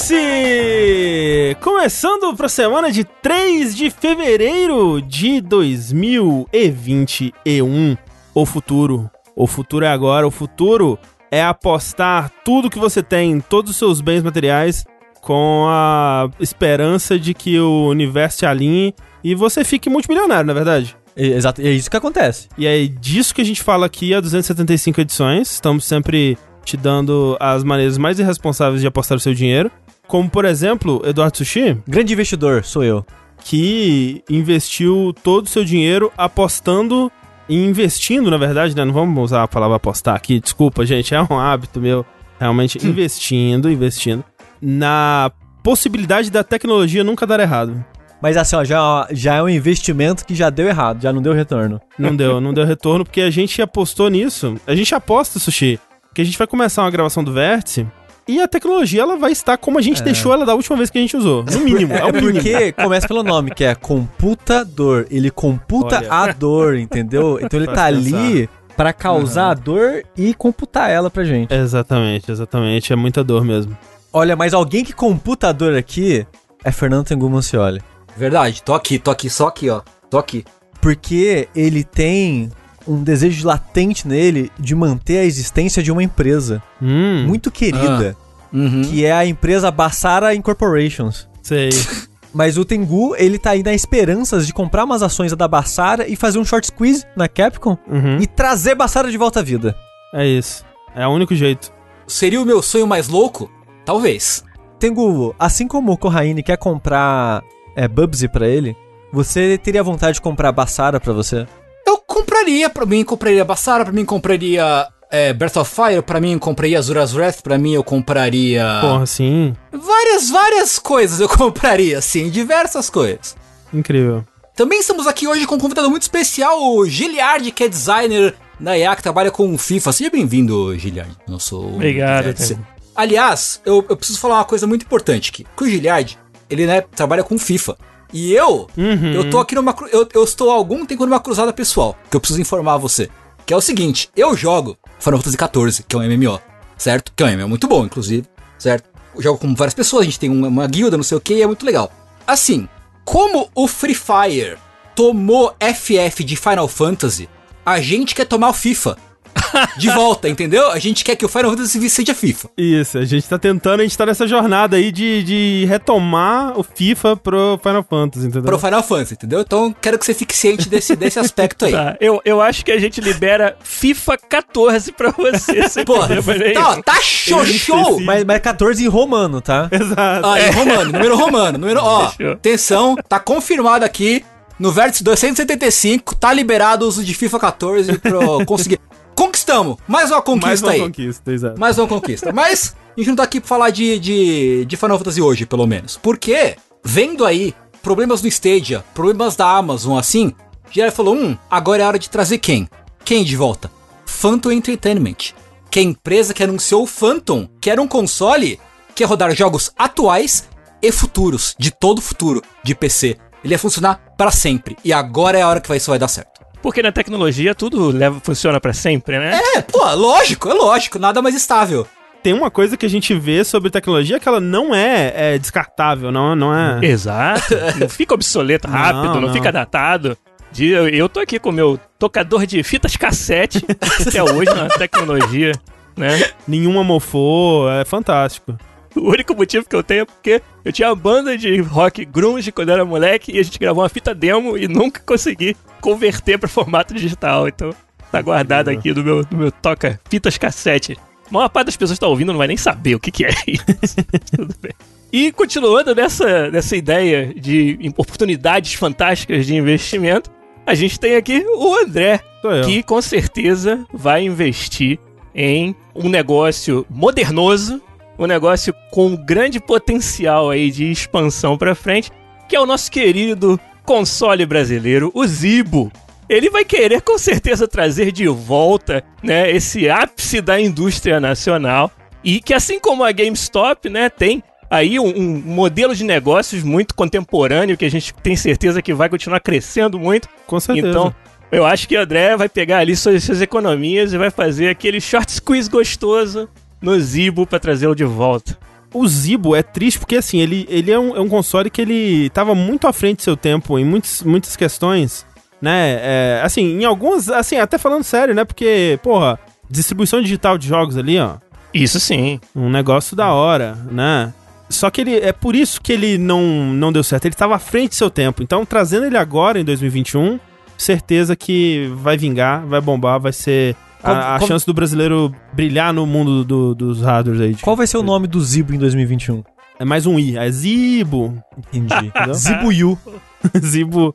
Vértice! Começando para a semana de 3 de fevereiro de 2021. O futuro. O futuro é agora. O futuro é apostar tudo que você tem, todos os seus bens materiais, com a esperança de que o universo te alinhe e você fique multimilionário, na é verdade. Exato, é isso que acontece. E é disso que a gente fala aqui há 275 edições. Estamos sempre te dando as maneiras mais irresponsáveis de apostar o seu dinheiro. Como, por exemplo, Eduardo Sushi. Grande investidor, sou eu. Que investiu todo o seu dinheiro apostando e investindo, na verdade, né? Não vamos usar a palavra apostar aqui, desculpa, gente, é um hábito meu. Realmente, hum. investindo, investindo. Na possibilidade da tecnologia nunca dar errado. Mas assim, ó, já, já é um investimento que já deu errado, já não deu retorno. Não deu, não deu retorno, porque a gente apostou nisso. A gente aposta, Sushi, que a gente vai começar uma gravação do Vértice e a tecnologia ela vai estar como a gente é. deixou ela da última vez que a gente usou. No mínimo. É, o mínimo. porque começa pelo nome, que é computador. Ele computa Olha. a dor, entendeu? Então ele tá ali para causar uhum. a dor e computar ela pra gente. Exatamente, exatamente. É muita dor mesmo. Olha, mas alguém que computa a dor aqui é Fernando Tengu Mancioli. Verdade, tô aqui, tô aqui, só aqui, ó. Tô aqui. Porque ele tem um desejo latente nele de manter a existência de uma empresa hum. muito querida, ah. Uhum. que é a empresa Bassara Incorporations. Sei. Mas o Tengu, ele tá aí na esperanças de comprar umas ações da Bassara e fazer um short squeeze na Capcom uhum. e trazer Bassara de volta à vida. É isso. É o único jeito. Seria o meu sonho mais louco? Talvez. Tengu, assim como o Corraine quer comprar é, Bubsy pra ele, você teria vontade de comprar Bassara pra você? Eu compraria, pra mim compraria Bassara, pra mim compraria é, Breath of Fire, pra mim compraria Azura's Wrath, pra mim eu compraria... Porra, sim. Várias, várias coisas eu compraria, sim, diversas coisas. Incrível. Também estamos aqui hoje com um convidado muito especial, o Giliard, que é designer da EA, que trabalha com FIFA. Seja bem-vindo, Giliard. Nosso Obrigado. Aliás, eu, eu, preciso falar uma coisa muito importante aqui. Que o Giliard, ele né, trabalha com FIFA. E eu, uhum. eu tô aqui numa. Eu, eu estou há algum tempo numa cruzada pessoal, que eu preciso informar você. Que é o seguinte: eu jogo Final Fantasy XIV, que é um MMO, certo? Que é um MMO muito bom, inclusive, certo? Eu jogo com várias pessoas, a gente tem uma, uma guilda, não sei o que, e é muito legal. Assim, como o Free Fire tomou FF de Final Fantasy, a gente quer tomar o FIFA de volta, entendeu? A gente quer que o Final Fantasy seja FIFA. Isso, a gente tá tentando, a gente tá nessa jornada aí de, de retomar o FIFA pro Final Fantasy, entendeu? Pro Final Fantasy, entendeu? Então quero que você fique ciente desse, desse aspecto aí. Tá, eu, eu acho que a gente libera FIFA 14 pra você. você Pô, tá, tá show, show! Mas, mas 14 em romano, tá? Exato. Ah, em romano, número romano. Número, ó, Fechou. atenção, tá confirmado aqui no vértice 275, tá liberado o uso de FIFA 14 pra conseguir. Conquistamos! Mais uma conquista Mais uma aí. conquista, exato. Mais uma conquista. Mas a gente não tá aqui pra falar de, de, de Final Fantasy hoje, pelo menos. Porque, vendo aí problemas no Stadia, problemas da Amazon, assim, já falou, hum, agora é hora de trazer quem? Quem de volta? Phantom Entertainment. Que é a empresa que anunciou o Phantom, que era um console que ia rodar jogos atuais e futuros, de todo o futuro, de PC. Ele ia funcionar para sempre. E agora é a hora que isso vai dar certo. Porque na tecnologia tudo leva, funciona para sempre, né? É, pô, lógico, é lógico, nada mais estável. Tem uma coisa que a gente vê sobre tecnologia que ela não é, é descartável, não, não é. Exato. não fica obsoleto rápido, não, não, não. fica datado. Eu tô aqui com meu tocador de fitas cassete até hoje na tecnologia, né? Nenhuma mofou, é fantástico. O único motivo que eu tenho é porque eu tinha uma banda de rock grunge quando era moleque e a gente gravou uma fita demo e nunca consegui converter para formato digital. Então tá guardado aqui no meu, no meu toca fitas cassete. A maior parte das pessoas que tá ouvindo não vai nem saber o que, que é isso. Tudo bem. E continuando nessa, nessa ideia de oportunidades fantásticas de investimento, a gente tem aqui o André, que com certeza vai investir em um negócio modernoso um negócio com grande potencial aí de expansão para frente, que é o nosso querido console brasileiro, o Zibo. Ele vai querer com certeza trazer de volta, né, esse ápice da indústria nacional e que assim como a GameStop, né, tem aí um, um, modelo de negócios muito contemporâneo que a gente tem certeza que vai continuar crescendo muito. Com certeza. Então, eu acho que o André vai pegar ali suas, suas economias e vai fazer aquele short squeeze gostoso no Zibo para trazê-lo de volta. O Zibo é triste porque, assim, ele, ele é, um, é um console que ele tava muito à frente do seu tempo em muitos, muitas questões, né? É, assim, em algumas, assim, até falando sério, né? Porque, porra, distribuição digital de jogos ali, ó. Isso sim. Um negócio da hora, né? Só que ele é por isso que ele não, não deu certo. Ele estava à frente do seu tempo. Então, trazendo ele agora em 2021, certeza que vai vingar, vai bombar, vai ser Qual- a, a qual- chance do brasileiro brilhar no mundo do- dos hardwares aí. Qual vai ser o nome do Zibo em 2021? É mais um I, é Zibo. Entendi. Zibo Yu. Zibo.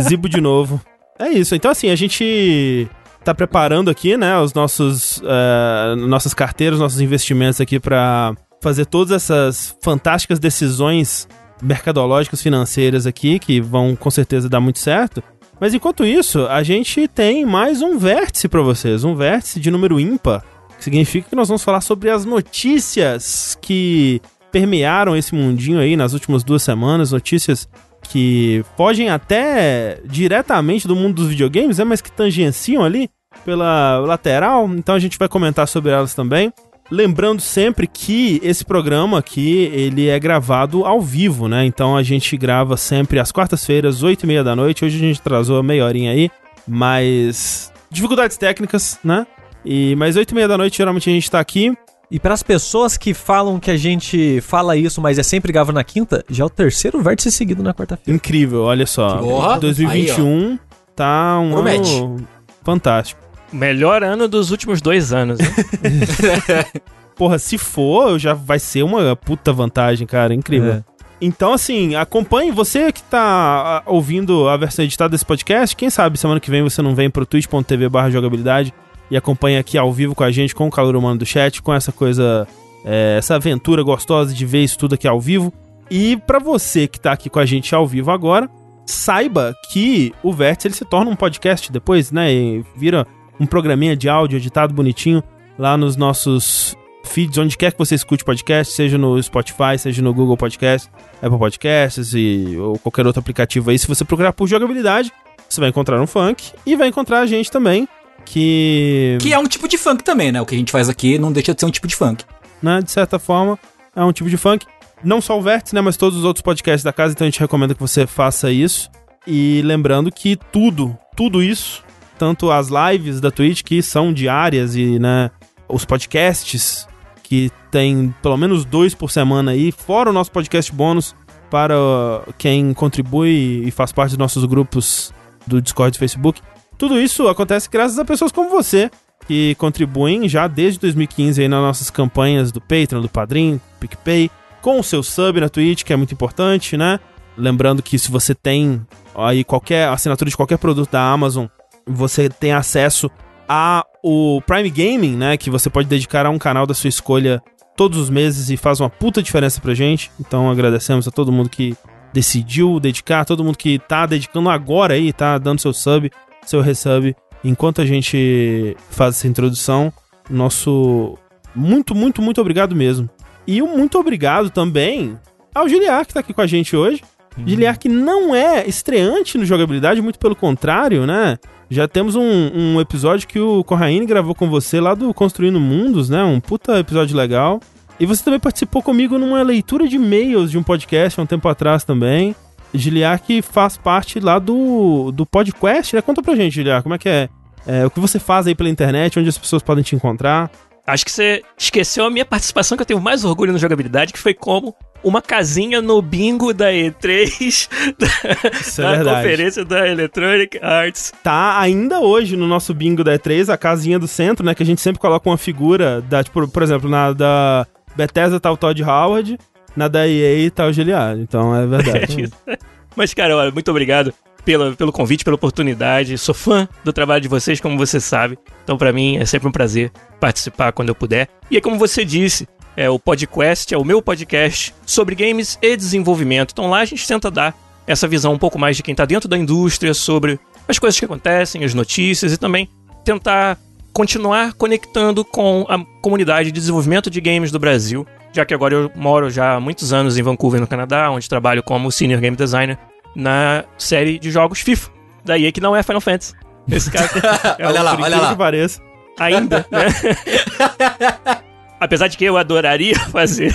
Zibo de novo. É isso. Então, assim, a gente tá preparando aqui, né, os nossos, eh, nossas carteiras, nossos investimentos aqui pra fazer todas essas fantásticas decisões mercadológicas financeiras aqui, que vão com certeza dar muito certo. Mas enquanto isso, a gente tem mais um vértice pra vocês, um vértice de número ímpar, que significa que nós vamos falar sobre as notícias que permearam esse mundinho aí nas últimas duas semanas, notícias que fogem até diretamente do mundo dos videogames, né, mas que tangenciam ali pela lateral, então a gente vai comentar sobre elas também. Lembrando sempre que esse programa aqui, ele é gravado ao vivo, né? Então a gente grava sempre às quartas-feiras, oito e meia da noite. Hoje a gente atrasou meia horinha aí, mas... Dificuldades técnicas, né? E, mas oito e meia da noite, geralmente a gente tá aqui. E para as pessoas que falam que a gente fala isso, mas é sempre grava na quinta, já é o terceiro vértice seguido na quarta-feira. Incrível, olha só. Porra, 2021 tá um Promete. ano fantástico. Melhor ano dos últimos dois anos. Porra, se for, já vai ser uma puta vantagem, cara. Incrível. É. Então, assim, acompanhe você que tá ah, ouvindo a versão editada desse podcast. Quem sabe semana que vem você não vem pro twitch.tv barra jogabilidade e acompanha aqui ao vivo com a gente, com o calor humano do chat, com essa coisa, é, essa aventura gostosa de ver isso tudo aqui ao vivo. E pra você que tá aqui com a gente ao vivo agora, saiba que o Vértice ele se torna um podcast depois, né? E vira um programinha de áudio editado bonitinho lá nos nossos feeds, onde quer que você escute podcast, seja no Spotify, seja no Google Podcast, Apple Podcasts e, ou qualquer outro aplicativo aí. Se você procurar por jogabilidade, você vai encontrar um funk e vai encontrar a gente também, que, Que é um tipo de funk também, né? O que a gente faz aqui não deixa de ser um tipo de funk. né, de certa forma, é um tipo de funk. Não só o Vértice, né, mas todos os outros podcasts da casa, então a gente recomenda que você faça isso. E lembrando que tudo, tudo isso, tanto as lives da Twitch, que são diárias, e né, os podcasts, que tem pelo menos dois por semana aí, fora o nosso podcast bônus para quem contribui e faz parte dos nossos grupos do Discord e Facebook. Tudo isso acontece graças a pessoas como você, que contribuem já desde 2015 aí nas nossas campanhas do Patreon, do Padrim, PicPay, com o seu sub na Twitch, que é muito importante, né? Lembrando que se você tem aí qualquer assinatura de qualquer produto da Amazon, você tem acesso a o Prime Gaming, né, que você pode dedicar a um canal da sua escolha todos os meses e faz uma puta diferença pra gente. Então agradecemos a todo mundo que decidiu dedicar, todo mundo que tá dedicando agora aí, tá dando seu sub, seu resub. Enquanto a gente faz essa introdução, nosso muito, muito, muito obrigado mesmo. E um muito obrigado também ao Giliar, que tá aqui com a gente hoje. Giliar que não é estreante no jogabilidade, muito pelo contrário, né? Já temos um, um episódio que o Corraine gravou com você lá do Construindo Mundos, né? Um puta episódio legal. E você também participou comigo numa leitura de e-mails de um podcast há um tempo atrás também. Giliar que faz parte lá do, do podcast, né? Conta pra gente, Giliar, como é que é? É, O que você faz aí pela internet, onde as pessoas podem te encontrar. Acho que você esqueceu a minha participação, que eu tenho mais orgulho no jogabilidade, que foi como uma casinha no bingo da E3, da, é da conferência da Electronic Arts. tá ainda hoje no nosso bingo da E3, a casinha do centro, né? Que a gente sempre coloca uma figura da, tipo, por exemplo, na da Bethesda tá o Todd Howard, na da EA tá o Giliard. Então é verdade. Mas, cara, olha, muito obrigado pelo, pelo convite, pela oportunidade. Sou fã do trabalho de vocês, como você sabe. Então, pra mim, é sempre um prazer participar quando eu puder. E é como você disse, é o podcast, é o meu podcast sobre games e desenvolvimento. Então lá a gente tenta dar essa visão um pouco mais de quem tá dentro da indústria, sobre as coisas que acontecem, as notícias e também tentar continuar conectando com a comunidade de desenvolvimento de games do Brasil, já que agora eu moro já há muitos anos em Vancouver, no Canadá, onde trabalho como senior game designer na série de jogos FIFA, da EA que não é Final Fantasy. Esse cara é Olha o- lá, olha lá. que pareça. ainda, né? Apesar de que eu adoraria fazer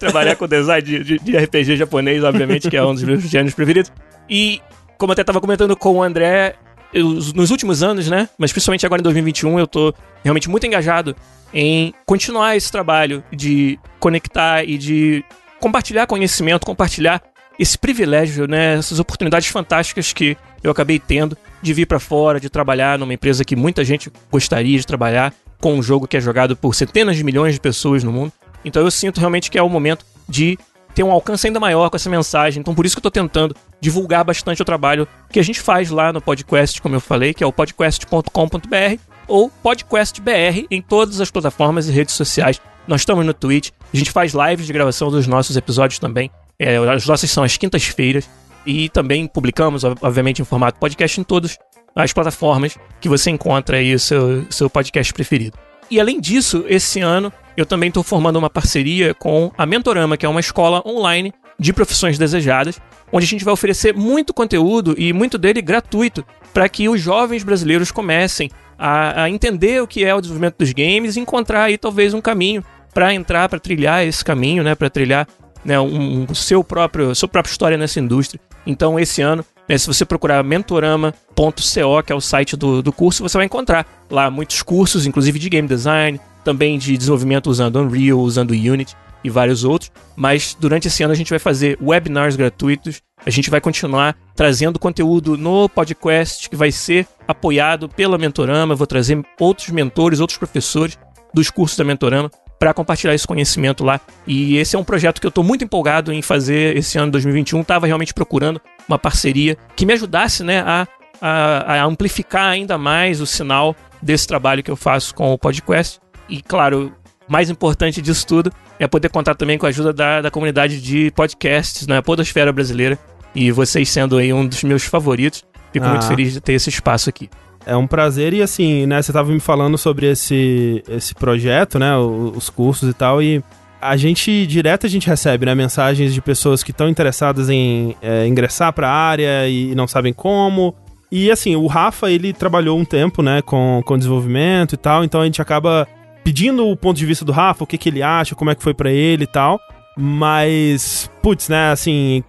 trabalhar com design de, de, de, RPG japonês, obviamente, que é um dos meus gêneros preferidos. E, como eu até estava comentando com o André, eu, nos últimos anos, né? Mas principalmente agora em 2021, eu tô realmente muito engajado em continuar esse trabalho de conectar e de compartilhar conhecimento, compartilhar esse privilégio, né, essas oportunidades fantásticas que eu acabei tendo de vir para fora, de trabalhar numa empresa que muita gente gostaria de trabalhar, com um jogo que é jogado por centenas de milhões de pessoas no mundo. Então eu sinto realmente que é o momento de ter um alcance ainda maior com essa mensagem. Então por isso que eu estou tentando divulgar bastante o trabalho que a gente faz lá no podcast, como eu falei, que é o podcast.com.br ou podcastbr em todas as plataformas e redes sociais. Nós estamos no Twitch, a gente faz lives de gravação dos nossos episódios também. É, as nossas são às quintas-feiras. E também publicamos, obviamente, em formato podcast em todas as plataformas que você encontra aí o seu, seu podcast preferido. E além disso, esse ano eu também estou formando uma parceria com a Mentorama, que é uma escola online de profissões desejadas, onde a gente vai oferecer muito conteúdo e muito dele gratuito para que os jovens brasileiros comecem a, a, entender o que é o desenvolvimento dos games e encontrar aí talvez um caminho para entrar, para trilhar esse caminho, né, para trilhar né, um, um, seu próprio, sua própria história nessa indústria. Então, esse ano, né, se você procurar mentorama.co, que é o site do, do curso, você vai encontrar lá muitos cursos, inclusive de game design, também de desenvolvimento usando Unreal, usando Unity e vários outros. Mas durante esse ano a gente vai fazer webinars gratuitos. A gente vai continuar trazendo conteúdo no podcast que vai ser apoiado pela Mentorama. Vou trazer outros mentores, outros professores dos cursos da Mentorama para compartilhar esse conhecimento lá. E esse é um projeto que eu estou muito empolgado em fazer esse ano 2021. Estava realmente procurando uma parceria que me ajudasse né, a, a, a, amplificar ainda mais o sinal desse trabalho que eu faço com o podcast. E claro, mais importante disso tudo é poder contar também com a ajuda da, da comunidade de podcasts na Podosfera Brasileira. E vocês sendo aí um dos meus favoritos. Fico ah. muito feliz de ter esse espaço aqui. É um prazer e assim, né, você tava me falando sobre esse, esse projeto, né, os cursos e tal, e a gente, direto a gente recebe, né, mensagens de pessoas que estão interessadas em é, ingressar para a área e não sabem como. E assim, o Rafa, ele trabalhou um tempo, né, com, com desenvolvimento e tal, então a gente acaba pedindo o ponto de vista do Rafa, o que, que ele acha, como é que foi para ele e tal. Mas, putz, né, assim,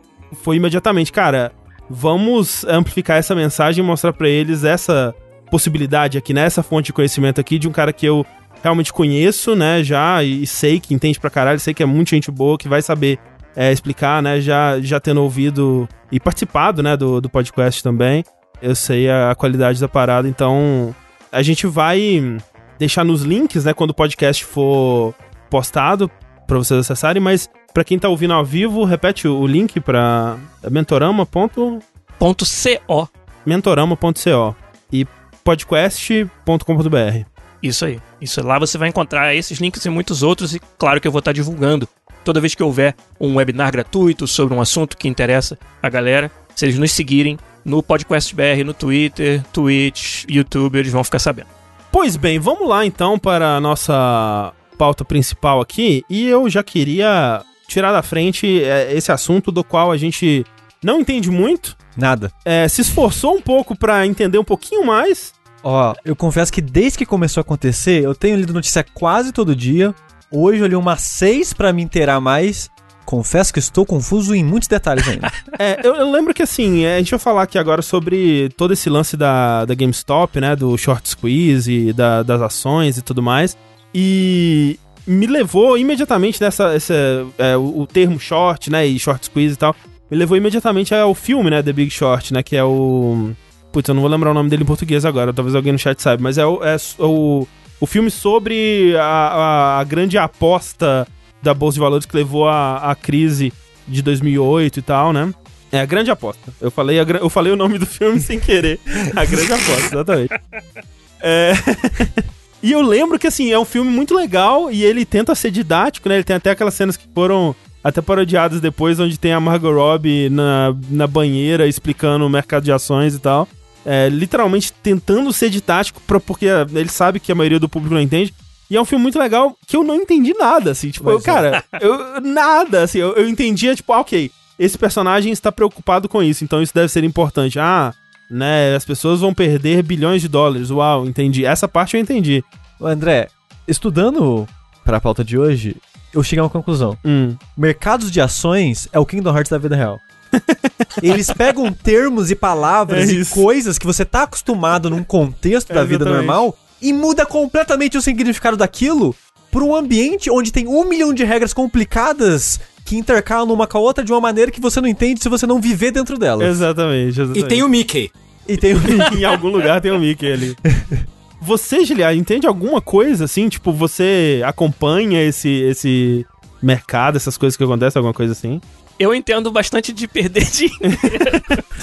foi imediatamente, cara, vamos amplificar essa mensagem e mostrar para eles essa possibilidade aqui, nessa né, fonte de conhecimento aqui, de um cara que eu realmente conheço, né, já, e, sei que entende pra caralho, sei que é muita gente boa, que vai saber é, explicar, né, já, já tendo ouvido e participado, né, do, do podcast também. Eu sei a, a qualidade da parada, então a gente vai deixar nos links, né, quando o podcast for postado para vocês acessarem, mas para quem tá ouvindo ao vivo, repete o, o link para mentorama.co mentorama.co e podcast.com.br. Isso aí. Isso lá você vai encontrar esses links e muitos outros e claro que eu vou estar divulgando toda vez que houver um webinar gratuito sobre um assunto que interessa a galera. Se eles nos seguirem no Podcast BR, no Twitter, Twitch, YouTube, eles vão ficar sabendo. Pois bem, vamos lá então para a nossa pauta principal aqui. E eu já queria tirar da frente é, esse assunto do qual a gente não entende muito. Nada. É, se esforçou um pouco para entender um pouquinho mais Ó, eu confesso que desde que começou a acontecer, eu tenho lido notícia quase todo dia. Hoje eu li umas seis para me inteirar mais. Confesso que estou confuso em muitos detalhes ainda. é, eu, eu, lembro que assim, é, a gente vai falar aqui agora sobre todo esse lance da, da GameStop, né? Do short squeeze, da, das ações e tudo mais. E me levou imediatamente nessa. Essa, é, o, o, termo short, né? E short squeeze e tal. Me levou imediatamente ao filme, né? The Big Short, né? Que é o. Putz, eu não vou lembrar o nome dele em português agora, talvez alguém no chat saiba, mas é o, é o, o filme sobre a, a, a grande aposta da Bolsa de Valores que levou à crise de 2008 e tal, né? É a grande aposta. Eu falei, a, eu falei o nome do filme sem querer. A grande aposta, exatamente. É... e eu lembro que, assim, é um filme muito legal e ele tenta ser didático, né? Ele tem até aquelas cenas que foram até parodiadas depois, onde tem a Margot Robbie na, na banheira explicando o mercado de ações e tal é, literalmente tentando ser didático, pra, porque ele sabe que a maioria do público não entende. E é um filme muito legal que eu não entendi nada, assim. Tipo, eu, cara, eu, nada, assim. Eu, eu entendia, tipo, ah, ok, esse personagem está preocupado com isso, então isso deve ser importante. Ah, né, as pessoas vão perder bilhões de dólares. Uau, entendi. Essa parte eu entendi. André, estudando pra pauta de hoje, eu cheguei a uma conclusão. Hum. Mercados de ações é o Kingdom Hearts da vida real. Eles pegam termos e palavras É e coisas que você tá acostumado num contexto da vida Exatamente. normal e muda completamente o significado daquilo pra um ambiente onde tem um milhão de regras complicadas que intercalam uma com a outra de uma maneira que você não entende se você não viver dentro delas. Exatamente, exatamente. E tem o Mickey. E tem o em algum lugar tem o Mickey ali. Você, Giliard, entende alguma coisa assim? Tipo, você acompanha esse, esse mercado, essas coisas que acontecem, alguma coisa assim? Eu entendo bastante de perder dinheiro.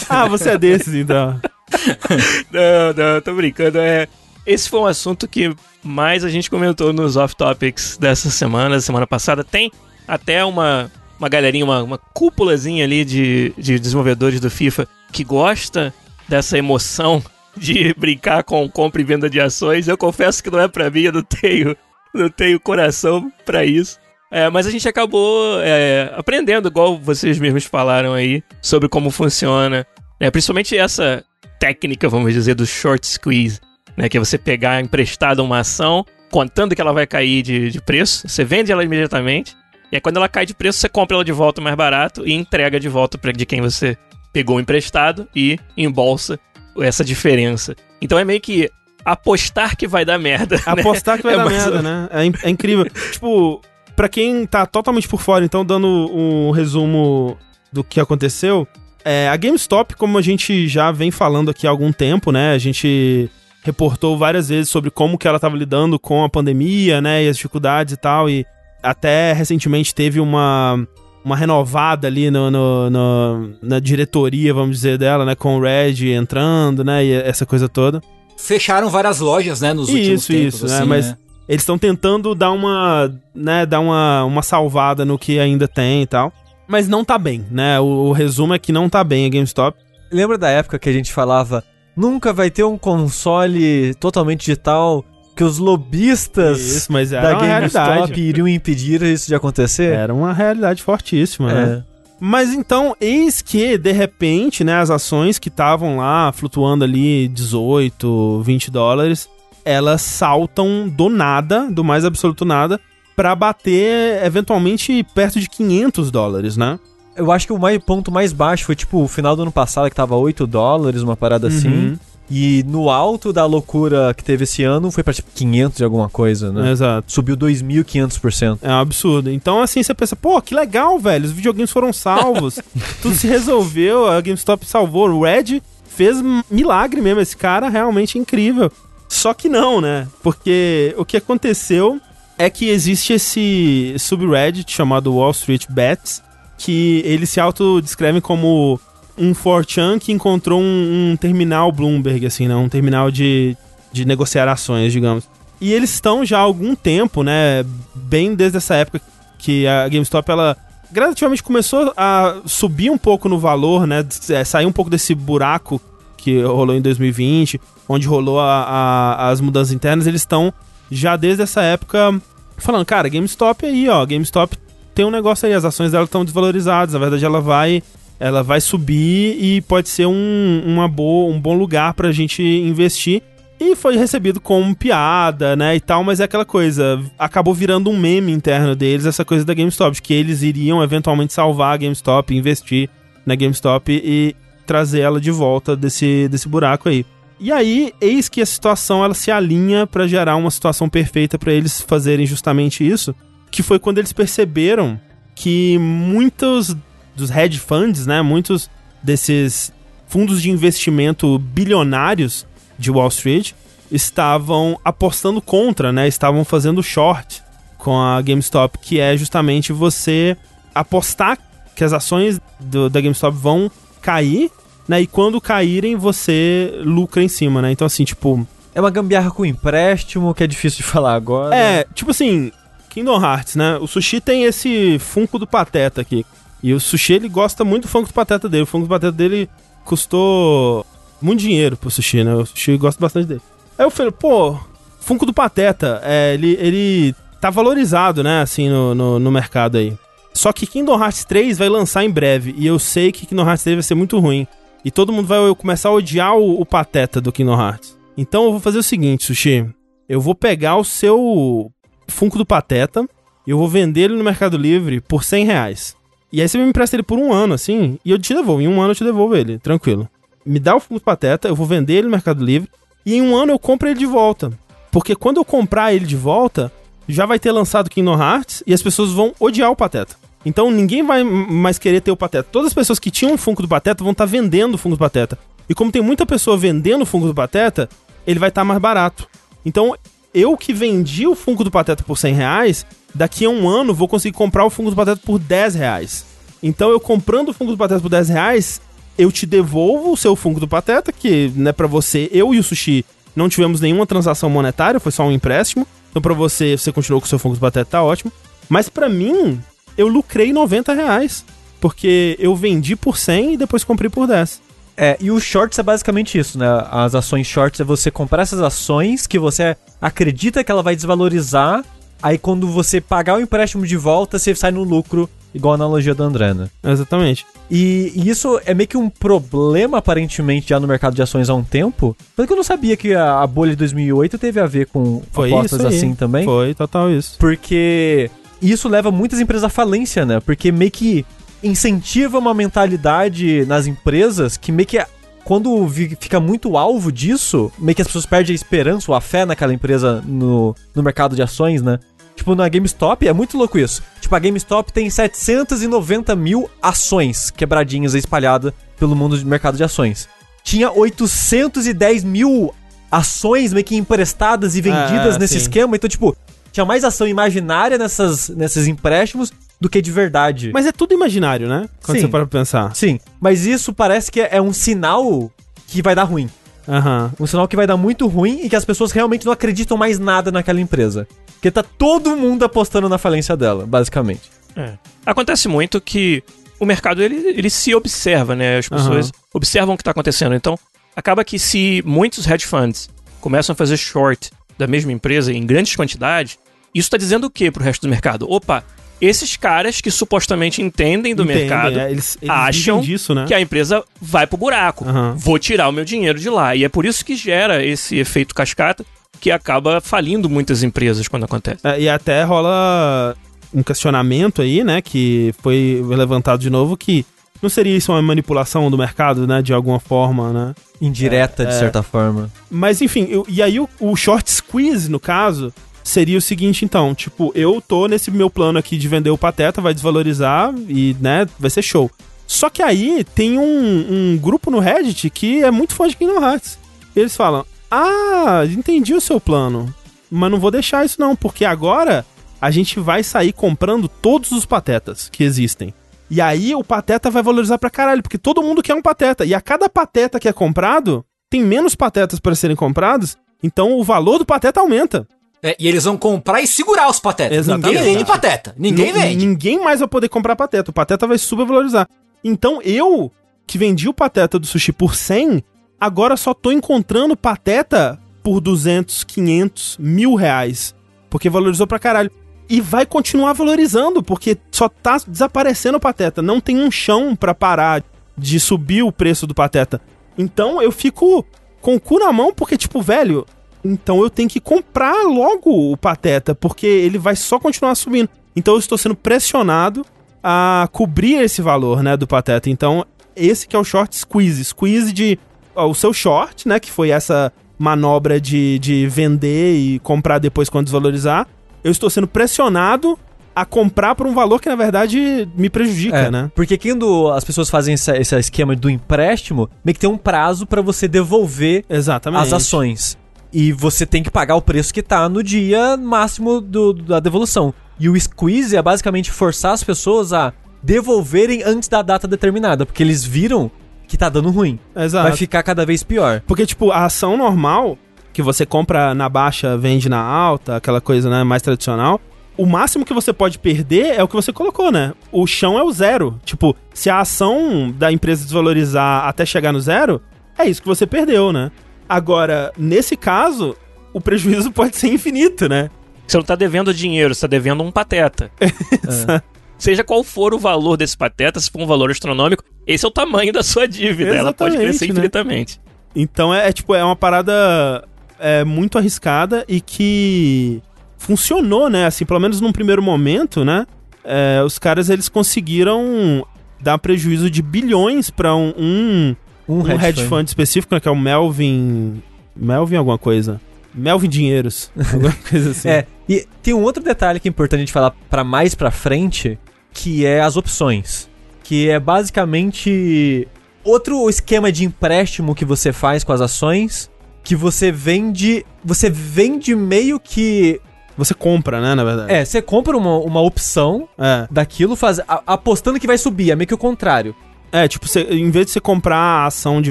Ah, você é desses, então. não, não, tô brincando. É, esse foi um assunto que mais a gente comentou nos off-topics dessa semana, da semana passada. Tem até uma, uma galerinha, uma, uma cúpulazinha ali de, de desenvolvedores do FIFA que gosta dessa emoção de brincar com compra e venda de ações. Eu confesso que não é pra mim, eu não tenho, não tenho coração pra isso. É, mas a gente acabou é, aprendendo, igual vocês mesmos falaram aí, sobre como funciona. né? principalmente essa técnica, vamos dizer, do short squeeze. Né, que é você pegar emprestada uma ação, contando que ela vai cair de, de preço, você vende ela imediatamente, e aí quando ela cai de preço, você compra ela de volta mais barato e entrega de volta para de quem você pegou emprestado e embolsa essa diferença. Então é meio que apostar que vai dar merda. né? Apostar que vai É dar merda, ou- né? É, é incrível. tipo, pra quem tá totalmente por fora, então, dando um resumo do que aconteceu, é, a GameStop, como a gente já vem falando aqui há algum tempo, né? A gente reportou várias vezes sobre como que ela tava lidando com a pandemia, né? E as dificuldades e tal. E até recentemente teve uma, uma renovada ali no, no- no- na diretoria, vamos dizer, dela, né? Com o Red entrando, né? E essa coisa toda. Fecharam várias lojas, né, nos últimos Isso, tempos. isso, né? assim, Mas né? Eles estão tentando dar uma, né, dar uma, uma salvada no que ainda tem e tal. Mas não tá bem, né? O, o resumo é que não tá bem a GameStop. Lembra da época que a gente falava nunca vai ter um console totalmente digital que os lobistas Isso, mas era da GameStop iriam impedir isso de acontecer? Era uma realidade fortíssima, né? É. Mas então, eis que, de repente, né, as ações que estavam lá flutuando ali 18, 20 dólares, elas saltam do nada, do mais absoluto nada, pra bater eventualmente perto de 500 dólares, né? Eu acho que o mais, ponto mais baixo foi tipo o final do ano passado, que tava 8 dólares, uma parada assim. Uhum. E no alto da loucura que teve esse ano foi pra tipo 500 de alguma coisa, né? Exato. Subiu 2.500%. É um absurdo. Então, assim, você pensa, pô, que legal, velho. Os videogames foram salvos. Tudo se resolveu, a GameStop salvou. O Red fez milagre mesmo. Esse cara realmente é incrível. Só que não, né? Porque o que aconteceu é que existe esse subreddit chamado Wall Street Bets, que eles se autodescrevem como um 4chan que encontrou um, um terminal Bloomberg, assim, né? Um terminal de, de negociar ações, digamos. E eles estão já há algum tempo, né? Bem desde essa época que a GameStop, ela gradativamente começou a subir um pouco no valor, né? é, Sair um pouco desse buraco que rolou em 2020, onde rolou a- a- as mudanças internas. Eles estão já desde essa época falando, cara, GameStop aí, ó. GameStop tem um negócio aí, as ações dela estão desvalorizadas. Na verdade, ela vai ela vai subir e pode ser um, uma boa, um bom lugar pra gente investir. E foi recebido como piada, né, e tal, mas é aquela coisa, acabou virando um meme interno deles, essa coisa da GameStop, que eles iriam eventualmente salvar a GameStop, investir na GameStop e trazer ela de volta desse, desse buraco aí. E aí, eis que a situação ela se alinha pra gerar uma situação perfeita pra eles fazerem justamente isso, que foi quando eles perceberam que muitos dos hedge funds, né, muitos desses fundos de investimento bilionários de Wall Street estavam apostando contra, né, estavam fazendo short com a GameStop, que é justamente você apostar que as ações do- da GameStop vão cair, né, e quando caírem você lucra em cima, né? Então assim, tipo, É uma gambiarra com empréstimo, que é difícil de falar agora. é, tipo assim, Kingdom Hearts, né? O Sushi tem esse Funko do Pateta aqui. E o Sushi, ele gosta muito do Funko do Pateta dele. O Funko do Pateta dele custou muito dinheiro pro Sushi, né? O Sushi gosta bastante dele. Aí eu falei, pô, Funko do Pateta, é, ele, ele tá valorizado, né, assim, no, no, no mercado aí. Só que Kingdom Hearts 3 vai lançar em breve. E eu sei que Kingdom Hearts 3 vai ser muito ruim. E todo mundo vai começar a odiar o, o Pateta do Kingdom Hearts. Então eu vou fazer o seguinte, Sushi. Eu vou pegar o seu Funko do Pateta e eu vou vender ele no Mercado Livre por 100 reais. E aí você me empresta ele por um ano, assim, e eu te devolvo. Em um ano eu te devolvo ele, tranquilo. Me dá o Funko do Pateta, eu vou vender ele no Mercado Livre e em um ano eu compro ele de volta. Porque quando eu comprar ele de volta, já vai ter lançado Kingdom Hearts e as pessoas vão odiar o Pateta. Então ninguém vai mais querer ter o Pateta. Todas as pessoas que tinham o Funko do Pateta vão estar tá vendendo o Funko do Pateta. E como tem muita pessoa vendendo o Funko do Pateta, ele vai estar tá mais barato. Então, eu que vendi o Funko do Pateta por 100 reais, daqui a um ano vou conseguir comprar o Funko do Pateta por 10 reais. Então, eu comprando o Funko do Pateta por 10 reais, eu te devolvo o seu Funko do Pateta, que, né, pra você, eu e o Sushi não tivemos nenhuma transação monetária, foi só um empréstimo. Então, pra você, você continuou com o seu Funko do Pateta, tá ótimo. Mas para mim, eu lucrei 90 reais. Porque eu vendi por 100 e depois comprei por 10. É, e o shorts é basicamente isso, né? As ações shorts é você comprar essas ações que você acredita que ela vai desvalorizar, aí quando você pagar o empréstimo de volta, você sai no lucro, igual a analogia do André, né? Exatamente. E, e, isso é meio que um problema, aparentemente, já no mercado de ações há um tempo. Porque eu não sabia que a, a bolha de 2008 teve a ver com Foi apostas assim também. Foi, total isso. Porque isso leva muitas empresas à falência, né? Porque meio que incentiva uma mentalidade nas empresas que meio que quando fica muito alvo disso, meio que as pessoas perdem a esperança ou a fé naquela empresa no, no mercado de ações, né? Tipo, na GameStop é muito louco isso. Tipo, a GameStop tem 790 mil ações quebradinhas espalhadas pelo mundo do mercado de ações. Tinha 810 mil ações meio que emprestadas e vendidas ah, nesse sim. esquema. Então, tipo, tinha mais ação imaginária nessas, nesses empréstimos do que de verdade. Mas é tudo imaginário, né? Quando Sim. você para pensar. Sim, mas isso parece que é um sinal que vai dar ruim. Uhum. Um sinal que vai dar muito ruim e que as pessoas realmente não acreditam mais nada naquela empresa. Porque tá todo mundo apostando na falência dela, basicamente. É. Acontece muito que o mercado ele, ele se observa, né? As pessoas uhum. observam o que está acontecendo. Então, acaba que se muitos hedge funds começam a fazer short da mesma empresa em grandes quantidades, isso está dizendo o que para o resto do mercado? Opa, esses caras que supostamente entendem do Entendem, mercado é, eles, eles acham disso, né? que a empresa vai pro buraco. Uhum. Vou tirar o meu dinheiro de lá. E é por isso que gera esse efeito cascata que acaba falindo muitas empresas quando acontece. É, e até rola um questionamento aí, né, que foi levantado de novo que não seria isso uma manipulação do mercado, né, de alguma forma, né? Indireta, é, de certa forma. Mas enfim, eu, e aí o, o short squeeze, no caso, seria o seguinte, então, tipo, eu tô nesse meu plano aqui de vender o Pateta, vai desvalorizar e, né, vai ser show. Só que aí tem um, um grupo no Reddit que é muito fã de Kingdom Hearts. Eles falam: Ah, entendi o seu plano, mas não vou deixar isso não, porque agora a gente vai sair comprando todos os patetas que existem. E aí o pateta vai valorizar pra caralho, porque todo mundo quer um pateta. E a cada pateta que é comprado, tem menos patetas para serem comprados, então o valor do pateta aumenta. É, e eles vão comprar e segurar os patetas. Exatamente. Ninguém vende pateta. Ninguém N vende. Ninguém mais vai poder comprar pateta. O pateta vai supervalorizar. Então eu, que vendi o pateta do sushi por 100, agora só tô encontrando pateta por 200, 500, mil reais. Porque valorizou pra caralho. E vai continuar valorizando, porque só tá desaparecendo o pateta. Não tem um chão para parar de subir o preço do pateta. Então eu fico com o cu na mão, porque, tipo, velho, então eu tenho que comprar logo o Pateta, porque ele vai só continuar subindo. Então eu estou sendo pressionado a cobrir esse valor, né, do Pateta. Então, esse que é o short squeeze. Squeeze de ó, o seu short, né, que foi essa manobra de, de vender e comprar depois quando desvalorizar. Eu estou sendo pressionado a comprar por um valor que na verdade me prejudica, é, né? Porque quando as pessoas fazem esse, esse esquema do empréstimo, meio que tem um prazo para você devolver Exatamente. as ações. E você tem que pagar o preço que tá no dia máximo do, da devolução. E o squeeze é basicamente forçar as pessoas a devolverem antes da data determinada, porque eles viram que tá dando ruim. Exato. Vai ficar cada vez pior. Porque, tipo, a ação normal, que você compra na baixa, vende na alta, aquela coisa, né, mais tradicional, o máximo que você pode perder é o que você colocou, né? O chão é o zero. Tipo, se a ação da empresa desvalorizar até chegar no zero, é isso que você perdeu, né? Agora, nesse caso, o prejuízo pode ser infinito, né? Você não tá devendo dinheiro, você tá devendo um pateta. é. Seja qual for o valor desse pateta, se for um valor astronômico, esse é o tamanho da sua dívida. Exatamente, Ela pode crescer né? infinitamente. Então é, é, tipo, é uma parada é, muito arriscada e que funcionou, né? Assim, pelo menos num primeiro momento, né? É, os caras eles conseguiram dar prejuízo de bilhões para um, um, um, um hedge, fund. fund específico, né, que é o Melvin. Melvin alguma coisa. Melvin Dinheiros. alguma coisa assim. É, e tem um outro detalhe que é importante a gente falar para mais pra frente, que é as opções. Que é basicamente outro esquema de empréstimo que você faz com as ações, que você vende. Você vende meio que você compra, né, na verdade. É, você compra uma, uma opção é. daquilo, faz, a, apostando que vai subir, é meio que o contrário. É, tipo, em vez de você comprar a ação de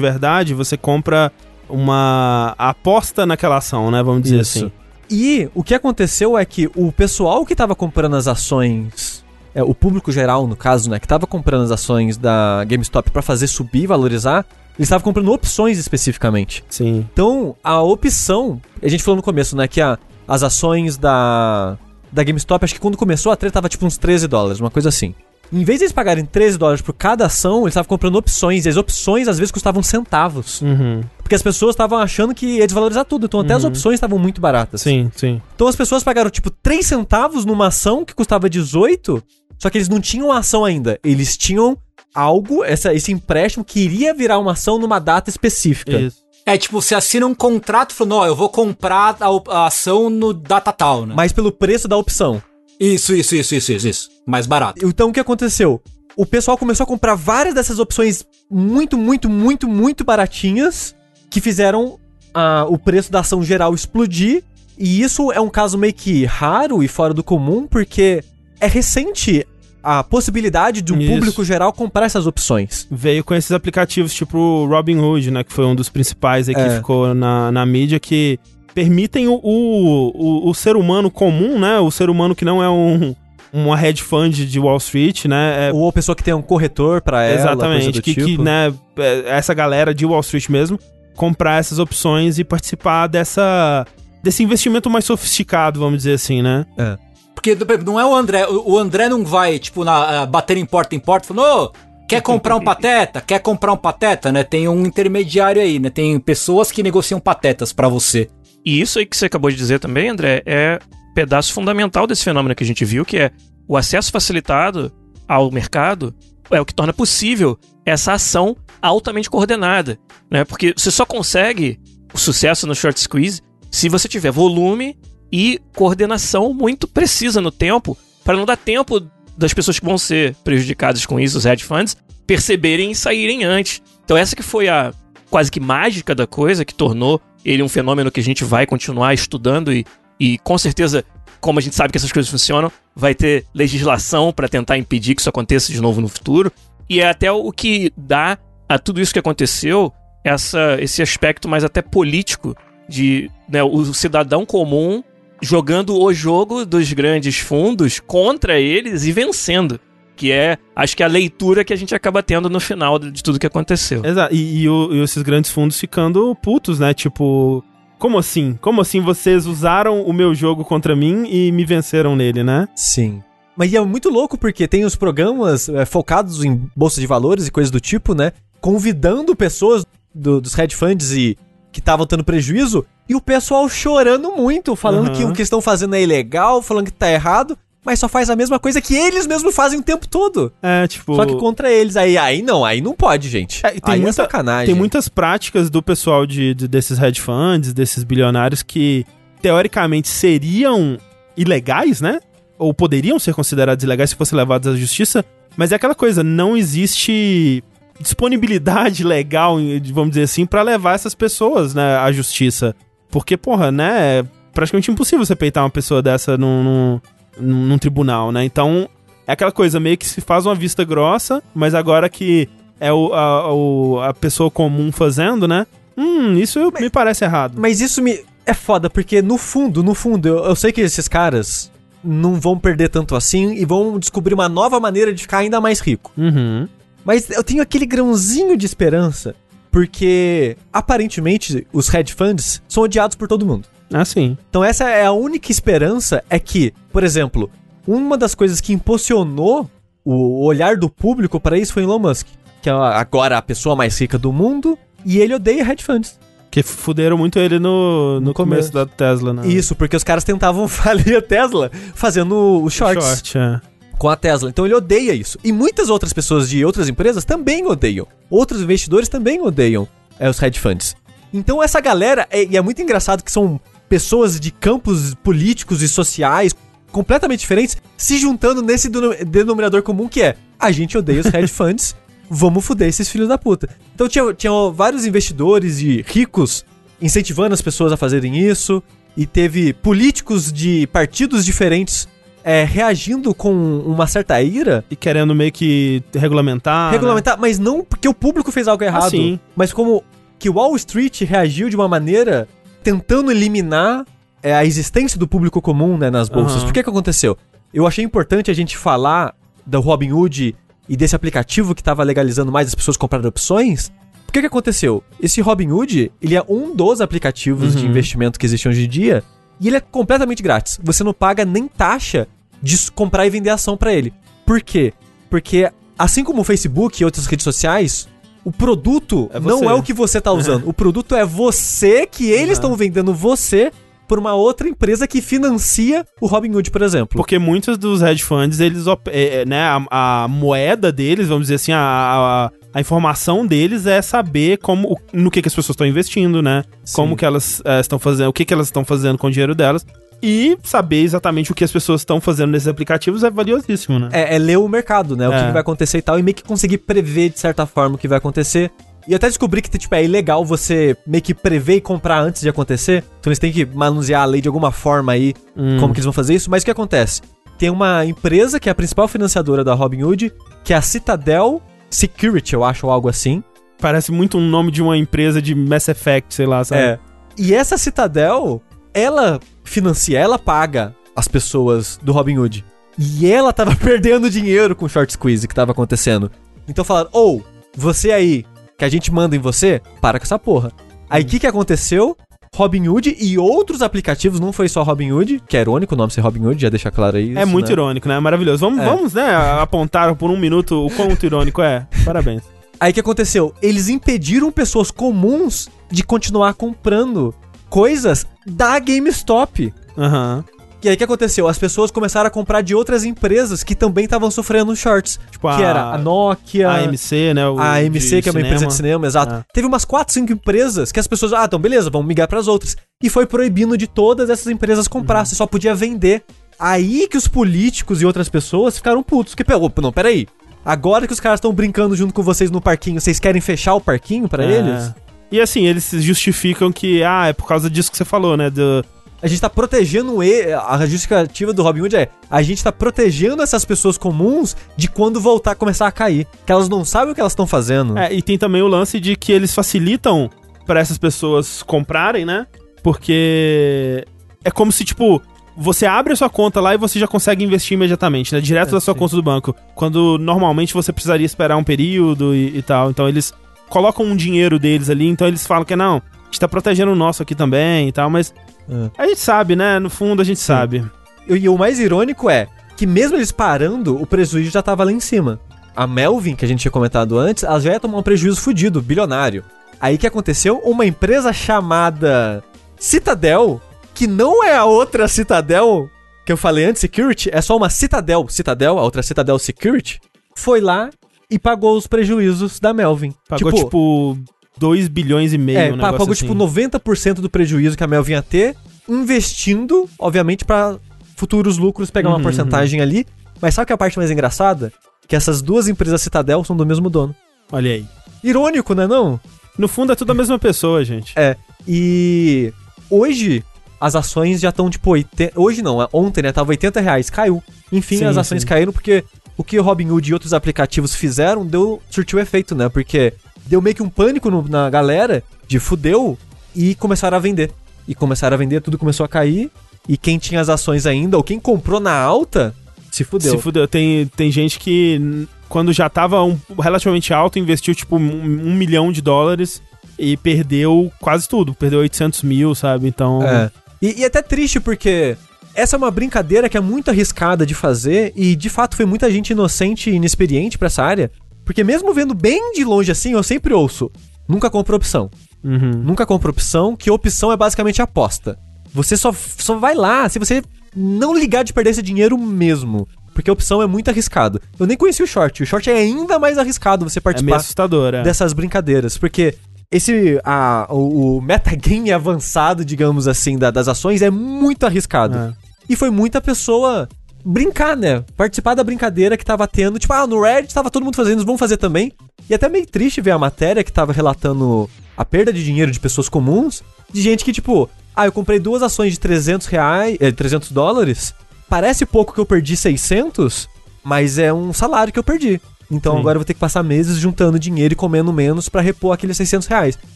verdade, você compra uma aposta naquela ação, né, vamos dizer Isso. assim. E o que aconteceu é que o pessoal que tava comprando as ações, é, o público geral, no caso, né, que tava comprando as ações da GameStop para fazer subir, valorizar, eles estavam comprando opções especificamente. Sim. Então, a opção, a gente falou no começo, né, que a, as ações da, da GameStop, acho que quando começou a treta tava tipo uns 13 dólares, uma coisa assim. Em vez de eles pagarem 13 dólares por cada ação, eles estavam comprando opções, e as opções às vezes custavam centavos. Uhum. Porque as pessoas estavam achando que ia desvalorizar tudo, então até as uhum. opções estavam muito baratas. Sim, sim. Então as pessoas pagaram tipo 3 centavos numa ação que custava 18, só que eles não tinham a ação ainda. Eles tinham algo, essa, esse empréstimo que iria virar uma ação numa data específica. Isso. É tipo, você assina um contrato falando, ó, eu vou comprar a, a, ação no data tal, né? Mas pelo preço da opção. Isso, isso, isso, isso, isso, isso. Mais barato. Então o que aconteceu? O pessoal começou a comprar várias dessas opções muito, muito, muito, muito baratinhas que fizeram a, o preço da ação geral explodir. E isso é um caso meio que raro e fora do comum, porque é recente a possibilidade de um Isso. público geral comprar essas opções. Veio com esses aplicativos tipo o Robinhood, né? Que foi um dos principais aí que é. ficou na, na mídia, que permitem o, o, o, o, ser humano comum, né? O ser humano que não é um, uma hedge fund de Wall Street, né? É... Ou a pessoa que tem um corretor para ela. Exatamente, que, tipo. que, né, é, essa galera de Wall Street mesmo, comprar essas opções e participar dessa desse investimento mais sofisticado, vamos dizer assim, né? É. Porque não é o André. O André não vai, tipo, na, bater em porta em porta falando, ô, quer comprar um pateta? Quer comprar um pateta, né? Tem um intermediário aí, né? Tem pessoas que negociam patetas para você. E isso aí que você acabou de dizer também, André, é pedaço fundamental desse fenômeno que a gente viu, que é o acesso facilitado ao mercado é o que torna possível essa ação altamente coordenada, né? Porque você só consegue o sucesso no short squeeze se você tiver volume e coordenação muito precisa no tempo, para não dar tempo das pessoas que vão ser prejudicadas com isso, os hedge funds, perceberem e saírem antes. Então essa que foi a quase que mágica da coisa, que tornou ele um fenômeno que a gente vai continuar estudando e, e com certeza, como a gente sabe que essas coisas funcionam, vai ter legislação para tentar impedir que isso aconteça de novo no futuro. E é até o que dá a tudo isso que aconteceu essa, esse aspecto mais até político de né, o cidadão comum jogando o jogo dos grandes fundos contra eles e vencendo. Que é, acho que é a leitura que a gente acaba tendo no final de tudo que aconteceu. Exato. E, e, o, e esses grandes fundos ficando putos, né? Tipo, como assim? Como assim vocês usaram o meu jogo contra mim e me venceram nele, né? Sim. Mas é muito louco porque tem os programas é, focados em bolsa de valores e coisas do tipo, né? Convidando pessoas do, dos hedge funds e que estavam tendo prejuízo e o pessoal chorando muito, falando uhum. que o que estão fazendo é ilegal, falando que tá errado, mas só faz a mesma coisa que eles mesmos fazem o tempo todo. É, tipo. Só que contra eles. Aí, aí não, aí não pode, gente. É, tem aí é muita, é sacanagem. Tem muitas práticas do pessoal de, de, desses hedge funds, desses bilionários que teoricamente seriam ilegais, né? Ou poderiam ser considerados ilegais se fossem levados à justiça. Mas é aquela coisa, não existe disponibilidade legal, vamos dizer assim, para levar essas pessoas né, à justiça. Porque, porra, né? É praticamente impossível você peitar uma pessoa dessa num, num, num tribunal, né? Então, é aquela coisa, meio que se faz uma vista grossa, mas agora que é o, a, o, a pessoa comum fazendo, né? Hum, isso mas, me parece errado. Mas isso me. É foda, porque no fundo, no fundo, eu, eu sei que esses caras não vão perder tanto assim e vão descobrir uma nova maneira de ficar ainda mais rico. Uhum. Mas eu tenho aquele grãozinho de esperança porque aparentemente os hedge funds são odiados por todo mundo. Ah, sim. Então essa é a única esperança é que, por exemplo, uma das coisas que impulsionou o olhar do público para isso foi Elon Musk, que é agora a pessoa mais rica do mundo, e ele odeia hedge funds. Que fuderam muito ele no, no, No começo. começo. da Tesla, né? Isso, porque os caras tentavam falir a Tesla fazendo os shorts Short, é. com a Tesla. Então ele odeia isso. E muitas outras pessoas de outras empresas também odeiam. Outros investidores também odeiam é, os hedge funds. Então essa galera, é, e é muito engraçado que são pessoas de campos políticos e sociais completamente diferentes se juntando nesse deno- denominador comum que é a gente odeia os hedge funds, vamos fuder esses filhos da puta. Então tinha, tinha vários investidores e ricos incentivando as pessoas a fazerem isso, e teve políticos de partidos diferentes é, reagindo com uma certa ira, E querendo meio que regulamentar. né? regulamentar, mas não porque o público fez algo errado, sim. mas como que Wall Street reagiu de uma maneira tentando eliminar é, a existência do público comum né, nas bolsas. Aham. Por que que aconteceu? Eu achei importante a gente falar do Robinhood e desse aplicativo que estava legalizando mais as pessoas comprarem opções. Por que que aconteceu? Esse Robinhood, ele é um dos aplicativos de Uhum. investimento que existem hoje em dia e ele é completamente grátis. Você não paga nem taxa de comprar e vender ação pra ele. Por quê? Porque assim como o Facebook e outras redes sociais, o produto É não é o que você tá usando. O produto é você que eles Uhum. estão vendendo você por uma outra empresa que financia o Robinhood, por exemplo. Porque muitos dos hedge funds, eles, é, é, né, a, a moeda deles, vamos dizer assim, a, a, a informação deles é saber como, no que, que as pessoas estão investindo, né? Como que elas é, estão fazendo, o que, que elas estão fazendo com o dinheiro delas. E saber exatamente o que as pessoas estão fazendo nesses aplicativos é valiosíssimo, né? É, é ler o mercado, né? O que, É. que vai acontecer e tal, e meio que conseguir prever de certa forma o que vai acontecer. E até descobri que, tipo, é ilegal você meio que prever e comprar antes de acontecer. Então eles têm que manusear a lei de alguma forma aí, Hum. como que eles vão fazer isso. Mas o que acontece? Tem uma empresa que é a principal financiadora da Robinhood, que é a Citadel Security, eu acho, ou algo assim. Parece muito um nome de uma empresa de Mass Effect, sei lá, sabe? É. E essa Citadel, ela financia, ela paga as pessoas do Robinhood. E ela tava perdendo dinheiro com o short squeeze que tava acontecendo. Então falaram, ou, você aí, que a gente manda em você, para com essa porra. Aí o que que aconteceu? Robinhood e outros aplicativos, não foi só Robinhood, que é irônico o nome ser Robinhood, já deixar claro aí. É isso, muito né? irônico, né? Maravilhoso. Vamos, É. vamos, né, apontar por um minuto o quanto irônico é. Parabéns. Aí o que aconteceu? Eles impediram pessoas comuns de continuar comprando coisas da GameStop. Aham. E aí o que aconteceu? As pessoas começaram a comprar de outras empresas que também estavam sofrendo shorts. Tipo que era a Nokia, A AMC, né? o a AMC, que é uma empresa de cinema, exato. É. Teve umas 4, 5 empresas que as pessoas, ah, então beleza, vamos migrar pras outras. E foi proibindo de todas essas empresas comprar, Uhum. você só podia vender. Aí que os políticos e outras pessoas ficaram putos. Que, pô, não, peraí. Agora que os caras estão brincando junto com vocês no parquinho, vocês querem fechar o parquinho pra É. eles? E assim, eles se justificam que, ah, é por causa disso que você falou, né? Do, A gente tá protegendo ele. A justificativa do Robin Hood é: a gente tá protegendo essas pessoas comuns de quando voltar a começar a cair. Que elas não sabem o que elas estão fazendo. É, e tem também o lance de que eles facilitam pra essas pessoas comprarem, né? Porque é como se, tipo, você abre a sua conta lá e você já consegue investir imediatamente, né? Direto É, da sua sim. conta do banco. Quando normalmente você precisaria esperar um período e, e tal. Então eles colocam um dinheiro deles ali, então eles falam que não, a gente tá protegendo o nosso aqui também e tal, mas É. a gente sabe, né? No fundo a gente sabe. E, e o mais irônico é que, mesmo eles parando, o prejuízo já tava lá em cima. A Melvin, que a gente tinha comentado antes, ela já ia tomar um prejuízo fudido, bilionário. Aí o que aconteceu? Uma empresa chamada Citadel, que não é a outra Citadel que eu falei antes, Security, é só uma Citadel, Citadel, a outra Citadel Security, foi lá e pagou os prejuízos da Melvin. Pagou, tipo, 2 bilhões e meio, É, um pagou assim. tipo 90% do prejuízo que a Melvin ia ter, investindo, obviamente, pra futuros lucros pegar uma Uhum, porcentagem ali. Mas sabe que é a parte mais engraçada? Que essas duas empresas Citadel são do mesmo dono. Olha aí. Irônico, né não? No fundo é tudo a mesma pessoa, gente. É. E hoje as ações já estão tipo 80. Hoje não, é ontem, né? Tava 80 reais. Caiu. Enfim, Sim, as ações sim. caíram porque o que o Robinhood e outros aplicativos fizeram deu surtiu efeito, né? Porque deu meio que um pânico no- na galera de fudeu e começaram a vender. E começaram a vender, tudo começou a cair. E quem tinha as ações ainda, ou quem comprou na alta, se fudeu. Se fudeu. Tem, tem gente que, quando já tava um, relativamente alto, investiu tipo um, um milhão de dólares e perdeu quase tudo. Perdeu 800 mil, sabe? Então. É. E, e é até triste porque essa é uma brincadeira que é muito arriscada de fazer e de fato foi muita gente inocente e inexperiente pra essa área. Porque mesmo vendo bem de longe assim, eu sempre ouço: nunca compra opção. Uhum. Nunca compra opção, que opção é basicamente aposta. Você só, só vai lá se você não ligar de perder esse dinheiro mesmo. Porque a opção é muito arriscado. Eu nem conheci o short. O short é ainda mais arriscado você É participar é. dessas brincadeiras. Porque esse. A, o, o metagame avançado, digamos assim, da- das ações é muito arriscado. É. E foi muita pessoa brincar, né? Participar da brincadeira que tava tendo. Tipo, ah, no Reddit tava todo mundo fazendo, vamos fazer também. E até meio triste ver a matéria que tava relatando a perda de dinheiro de pessoas comuns. De gente que, tipo, ah, eu comprei duas ações de 300 reais, eh, 300 dólares. Parece pouco que eu perdi 600, mas é um salário que eu perdi. Então Sim. agora eu vou ter que passar meses juntando dinheiro e comendo menos pra repor aqueles 600 reais.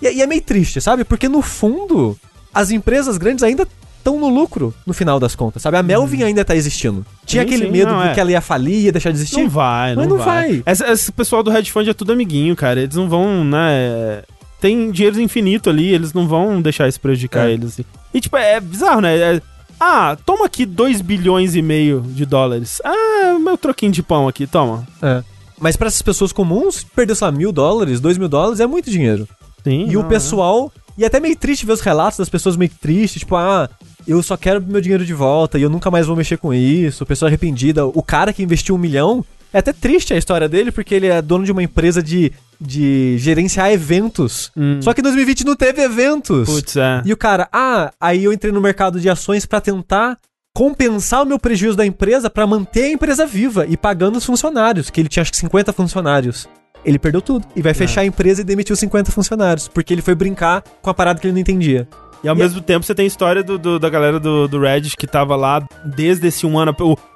E, e é meio triste, sabe? Porque no fundo, as empresas grandes ainda estão no lucro no final das contas, sabe? A Melvin ainda tá existindo. Tinha Sim, aquele sim, medo não, de é. que ela ia falir, ia deixar de existir? Não vai, não, Mas não vai. vai. Esse, esse pessoal do hedge fund é tudo amiguinho, cara. Eles não vão, né... Tem dinheiro infinito ali, eles não vão deixar isso prejudicar É. eles. E, tipo, é bizarro, né? É- ah, toma aqui 2 bilhões e meio de dólares. Ah, meu troquinho de pão aqui, toma. É. Mas pra essas pessoas comuns, perder, lá, mil dólares, dois mil dólares é muito dinheiro. Sim, E o não, pessoal. E é até meio triste ver os relatos das pessoas meio tristes, tipo, ah, eu só quero meu dinheiro de volta e eu nunca mais vou mexer com isso. Pessoa arrependida. O cara que investiu um milhão. É até triste a história dele, porque ele é dono de uma empresa de, de gerenciar eventos. Hum. Só que em 2020 não teve eventos. Putz, é. E o cara, ah, aí eu entrei no mercado de ações pra tentar compensar o meu prejuízo da empresa pra manter a empresa viva e pagando os funcionários, que ele tinha acho que 50 funcionários. Ele perdeu tudo e vai fechar a empresa e demitiu 50 funcionários, porque ele foi brincar com a parada que ele não entendia. E ao E mesmo tempo você tem a história do, do- da galera do, do Reddit que tava lá desde esse um ano.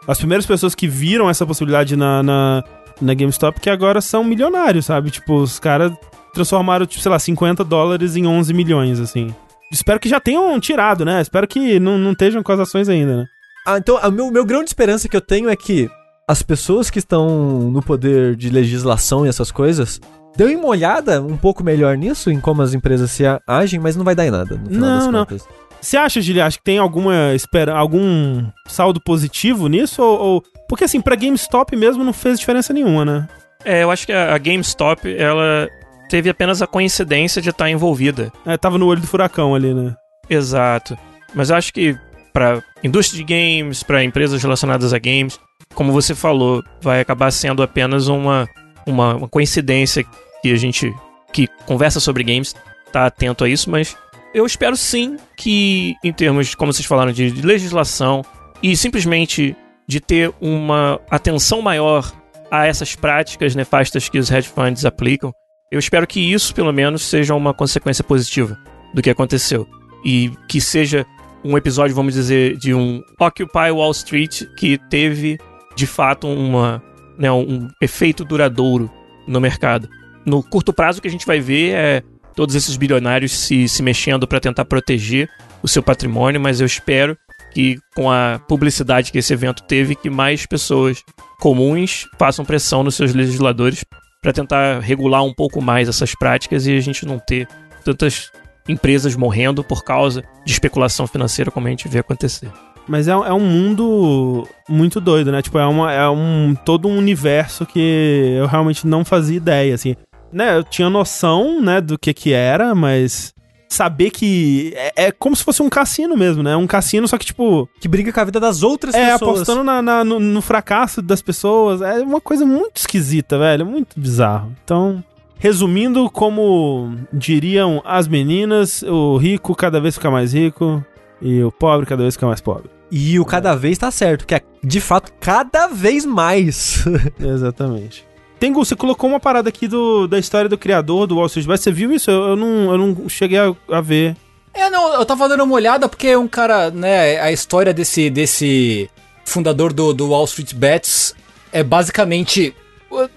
As primeiras pessoas que viram essa possibilidade na, na, na GameStop que agora são milionários, sabe? Tipo, os caras transformaram, tipo, sei lá, 50 dólares em 11 milhões, assim. Espero que já tenham tirado, né? Espero que não, não estejam com as ações ainda, né? Ah, então, o meu, meu grande esperança que eu tenho é que as pessoas que estão no poder de legislação e essas coisas dêem uma olhada um pouco melhor nisso, em como as empresas se agem, mas não vai dar em nada, no final Não, das não. Você acha, Gili, acha que tem alguma espera, algum saldo positivo nisso? Ou, ou- Porque assim, pra GameStop mesmo não fez diferença nenhuma, né? É, eu acho que a a GameStop, ela teve apenas a coincidência de estar envolvida. É, tava no olho do furacão ali, né? Exato. Mas eu acho que para indústria de games, para empresas relacionadas a games, como você falou, vai acabar sendo apenas uma, uma, uma coincidência que a gente que conversa sobre games tá atento a isso, mas eu espero sim que, em termos, como vocês falaram, de legislação e simplesmente de ter uma atenção maior a essas práticas nefastas que os hedge funds aplicam, eu espero que isso, pelo menos, seja uma consequência positiva do que aconteceu. E que seja um episódio, vamos dizer, de um Occupy Wall Street que teve, de fato, uma, né, um efeito duradouro no mercado. No curto prazo, o que a gente vai ver é todos esses bilionários se, se mexendo para tentar proteger o seu patrimônio, mas eu espero que com a publicidade que esse evento teve, que mais pessoas comuns façam pressão nos seus legisladores para tentar regular um pouco mais essas práticas e a gente não ter tantas empresas morrendo por causa de especulação financeira como a gente vê acontecer. Mas é, é um mundo muito doido, né? Tipo, é, uma, é um todo um universo que eu realmente não fazia ideia, assim. Né, eu tinha noção, né, do que que era, mas saber que é, é como se fosse um cassino mesmo, né? Um cassino, só que, tipo, Que briga com a vida das outras é, pessoas. apostando na, na- no, no fracasso das pessoas. É uma coisa muito esquisita, velho. Muito bizarro. Então, resumindo, como diriam as meninas, o rico cada vez fica mais rico e o pobre cada vez fica mais pobre. E o cada vez tá certo, que é de fato cada vez mais. Exatamente. Tengu, você colocou uma parada aqui do, da história do criador do Wall Street Bets. Você viu isso? Eu, eu não, eu não cheguei a, a ver. É, não, eu tava dando uma olhada porque é um cara, né, a história desse, desse fundador do, do Wall Street Bets é basicamente,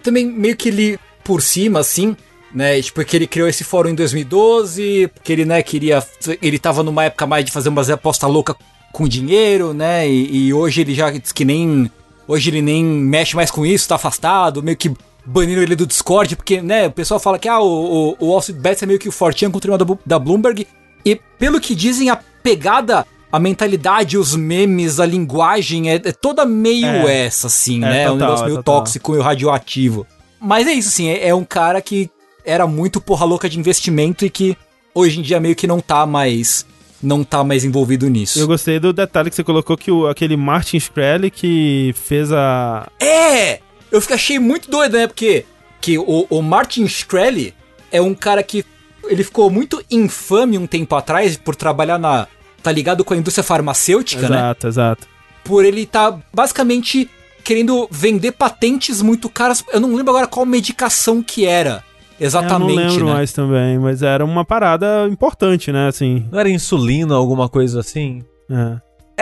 também meio que li por cima, assim, né, tipo, porque ele criou esse fórum em 2012, porque ele, né, queria, ele tava numa época mais de fazer umas apostas loucas com dinheiro, né, e, e hoje ele já diz que nem, hoje ele nem mexe mais com isso, tá afastado, meio que baniram ele do Discord, porque, né, o pessoal fala que, ah, o, o, o Wall Street Bets é meio que o fortinho contra o da, da Bloomberg, e pelo que dizem, a pegada, a mentalidade, os memes, a linguagem é, é toda meio É. essa, assim, É, né? é um total, negócio é meio total. tóxico e radioativo. Mas é isso, assim, é, é um cara que era muito porra louca de investimento e que hoje em dia meio que não tá mais não tá mais envolvido nisso. Eu gostei do detalhe que você colocou que o, aquele Martin Shkreli que fez a. É! Eu fiquei, achei muito doido, né? Porque que o, o Martin Shkreli é um cara que ele ficou muito infame um tempo atrás por trabalhar na. tá ligado com a indústria farmacêutica, exato, né? Exato, exato. Por ele tá basicamente querendo vender patentes muito caras. Eu não lembro agora qual medicação que era. Exatamente. Eu não lembro né? mais também, mas era uma parada importante, né? Assim. Não era insulina, alguma coisa assim? É.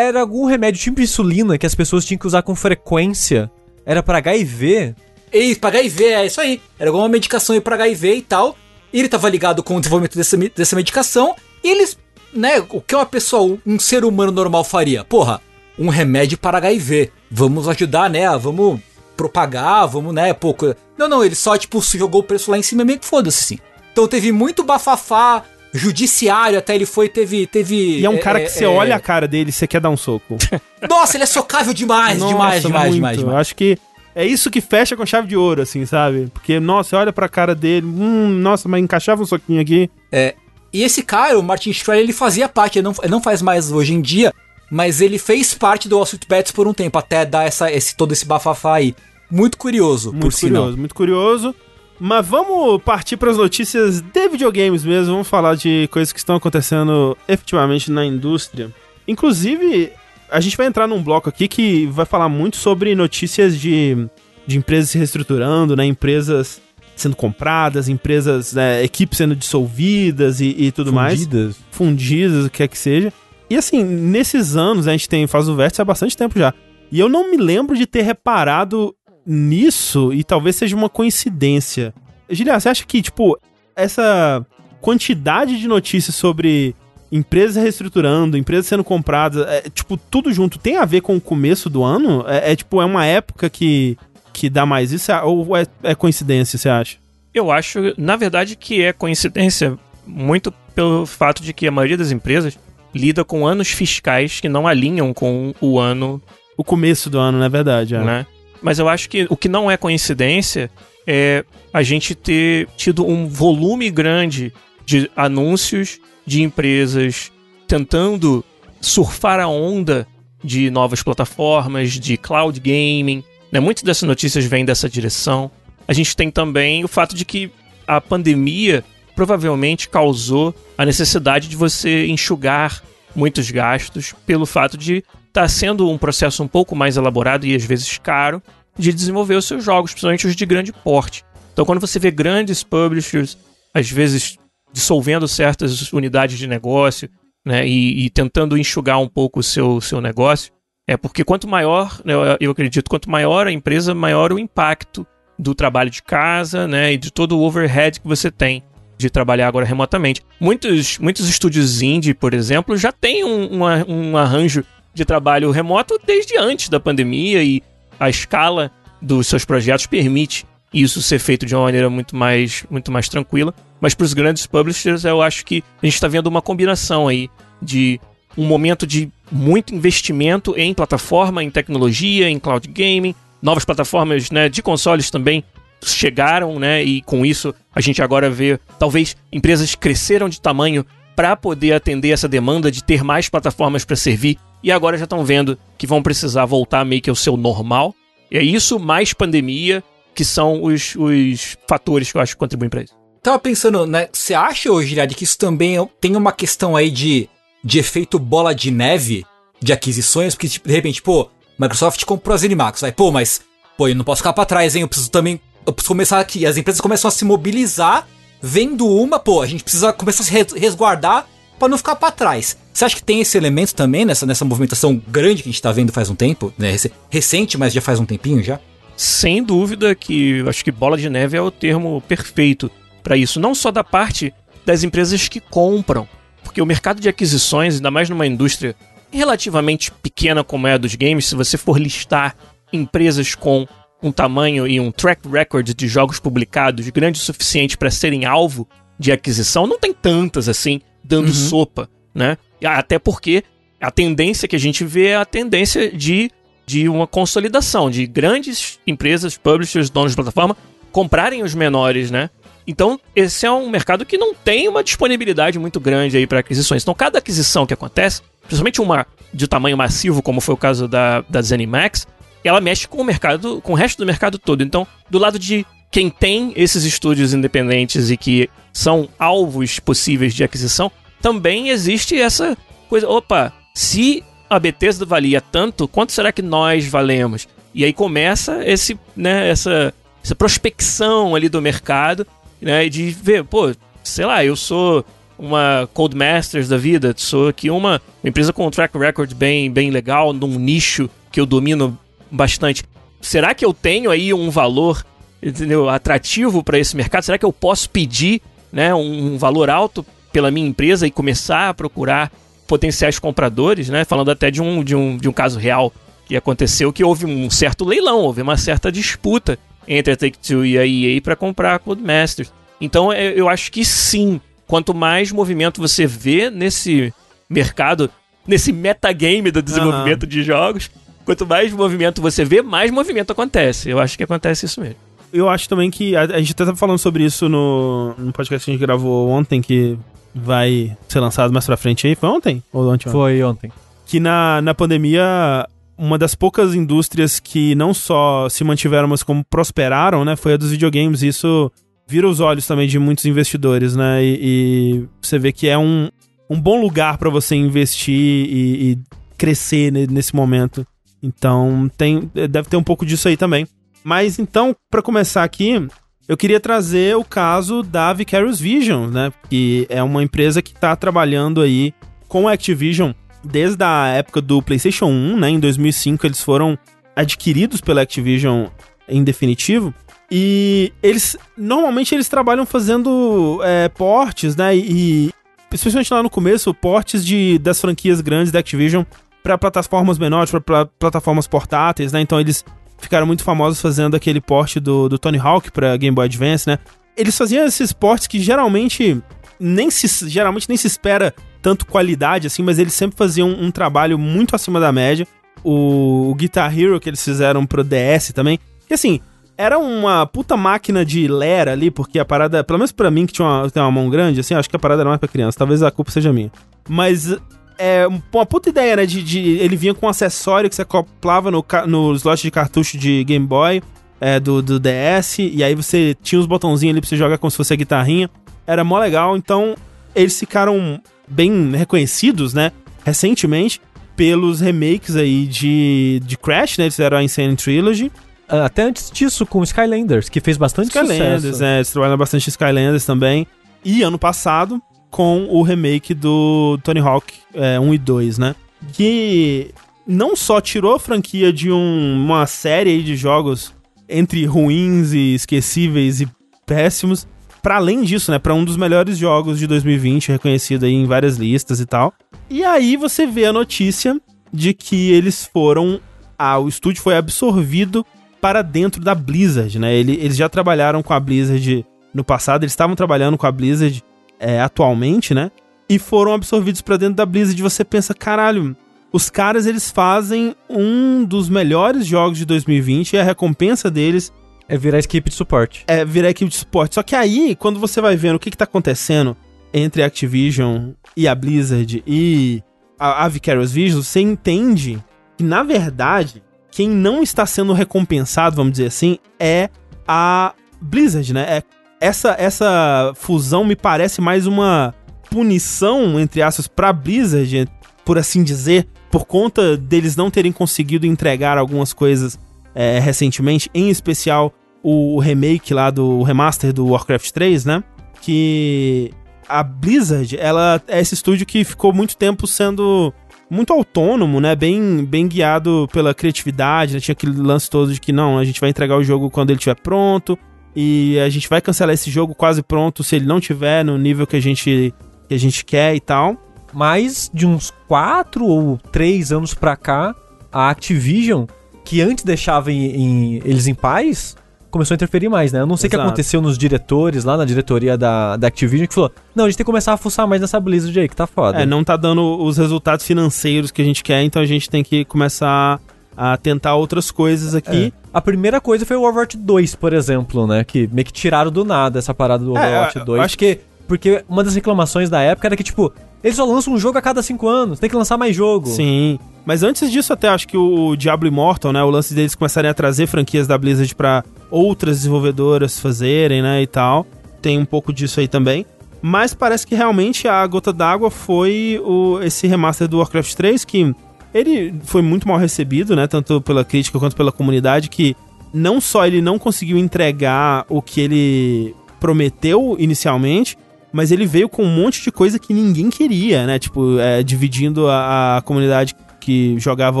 Era algum remédio tipo insulina que as pessoas tinham que usar com frequência. Era para HIV. Isso, pra HIV, é isso aí. Era alguma medicação aí pra HIV e tal. E ele tava ligado com o desenvolvimento dessa, dessa medicação. E eles, né, o que uma pessoa, um ser humano normal faria? Porra, um remédio para HIV. Vamos ajudar, né? Vamos propagar, vamos, né, pouco. Não, não, ele só, tipo, jogou o preço lá em cima meio que foda-se, sim. Então teve muito bafafá, judiciário até ele foi, teve. teve e é um cara é, que você é... olha a cara dele e você quer dar um soco. Nossa, ele é socável demais, Nossa, demais, demais, muito. demais, demais. Acho que é isso que fecha com chave de ouro, assim, sabe? Porque, nossa, você olha pra cara dele, hum, nossa, mas encaixava um soquinho aqui. É. E esse cara, o Martin Shkreli, ele fazia parte, ele não, ele não faz mais hoje em dia, mas ele fez parte do Wall Street Bets por um tempo, até dar essa, esse, todo esse bafafá aí. Muito curioso, muito por curioso, sinal. Muito curioso. Mas vamos partir para as notícias de videogames mesmo. Vamos falar de coisas que estão acontecendo efetivamente na indústria. Inclusive, a gente vai entrar num bloco aqui que vai falar muito sobre notícias de, de empresas se reestruturando, né? Empresas sendo compradas, empresas, né, equipes sendo dissolvidas e, e tudo Fundidas. mais. Fundidas, o que é que seja. E assim, nesses anos, a gente tem faz o vértice há bastante tempo já. E eu não me lembro de ter reparado nisso, e talvez seja uma coincidência. Gilian, você acha que, tipo, essa quantidade de notícias sobre empresas reestruturando, empresas sendo compradas, é, tipo, tudo junto tem a ver com o começo do ano? É, é tipo, é uma época que, que dá mais isso? Ou é, é coincidência, você acha? Eu acho, na verdade, que é coincidência muito pelo fato de que a maioria das empresas lida com anos fiscais que não alinham com o ano. O começo do ano, na é verdade. É. Né? Mas eu acho que o que não é coincidência é a gente ter tido um volume grande de anúncios de empresas tentando surfar a onda de novas plataformas, de cloud gaming. Né? Muitas dessas notícias vêm dessa direção. A gente tem também o fato de que a pandemia provavelmente causou a necessidade de você enxugar muitos gastos pelo fato de está sendo um processo um pouco mais elaborado e às vezes caro de desenvolver os seus jogos, principalmente os de grande porte. Então, quando você vê grandes publishers, às vezes dissolvendo certas unidades de negócio, né, e, e tentando enxugar um pouco o seu, seu negócio, é porque quanto maior, né, eu acredito, quanto maior a empresa, maior o impacto do trabalho de casa, né, e de todo o overhead que você tem de trabalhar agora remotamente. Muitos, muitos estúdios indie, por exemplo, já têm um, um, um arranjo de trabalho remoto desde antes da pandemia e a escala dos seus projetos permite isso ser feito de uma maneira muito mais, muito mais tranquila. Mas para os grandes publishers, eu acho que a gente está vendo uma combinação aí de um momento de muito investimento em plataforma, em tecnologia, em cloud gaming, novas plataformas né, de consoles também chegaram, né? E com isso a gente agora vê talvez empresas cresceram de tamanho para poder atender essa demanda de ter mais plataformas para servir e agora já estão vendo que vão precisar voltar meio que ao seu normal. E é isso, mais pandemia, que são os, os fatores que eu acho que contribuem para isso. Tava pensando, né? Você acha, hoje, Gilhard, que isso também é tem uma questão aí de, de efeito bola de neve de aquisições? Porque, tipo, de repente, pô, Microsoft comprou a Zenimax. Aí, pô, mas, pô, eu não posso ficar pra trás, hein? Eu preciso também. Começar aqui. As empresas começam a se mobilizar, vendo uma, pô, a gente precisa começar a se resguardar para não ficar para trás. Você acha que tem esse elemento também nessa, nessa movimentação grande que a gente tá vendo faz um tempo? Né? Recente, mas já faz um tempinho já? Sem dúvida que acho que bola de neve é o termo perfeito para isso. Não só da parte das empresas que compram, porque o mercado de aquisições, ainda mais numa indústria relativamente pequena como é a dos games, se você for listar empresas com um tamanho e um track record de jogos publicados grande o suficiente para serem alvo de aquisição, não tem tantas assim dando uhum. sopa, né? Até porque a tendência que a gente vê é a tendência de, de uma consolidação, de grandes empresas, publishers, donos de plataforma, comprarem os menores, né? Então, esse é um mercado que não tem uma disponibilidade muito grande aí para aquisições. Então, cada aquisição que acontece, principalmente uma de tamanho massivo, como foi o caso da, da ZeniMax, ela mexe com o mercado, com o resto do mercado todo. Então, do lado de quem tem esses estúdios independentes e que são alvos possíveis de aquisição, também existe essa coisa, opa, se a Bethesda valia tanto, quanto será que nós valemos? E aí começa esse, né, essa, essa prospecção ali do mercado, né, de ver, pô, sei lá, eu sou uma Codemasters da vida, sou aqui uma, uma empresa com um track record bem, bem legal, num nicho que eu domino bastante. Será que eu tenho aí um valor entendeu, atrativo para esse mercado? Será que eu posso pedir né, um valor alto pela minha empresa e começar a procurar potenciais compradores, né? Falando até de um, de um, de um caso real que aconteceu, que houve um certo leilão, houve uma certa disputa entre a Take-Two e a EA para comprar a Codemasters. Então é, eu acho que sim, quanto mais movimento você vê nesse mercado, nesse metagame do desenvolvimento uhum. de jogos, quanto mais movimento você vê, mais movimento acontece. Eu acho que acontece isso mesmo. Eu acho também que a, a gente até tava falando sobre isso no, no podcast que a gente gravou ontem, que vai ser lançado mais pra frente aí. Foi ontem? Ou ontem? Foi ontem. Que na, na pandemia, uma das poucas indústrias que não só se mantiveram, mas como prosperaram, né? Foi a dos videogames. Isso vira os olhos também de muitos investidores, né? E, e você vê que é um, um bom lugar para você investir e, e crescer nesse momento. Então, tem, deve ter um pouco disso aí também. Mas então, para começar aqui, eu queria trazer o caso da Vicarious Vision, né? Que é uma empresa que está trabalhando aí com a Activision desde a época do PlayStation 1, né? Em 2005 eles foram adquiridos pela Activision em definitivo. E eles normalmente eles trabalham fazendo é, portes, né? E especialmente lá no começo, portes de, das franquias grandes da Activision para plataformas menores, para plataformas portáteis, né? Então eles ficaram muito famosos fazendo aquele porte do, do Tony Hawk para Game Boy Advance, né? Eles faziam esses portes que geralmente nem se geralmente nem se espera tanto qualidade assim, mas eles sempre faziam um trabalho muito acima da média. O, o Guitar Hero que eles fizeram pro DS também. E assim, era uma puta máquina de lera ali, porque a parada, pelo menos para mim que tinha uma, tem uma mão grande, assim, acho que a parada era mais pra criança, talvez a culpa seja minha. Mas é uma puta ideia, né? De, de, ele vinha com um acessório que você acoplava no, no slot de cartucho de Game Boy é, do, do DS, e aí você tinha os botãozinhos ali pra você jogar como se fosse a guitarrinha. Era mó legal, então eles ficaram bem reconhecidos, né? Recentemente, pelos remakes aí de, de Crash, né? Eles fizeram a Insane Trilogy. Ah, até antes disso, com Skylanders, que fez bastante Skylanders, sucesso. Skylanders, é, eles trabalham bastante Skylanders também. E ano passado, com o remake do Tony Hawk é, 1 e 2, né? Que não só tirou a franquia de um, uma série de jogos entre ruins e esquecíveis e péssimos, para além disso, né, para um dos melhores jogos de 2020, reconhecido aí em várias listas e tal. E aí você vê a notícia de que eles foram, ah, o estúdio foi absorvido para dentro da Blizzard, né? Ele, eles já trabalharam com a Blizzard no passado, eles estavam trabalhando com a Blizzard é, atualmente, né? E foram absorvidos para dentro da Blizzard. Você pensa, caralho, os caras eles fazem um dos melhores jogos de 2020 e a recompensa deles é virar equipe de suporte. É virar equipe de suporte. Só que aí, quando você vai vendo o que, que tá acontecendo entre a Activision e a Blizzard e a, a Vicarious Visions, você entende que, na verdade, quem não está sendo recompensado, vamos dizer assim, é a Blizzard, né? É essa, essa fusão me parece mais uma punição, entre aspas, pra Blizzard, por assim dizer, por conta deles não terem conseguido entregar algumas coisas é, recentemente, em especial o remake lá do remaster do Warcraft 3, né? Que a Blizzard, ela é esse estúdio que ficou muito tempo sendo muito autônomo, né? Bem, bem guiado pela criatividade, né? Tinha aquele lance todo de que não, a gente vai entregar o jogo quando ele estiver pronto, e a gente vai cancelar esse jogo quase pronto se ele não tiver no nível que a gente, que a gente quer e tal. Mas de uns 4 ou 3 anos pra cá, a Activision, que antes deixava em, em, eles em paz, começou a interferir mais, né? Eu não sei o que aconteceu nos diretores, lá na diretoria da, da Activision, que falou: não, a gente tem que começar a fuçar mais nessa Blizzard aí, que tá foda. É, não tá dando os resultados financeiros que a gente quer, então a gente tem que começar a tentar outras coisas aqui. É. A primeira coisa foi o Overwatch 2, por exemplo, né? Que meio que tiraram do nada essa parada do É, Overwatch eu 2. acho que, porque uma das reclamações da época era que, tipo, eles só lançam um jogo a cada cinco anos, tem que lançar mais jogo. Sim. Mas antes disso, até acho que o Diablo Immortal, né? O lance deles começarem a trazer franquias da Blizzard pra outras desenvolvedoras fazerem, né? E tal. Tem um pouco disso aí também. Mas parece que realmente a gota d'água foi o, esse remaster do Warcraft 3, que ele foi muito mal recebido, né? Tanto pela crítica quanto pela comunidade, que não só ele não conseguiu entregar o que ele prometeu inicialmente, mas ele veio com um monte de coisa que ninguém queria, né? Tipo, é, dividindo a, a comunidade que jogava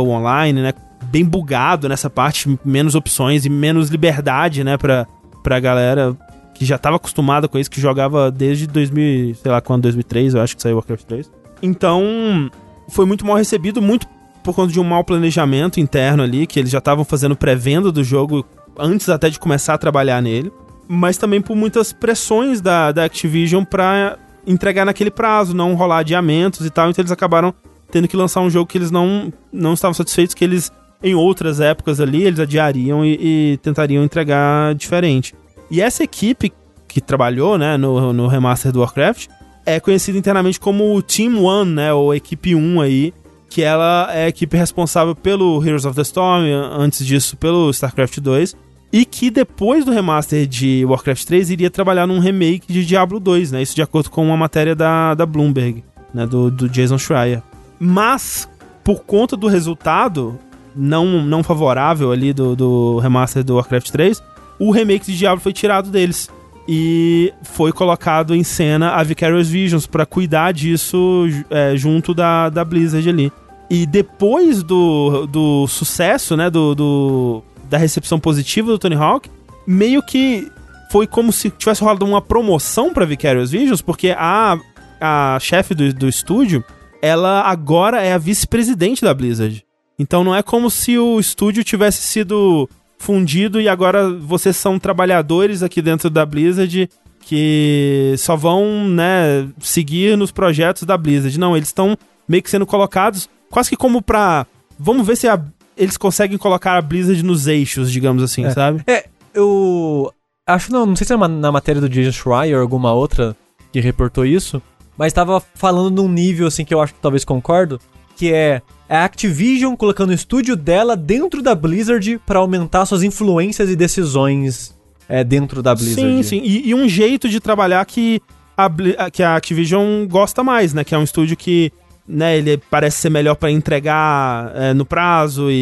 o online, né? Bem bugado nessa parte, menos opções e menos liberdade, né? Pra, pra galera que já tava acostumada com isso, que jogava desde 2000, sei lá quando, 2003, eu acho que saiu Warcraft 3. Então, foi muito mal recebido, muito por conta de um mau planejamento interno ali, que eles já estavam fazendo pré-venda do jogo antes até de começar a trabalhar nele, mas também por muitas pressões da, da Activision pra entregar naquele prazo, não rolar adiamentos e tal, então eles acabaram tendo que lançar um jogo que eles não, não estavam satisfeitos, que eles, em outras épocas ali, eles adiariam e, e tentariam entregar diferente. E essa equipe que trabalhou, né, no, no remaster do Warcraft, é conhecida internamente como o Team One, né, ou Equipe 1 aí, que ela é a equipe responsável pelo Heroes of the Storm, antes disso pelo StarCraft 2, e que depois do remaster de Warcraft 3 iria trabalhar num remake de Diablo 2, né, isso de acordo com uma matéria da, da Bloomberg, né, do, do Jason Schreier. Mas, por conta do resultado não, não favorável ali do, do remaster do Warcraft 3, o remake de Diablo foi tirado deles. E foi colocado em cena a Vicarious Visions para cuidar disso é, junto da, da Blizzard ali. E depois do, do sucesso, né, do, do, da recepção positiva do Tony Hawk, meio que foi como se tivesse rolado uma promoção para Vicarious Visions, porque a, a chefe do, do estúdio, ela agora é a vice-presidente da Blizzard. Então não é como se o estúdio tivesse sido fundido e agora vocês são trabalhadores aqui dentro da Blizzard que só vão, né, seguir nos projetos da Blizzard. Não, eles estão meio que sendo colocados quase que como pra. Vamos ver se a- eles conseguem colocar a Blizzard nos eixos, digamos assim, sabe? É, eu acho não, não sei se é na matéria do Jason Schreier ou alguma outra que reportou isso, mas tava falando num nível assim que eu acho que talvez concordo, que é a Activision colocando o estúdio dela dentro da Blizzard pra aumentar suas influências e decisões é, dentro da Blizzard. Sim, sim. E, e um jeito de trabalhar que a- que a Activision gosta mais, né? Que é um estúdio que, né, ele parece ser melhor pra entregar é, no prazo e,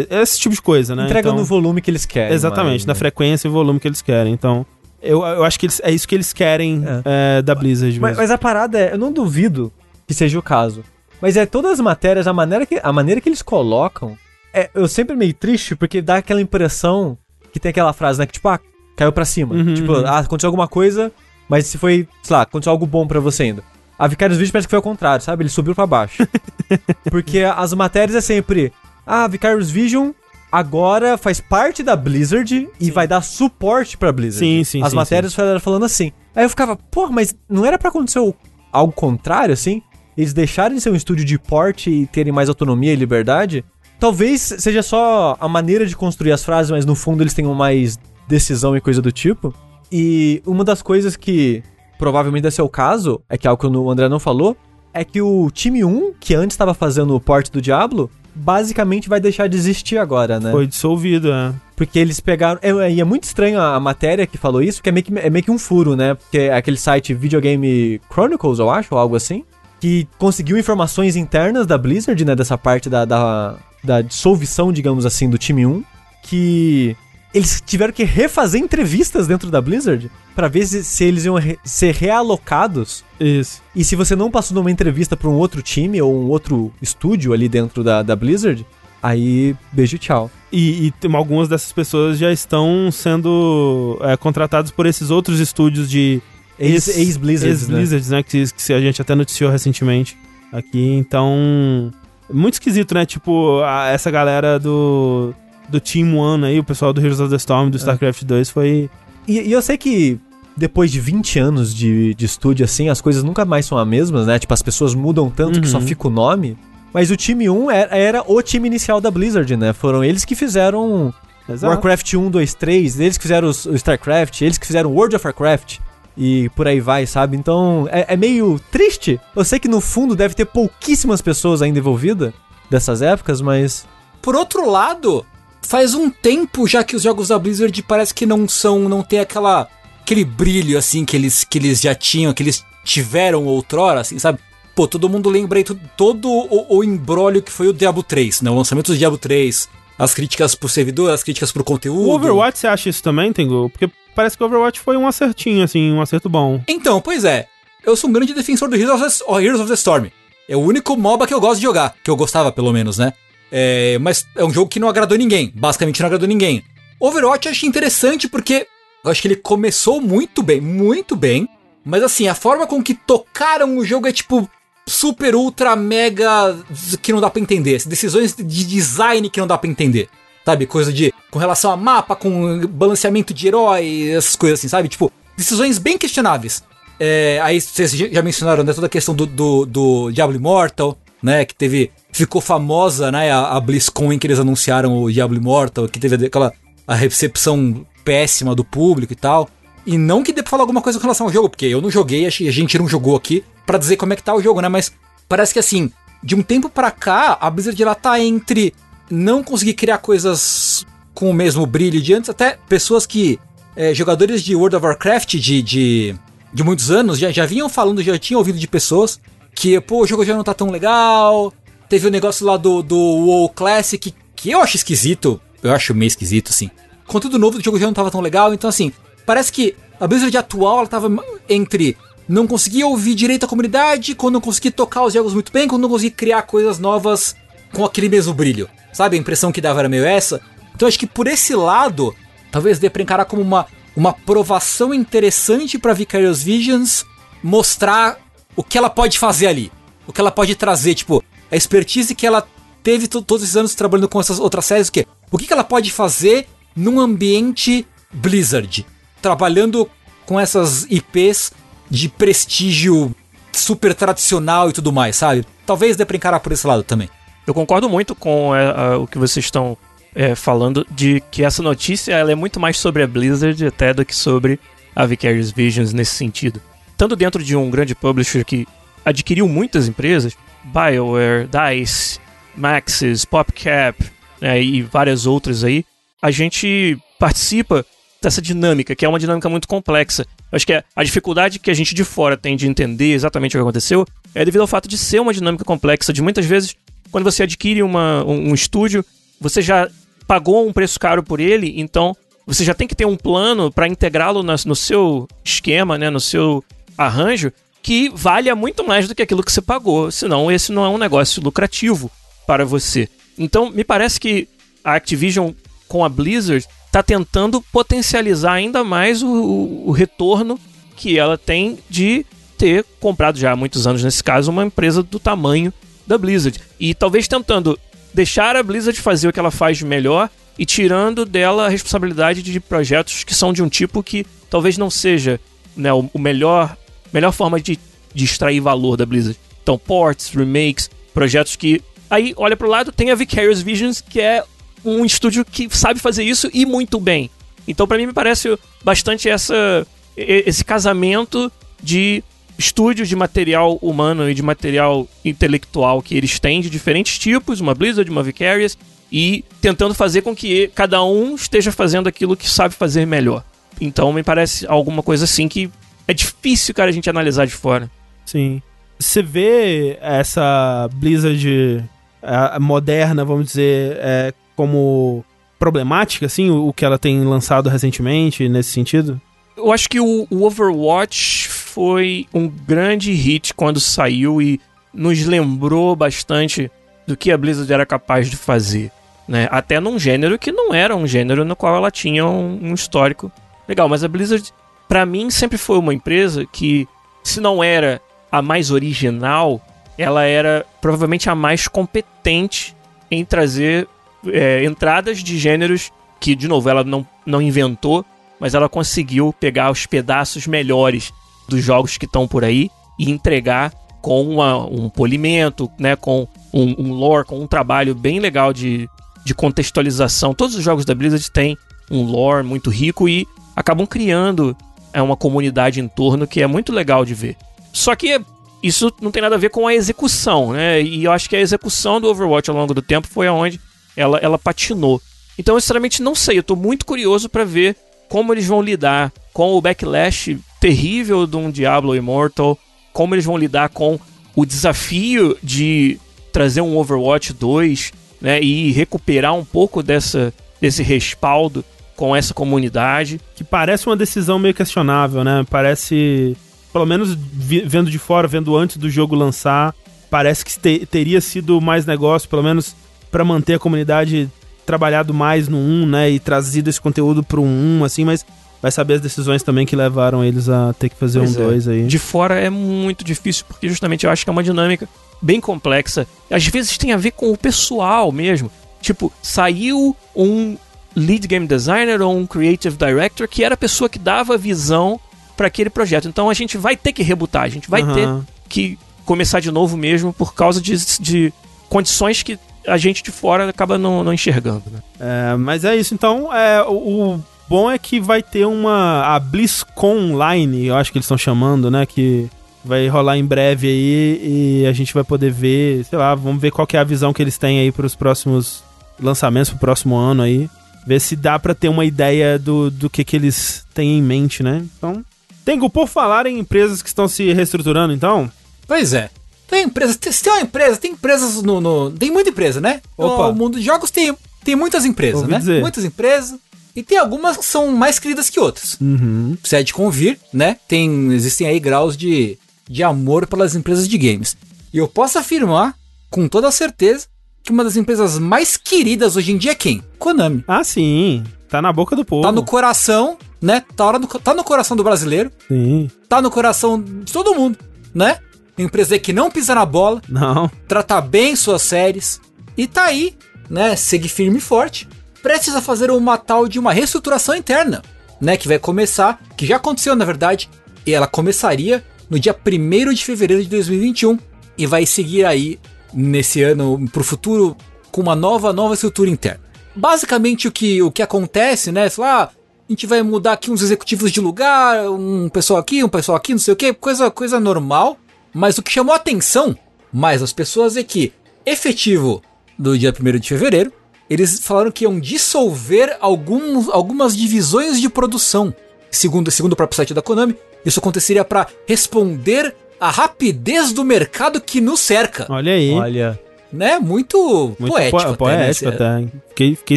e- esse tipo de coisa, né? Entrega Então- no volume que eles querem. Exatamente, mais, na né? frequência e volume que eles querem. Então, eu, eu acho que eles- é isso que eles querem é, da Blizzard Mas, mesmo. mas a parada é, eu não duvido que seja o caso. Mas é todas as matérias, a maneira que, a maneira que eles colocam, é, eu sempre meio triste porque dá aquela impressão que tem aquela frase, né? Que tipo, ah, caiu pra cima. Uhum, tipo, uhum. ah, aconteceu alguma coisa, mas se foi, sei lá, aconteceu algo bom pra você ainda. A Vicarious Vision parece que foi ao contrário, sabe? Ele subiu pra baixo. porque as matérias é sempre, ah, Vicarious Vision agora faz parte da Blizzard e vai dar suporte pra Blizzard. Sim, sim, As sim, matérias foram falando assim. Aí eu ficava, pô, mas não era pra acontecer o- algo contrário, assim? Eles deixarem de ser um estúdio de porte e terem mais autonomia e liberdade? Talvez seja só a maneira de construir as frases, mas no fundo eles tenham mais decisão e coisa do tipo. E uma das coisas que provavelmente deve ser o caso, é que é algo que o André não falou, é que o time 1, que antes estava fazendo o porte do Diablo, basicamente vai deixar de existir agora, né? Foi dissolvido, é. Porque eles pegaram. É, e é muito estranho a, a matéria que falou isso, porque é meio que, é meio que um furo, né? Porque é aquele site Videogame Chronicles, eu acho, ou algo assim, que conseguiu informações internas da Blizzard, né? Dessa parte da, da, da dissolução, digamos assim, do time 1, que eles tiveram que refazer entrevistas dentro da Blizzard pra ver se, se eles iam re- ser realocados. Isso. E se você não passou numa entrevista pra um outro time ou um outro estúdio ali dentro da, da Blizzard, aí beijo tchau. E, e algumas dessas pessoas já estão sendo é, contratadas por esses outros estúdios de Ex- Ex-Blizzards, né? Ex-Blizzards, né? Que, que a gente até noticiou recentemente aqui. Então, muito esquisito, né? Tipo, a- essa galera do, do Team One aí, o pessoal do Heroes of the Storm, do É. StarCraft 2, foi... E, e eu sei que depois de 20 anos de, de estúdio, assim, as coisas nunca mais são as mesmas, né? Tipo, as pessoas mudam tanto que só Uhum. fica o nome. Mas o time 1 era, era o time inicial da Blizzard, né? Foram eles que fizeram Exato. Warcraft 1, 2, 3, eles que fizeram o StarCraft, eles que fizeram World of Warcraft e por aí vai, sabe? Então é, é meio triste. Eu sei que no fundo deve ter pouquíssimas pessoas ainda envolvidas dessas épocas, mas. Por outro lado, faz um tempo já que os jogos da Blizzard parece que não são, não tem aquela aquele brilho assim que eles que eles já tinham, que eles tiveram outrora, assim, sabe? Pô, todo mundo lembra aí todo o, o embrólio que foi o Diablo 3, né? O lançamento do Diablo 3, as críticas pro servidor, as críticas pro conteúdo. O Overwatch, você acha isso também, Tengu? Porque parece que o Overwatch foi um acertinho, assim, um acerto bom. Então, pois é. Eu sou um grande defensor do Heroes of, the, Heroes of the Storm. É o único MOBA que eu gosto de jogar, que eu gostava pelo menos, né? É, mas é um jogo que não agradou ninguém, basicamente não agradou ninguém. Overwatch eu achei interessante porque eu acho que ele começou muito bem, muito bem, mas assim, a forma com que tocaram o jogo é tipo super ultra mega que não dá pra entender, decisões de design que não dá pra entender. Sabe, coisa de com relação a mapa, com balanceamento de herói, essas coisas assim, sabe? Tipo, decisões bem questionáveis. É, aí vocês já mencionaram né, toda a questão do, do, do Diablo Immortal, né? Que teve. Ficou famosa, né? A, a BlizzCon em que eles anunciaram o Diablo Immortal, que teve aquela a recepção péssima do público e tal. E não que dê pra falar alguma coisa com relação ao jogo, porque eu não joguei, a gente não jogou aqui pra dizer como é que tá o jogo, né? Mas parece que assim, de um tempo pra cá, a Blizzard ela tá entre não conseguir criar coisas com o mesmo brilho de antes, até pessoas que. é, jogadores de World of Warcraft de, de, de muitos anos já, já vinham falando, já tinham ouvido de pessoas que, pô, o jogo já não tá tão legal. Teve o negócio lá do, do WoW Classic, que eu acho esquisito. Eu acho meio esquisito, assim. Conteúdo novo do jogo já não tava tão legal, então assim, parece que a Blizzard atual, ela tava entre não conseguir ouvir direito a comunidade, quando não conseguir tocar os jogos muito bem, quando não conseguir criar coisas novas com aquele mesmo brilho. Sabe? A impressão que dava era meio essa. Então acho que por esse lado, talvez dê pra encarar como uma, uma provação interessante pra Vicarious Visions mostrar o que ela pode fazer ali. O que ela pode trazer, tipo, a expertise que ela teve to- todos esses anos trabalhando com essas outras séries, o quê? O que, que ela pode fazer num ambiente Blizzard? Trabalhando com essas IPs de prestígio super tradicional e tudo mais, sabe? Talvez dê pra encarar por esse lado também. Eu concordo muito com é, o que vocês estão é, falando de que essa notícia ela é muito mais sobre a Blizzard até do que sobre a Vicarious Visions nesse sentido. Tanto dentro de um grande publisher que adquiriu muitas empresas, BioWare, DICE, Maxis, PopCap né, e várias outras aí, a gente participa dessa dinâmica, que é uma dinâmica muito complexa. Eu acho que a- a dificuldade que a gente de fora tem de entender exatamente o que aconteceu é devido ao fato de ser uma dinâmica complexa, de muitas vezes, quando você adquire uma, um, um estúdio, você já pagou um preço caro por ele, então você já tem que ter um plano para integrá-lo nas- no seu esquema, né, no seu arranjo, que valha muito mais do que aquilo que você pagou, senão esse não é um negócio lucrativo para você. Então, me parece que a Activision com a Blizzard está tentando potencializar ainda mais o, o- o retorno que ela tem de ter comprado já há muitos anos, nesse caso, uma empresa do tamanho da Blizzard. E talvez tentando deixar a Blizzard fazer o que ela faz de melhor e tirando dela a responsabilidade de projetos que são de um tipo que talvez não seja né, o, o melhor melhor forma de, de extrair valor da Blizzard. Então, ports, remakes, projetos que. Aí, olha pro lado, tem a Vicarious Visions, que é um estúdio que sabe fazer isso e muito bem. Então, pra mim, me parece bastante essa, esse casamento de estúdios de material humano e de material intelectual que eles têm de diferentes tipos, uma Blizzard, uma Vicarious, e tentando fazer com que cada um esteja fazendo aquilo que sabe fazer melhor. Então, me parece alguma coisa assim que é difícil, cara, a gente analisar de fora. Sim. Você vê essa Blizzard é, moderna, vamos dizer, é, como problemática, assim, o, o que ela tem lançado recentemente nesse sentido? Eu acho que o, o Overwatch foi um grande hit quando saiu e nos lembrou bastante do que a Blizzard era capaz de fazer. Né? Até num gênero que não era um gênero no qual ela tinha um, um histórico legal. Mas a Blizzard, pra mim, sempre foi uma empresa que, se não era a mais original, ela era provavelmente a mais competente em trazer é, entradas de gêneros que, de novo, ela não, não inventou, mas ela conseguiu pegar os pedaços melhores dos jogos que estão por aí e entregar com uma, um polimento, né, com um, um, lore, com um trabalho bem legal de, de contextualização. Todos os jogos da Blizzard têm um lore muito rico e acabam criando é, uma comunidade em torno que é muito legal de ver. Só que isso não tem nada a ver com a execução, né? E eu acho que a execução do Overwatch ao longo do tempo foi aonde ela, ela patinou. Então, eu sinceramente não sei, eu tô muito curioso para ver como eles vão lidar com o backlash terrível de um Diablo Immortal, como eles vão lidar com o desafio de trazer um Overwatch 2, né, e recuperar um pouco dessa, desse respaldo com essa comunidade. Que parece uma decisão meio questionável, né? Parece, pelo menos vendo de fora, vendo antes do jogo lançar, parece que te teria sido mais negócio, pelo menos para manter a comunidade trabalhado mais no 1, né, e trazido esse conteúdo pro 1, assim, mas vai saber as decisões também que levaram eles a ter que fazer pois um 2 é. aí. De fora é muito difícil, porque justamente eu acho que é uma dinâmica bem complexa. Às vezes tem a ver com o pessoal mesmo. Tipo, saiu um lead game designer ou um creative director que era a pessoa que dava visão para aquele projeto. Então a gente vai ter que rebutar, a gente vai uhum. ter que começar de novo mesmo por causa de, de condições que a gente de fora acaba não, não enxergando, né? É, mas é isso, então, é, o, o bom é que vai ter uma. A BlizzCon Online, eu acho que eles estão chamando, né? Que vai rolar em breve aí e a gente vai poder ver, sei lá, vamos ver qual é a visão que eles têm aí para os próximos lançamentos, pro próximo ano aí. Ver se dá para ter uma ideia do, do que, que eles têm em mente, né? Então, Tengo, por falar em empresas que estão se reestruturando, então. Pois é. Tem empresa, tem, tem uma empresa, tem empresas no, no, Tem muita empresa, né? Opa. No mundo de jogos tem, tem muitas empresas, Ouvi né? Dizer. Muitas empresas. E tem algumas que são mais queridas que outras. Uhum. Você é de convir, né? Tem, existem aí graus de, de amor pelas empresas de games. E eu posso afirmar, com toda certeza, que uma das empresas mais queridas hoje em dia é quem? Konami. Ah, sim. Tá na boca do povo. Tá no coração, né? Tá, no, tá no coração do brasileiro. Sim. Tá no coração de todo mundo, né? empresa que não pisa na bola, não. trata bem suas séries e tá aí, né, segue firme e forte, precisa fazer uma tal de uma reestruturação interna, né, que vai começar, que já aconteceu na verdade, e ela começaria no dia 1 de fevereiro de 2021 e vai seguir aí nesse ano pro futuro com uma nova nova estrutura interna. Basicamente o que o que acontece, né, lá, ah, a gente vai mudar aqui uns executivos de lugar, um pessoal aqui, um pessoal aqui, não sei o que, coisa coisa normal mas o que chamou a atenção mais as pessoas é que, efetivo do dia 1 de fevereiro, eles falaram que iam dissolver alguns, algumas divisões de produção. Segundo, segundo o próprio site da Konami, isso aconteceria para responder à rapidez do mercado que nos cerca. Olha aí. Olha. Né? Muito, Muito poético. Po poético até, né? até. Fiquei, fiquei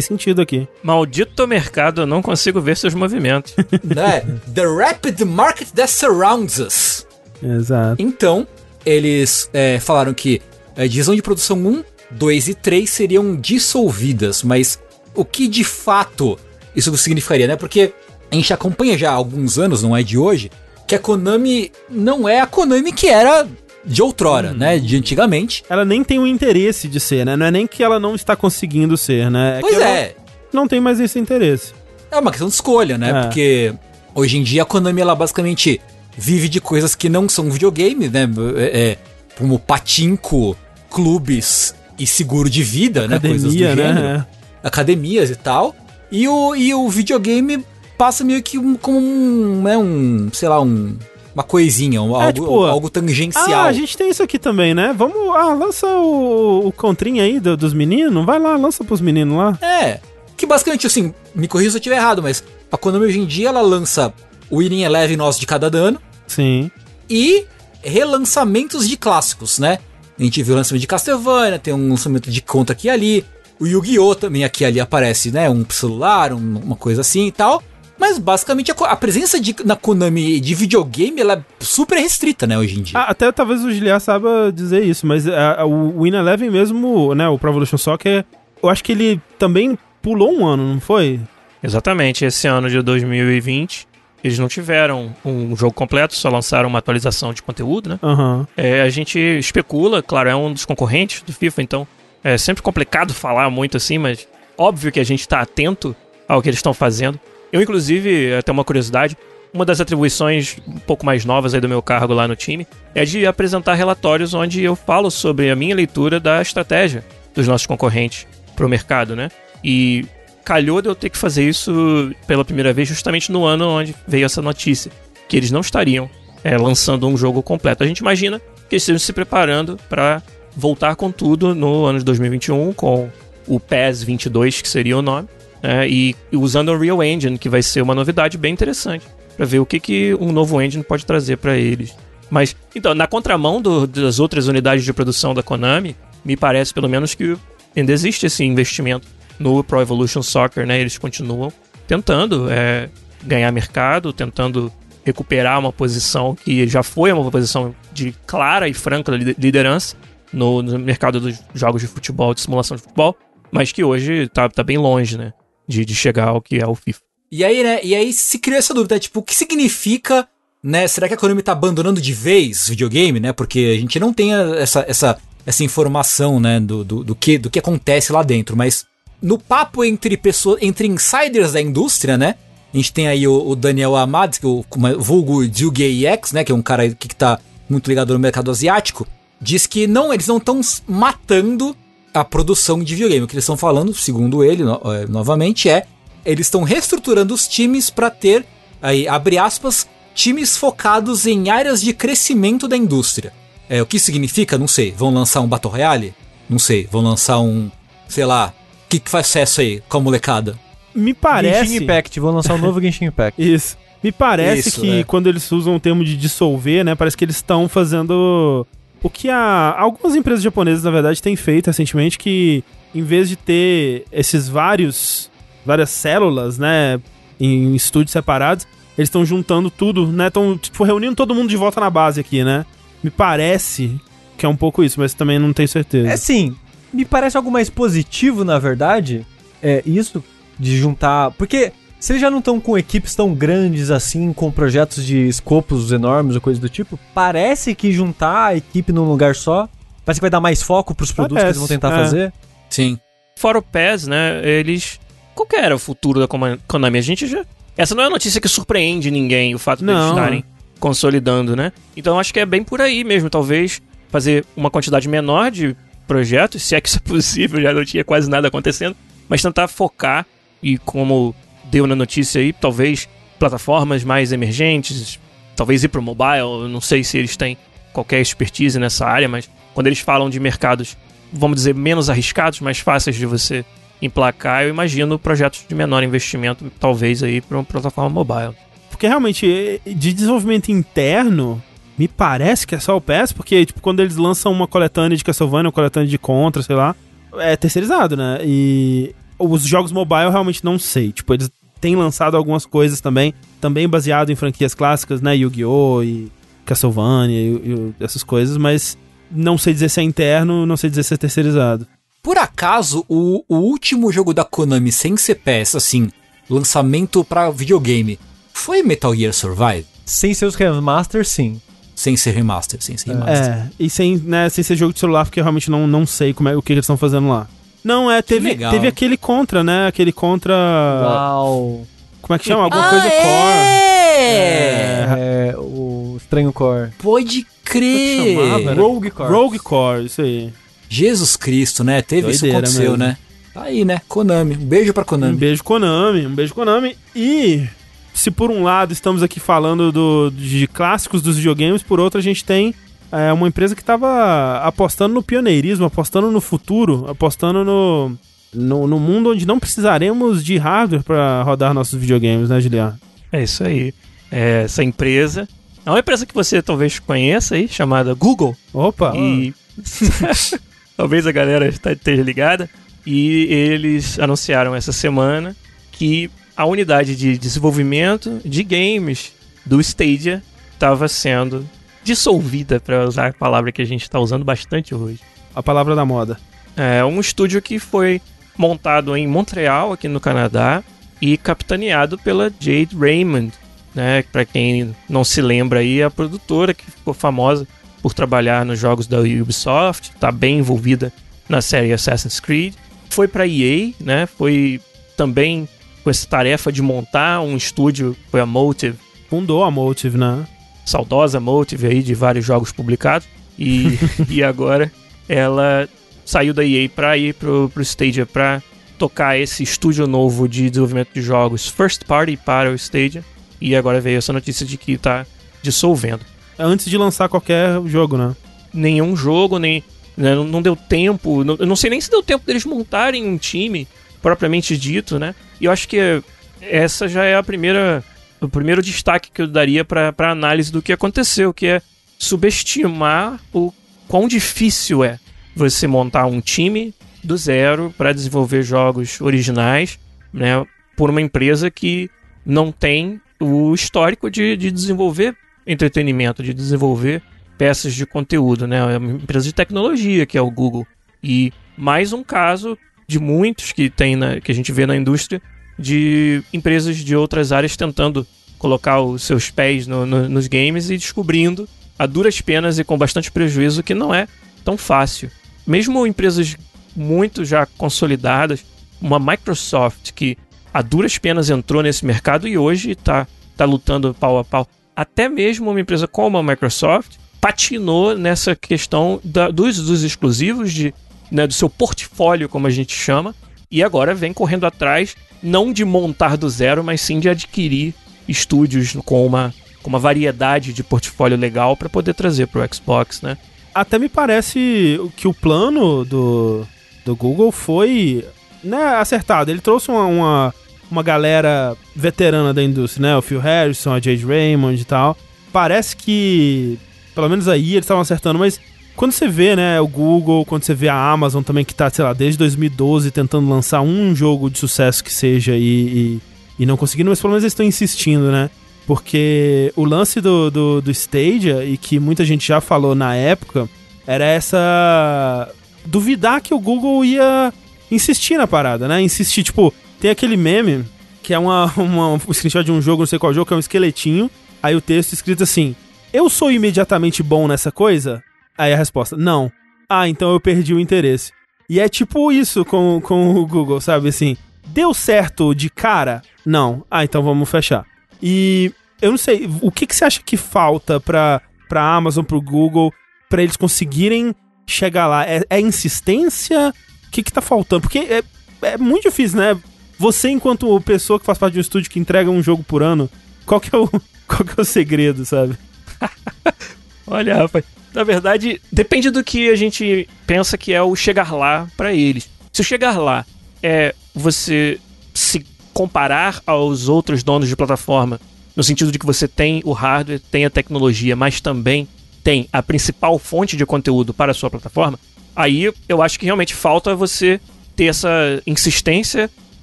sentido aqui. Maldito mercado, eu não consigo ver seus movimentos. né? The rapid market that surrounds us. Exato. Então, eles é, falaram que a divisão de produção 1, 2 e 3 seriam dissolvidas, mas o que de fato isso significaria, né? Porque a gente acompanha já há alguns anos, não é de hoje, que a Konami não é a Konami que era de outrora, hum. né? De antigamente. Ela nem tem o interesse de ser, né? Não é nem que ela não está conseguindo ser, né? É pois é. Não tem mais esse interesse. É uma questão de escolha, né? É. Porque hoje em dia a Konami ela basicamente vive de coisas que não são videogame, né? É, é como patinco, clubes e seguro de vida, Academia, né? Coisas do né? gênero. Né? Academias e tal. E o, e o videogame passa meio que um, como um, né, um, sei lá, um, uma coisinha, um, é, algo, tipo, algo tangencial. Ah, a gente tem isso aqui também, né? Vamos, ah, lança o, o contrinho aí do, dos meninos, vai lá, lança pros meninos lá. É, que basicamente, assim, me corrija se eu estiver errado, mas a Konami hoje em dia, ela lança o Winning Eleven nosso de cada dano. Sim. E relançamentos de clássicos, né? A gente viu o lançamento de Castlevania, tem um lançamento de conta aqui e ali. O Yu-Gi-Oh! também aqui e ali aparece, né? Um celular, um, uma coisa assim e tal. Mas basicamente a, a, presença de, na Konami de videogame ela é super restrita, né, hoje em dia. Ah, até talvez o Giliar saiba dizer isso, mas a, a, o Win Eleven mesmo, né, o Pro Evolution Soccer, eu acho que ele também pulou um ano, não foi? Exatamente, esse ano de 2020 eles não tiveram um jogo completo, só lançaram uma atualização de conteúdo, né? Uhum. É, a gente especula, claro, é um dos concorrentes do FIFA, então é sempre complicado falar muito assim, mas óbvio que a gente está atento ao que eles estão fazendo. Eu, inclusive, até uma curiosidade, uma das atribuições um pouco mais novas aí do meu cargo lá no time é de apresentar relatórios onde eu falo sobre a minha leitura da estratégia dos nossos concorrentes para o mercado, né? E calhou de eu ter que fazer isso pela primeira vez justamente no ano onde veio essa notícia, que eles não estariam é, lançando um jogo completo. A gente imagina que eles estejam se preparando para voltar com tudo no ano de 2021, com o PES 22, que seria o nome, é, e usando o Unreal Engine, que vai ser uma novidade bem interessante, para ver o que, que um novo engine pode trazer para eles. Mas, então, na contramão do, das outras unidades de produção da Konami, me parece pelo menos que ainda existe esse investimento no Pro Evolution Soccer, né? Eles continuam tentando é, ganhar mercado, tentando recuperar uma posição que já foi uma posição de clara e franca liderança no, no mercado dos jogos de futebol, de simulação de futebol, mas que hoje tá, tá bem longe, né? De, de chegar ao que é o FIFA. E aí, né? E aí se criou essa dúvida, tipo, o que significa, né? Será que a Konami tá abandonando de vez videogame, né? Porque a gente não tem essa, essa, essa informação, né? Do, do, do, que, do que acontece lá dentro, mas no papo entre pessoas, entre insiders da indústria, né? A gente tem aí o, o Daniel Amad, que é o, vulgo X, né? Que é um cara que, que tá muito ligado no mercado asiático. Diz que não, eles não estão matando a produção de videogame. O que eles estão falando, segundo ele, no, é, novamente, é eles estão reestruturando os times para ter, aí, abre aspas, times focados em áreas de crescimento da indústria. É, o que significa? Não sei. Vão lançar um Battle Royale? Não sei. Vão lançar um, sei lá, o que, que faz sucesso aí com a molecada? Me parece. Genshin Impact, vão lançar um novo Genshin Impact. Isso. Me parece Isso, que é. quando eles usam o termo de dissolver, né? Parece que eles estão fazendo o que a, algumas empresas japonesas, na verdade, têm feito recentemente, que em vez de ter esses vários várias células, né, em estúdios separados, eles estão juntando tudo, né, estão tipo reunindo todo mundo de volta na base aqui, né? Me parece que é um pouco isso, mas também não tenho certeza. É sim, me parece algo mais positivo, na verdade, é isso de juntar, porque se eles já não estão com equipes tão grandes assim, com projetos de escopos enormes ou coisa do tipo, parece que juntar a equipe num lugar só, parece que vai dar mais foco pros produtos parece, que eles vão tentar é. fazer. Sim. Fora o PES, né, eles... Qual que era o futuro da Konami? A gente já... Essa não é uma notícia que surpreende ninguém, o fato de eles estarem consolidando, né? Então acho que é bem por aí mesmo, talvez fazer uma quantidade menor de projetos, se é que isso é possível, já não tinha quase nada acontecendo, mas tentar focar e como deu na notícia aí, talvez plataformas mais emergentes, talvez ir para o mobile, não sei se eles têm qualquer expertise nessa área, mas quando eles falam de mercados, vamos dizer, menos arriscados, mais fáceis de você emplacar, eu imagino projetos de menor investimento, talvez aí para uma plataforma mobile. Porque realmente, de desenvolvimento interno, me parece que é só o PES, porque tipo, quando eles lançam uma coletânea de Castlevania, uma coletânea de Contra, sei lá, é terceirizado, né? E os jogos mobile eu realmente não sei. Tipo, eles tem lançado algumas coisas também, também baseado em franquias clássicas, né? Yu-Gi-Oh! e Castlevania e, e essas coisas, mas não sei dizer se é interno, não sei dizer se é terceirizado. Por acaso, o, o último jogo da Konami sem CPS, assim, lançamento para videogame, foi Metal Gear Survive? Sem seus remasters, sim. Sem ser remaster, sem ser remaster. É, e sem, né, sem ser jogo de celular, porque eu realmente não, não sei como é, o que eles estão fazendo lá. Não, é, teve, teve aquele contra, né? Aquele contra. Uau! Como é que chama? Alguma ah, coisa é! core. É, é, o Estranho Core. Pode crer! Chamava, Rogue Core. Rogue Core, isso aí. Jesus Cristo, né? Teve Doideira isso aconteceu, mesmo. né? Tá aí, né? Konami. Um beijo pra Konami. Um beijo, Konami. Um beijo, Konami. E se por um lado estamos aqui falando do, de clássicos dos videogames, por outro a gente tem é uma empresa que estava apostando no pioneirismo, apostando no futuro, apostando no, no, no mundo onde não precisaremos de hardware para rodar nossos videogames, né, Juliano? É isso aí. É, essa empresa é uma empresa que você talvez conheça aí, chamada Google. Opa! E talvez a galera esteja ligada. E eles anunciaram essa semana que a unidade de desenvolvimento de games do Stadia estava sendo dissolvida, para usar a palavra que a gente está usando bastante hoje. A palavra da moda. É um estúdio que foi montado em Montreal, aqui no Canadá, e capitaneado pela Jade Raymond, né? Para quem não se lembra aí, é a produtora que ficou famosa por trabalhar nos jogos da Ubisoft, está bem envolvida na série Assassin's Creed. Foi para EA, né? Foi também com essa tarefa de montar um estúdio, foi a Motive, fundou a Motive, né? Saudosa Motive aí de vários jogos publicados. E, e agora ela saiu da EA pra ir pro, pro Stadia pra tocar esse estúdio novo de desenvolvimento de jogos first party para o Stadia. E agora veio essa notícia de que tá dissolvendo. Antes de lançar qualquer jogo, né? Nenhum jogo, nem. né, não, não deu tempo. Não, eu não sei nem se deu tempo deles montarem um time propriamente dito, né? E eu acho que essa já é a primeira. O primeiro destaque que eu daria para análise do que aconteceu, que é subestimar o quão difícil é você montar um time do zero para desenvolver jogos originais, né, por uma empresa que não tem o histórico de, de desenvolver entretenimento, de desenvolver peças de conteúdo, né? É uma empresa de tecnologia que é o Google. E mais um caso de muitos que tem na, que a gente vê na indústria de empresas de outras áreas tentando colocar os seus pés no, no, nos games e descobrindo a duras penas e com bastante prejuízo que não é tão fácil. Mesmo empresas muito já consolidadas, uma Microsoft que a duras penas entrou nesse mercado e hoje está tá lutando pau a pau. Até mesmo uma empresa como a Microsoft patinou nessa questão da, dos, dos exclusivos, de, né, do seu portfólio, como a gente chama, e agora vem correndo atrás, não de montar do zero, mas sim de adquirir estúdios com uma, com uma variedade de portfólio legal para poder trazer para o Xbox, né? Até me parece que o plano do, do Google foi né, acertado. Ele trouxe uma, uma, uma galera veterana da indústria, né? O Phil Harrison, a Jade Raymond e tal. Parece que, pelo menos aí, eles estavam acertando, mas quando você vê, né, o Google, quando você vê a Amazon também, que tá, sei lá, desde 2012 tentando lançar um jogo de sucesso que seja e, e, e não conseguindo, mas pelo menos eles estão insistindo, né? Porque o lance do, do, do Stadia, e que muita gente já falou na época, era essa. duvidar que o Google ia insistir na parada, né? Insistir, tipo, tem aquele meme que é uma, uma, um screenshot de um jogo, não sei qual jogo, que é um esqueletinho. Aí o texto escrito assim: Eu sou imediatamente bom nessa coisa? Aí a resposta: Não. Ah, então eu perdi o interesse. E é tipo isso com, com o Google, sabe? Assim, deu certo de cara? Não. Ah, então vamos fechar. E eu não sei, o que, que você acha que falta pra, pra Amazon, pro Google, para eles conseguirem chegar lá? É, é insistência? O que, que tá faltando? Porque é, é muito difícil, né? Você, enquanto pessoa que faz parte de um estúdio que entrega um jogo por ano, qual que é o, qual que é o segredo, sabe? Olha, rapaz, na verdade, depende do que a gente pensa que é o chegar lá para eles. Se o chegar lá é você se comparar aos outros donos de plataforma, no sentido de que você tem o hardware, tem a tecnologia, mas também tem a principal fonte de conteúdo para a sua plataforma, aí eu acho que realmente falta você ter essa insistência,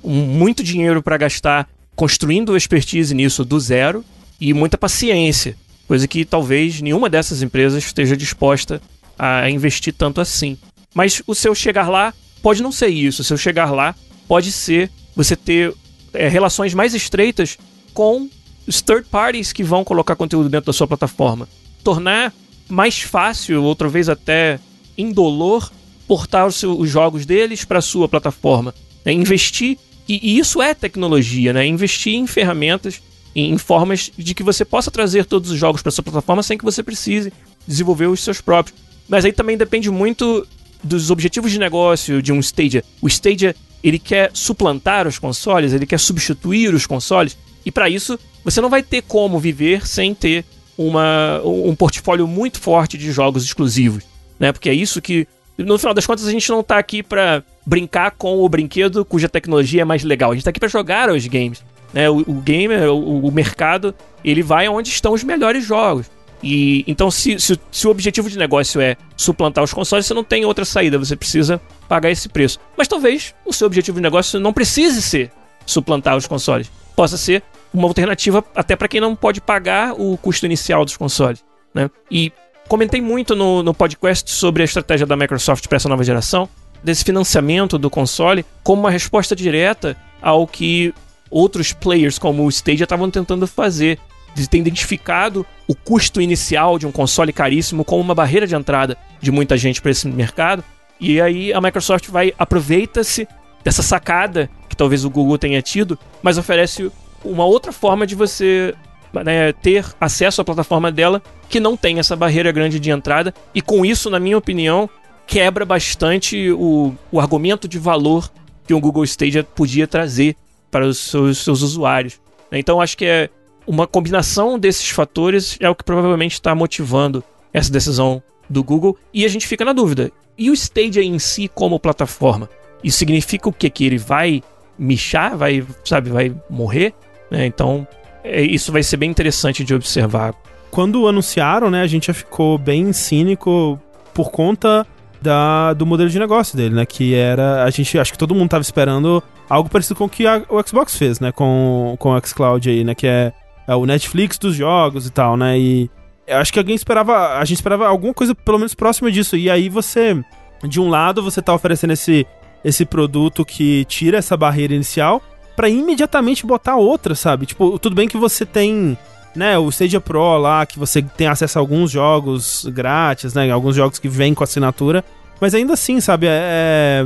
muito dinheiro para gastar construindo expertise nisso do zero e muita paciência, coisa que talvez nenhuma dessas empresas esteja disposta a investir tanto assim. Mas o seu chegar lá pode não ser isso, o seu chegar lá pode ser você ter é, relações mais estreitas com os third parties que vão colocar conteúdo dentro da sua plataforma. Tornar mais fácil, outra vez até indolor, portar os, seus, os jogos deles para a sua plataforma. É investir, e, e, isso é tecnologia, né? Investir em ferramentas, em, formas de que você possa trazer todos os jogos para sua plataforma sem que você precise desenvolver os seus próprios. Mas aí também depende muito dos objetivos de negócio de um Stadia. O Stadia ele quer suplantar os consoles, ele quer substituir os consoles, e para isso você não vai ter como viver sem ter uma, um portfólio muito forte de jogos exclusivos, né? Porque é isso que, no final das contas, a gente não tá aqui para brincar com o brinquedo cuja tecnologia é mais legal. A gente tá aqui para jogar os games, né? O, o gamer, o, o mercado, ele vai onde estão os melhores jogos. E então, se, se, se, o objetivo de negócio é suplantar os consoles, você não tem outra saída, você precisa pagar esse preço. Mas talvez o seu objetivo de negócio não precise ser suplantar os consoles. Possa ser uma alternativa até para quem não pode pagar o custo inicial dos consoles. Né? E comentei muito no, no podcast sobre a estratégia da Microsoft para essa nova geração, desse financiamento do console, como uma resposta direta ao que outros players como o Stadia estavam tentando fazer de ter identificado o custo inicial de um console caríssimo como uma barreira de entrada de muita gente para esse mercado. E aí a Microsoft vai aproveita-se dessa sacada que talvez o Google tenha tido, mas oferece uma outra forma de você né, ter acesso à plataforma dela que não tem essa barreira grande de entrada. E com isso, na minha opinião, quebra bastante o, o argumento de valor que o Google Stadia podia trazer para os seus, seus usuários. Então acho que é uma combinação desses fatores é o que provavelmente está motivando essa decisão do Google e a gente fica na dúvida. E o Stadia em si como plataforma? Isso significa o quê? Que ele vai michar, vai, sabe, vai morrer? É, então, é, isso vai ser bem interessante de observar. Quando anunciaram, né, a gente já ficou bem cínico por conta da, do modelo de negócio dele, né? Que era. A gente. Acho que todo mundo estava esperando algo parecido com o que a, o Xbox fez, né? Com, com o xCloud aí, né? Que é, é o Netflix dos jogos e tal, né? E acho que alguém esperava. A gente esperava alguma coisa pelo menos próxima disso. E aí você. De um lado, você tá oferecendo esse, esse produto que tira essa barreira inicial para imediatamente botar outra, sabe? Tipo, tudo bem que você tem né, o Stadia Pro lá, que você tem acesso a alguns jogos grátis, né, alguns jogos que vêm com assinatura, mas ainda assim, sabe, é, é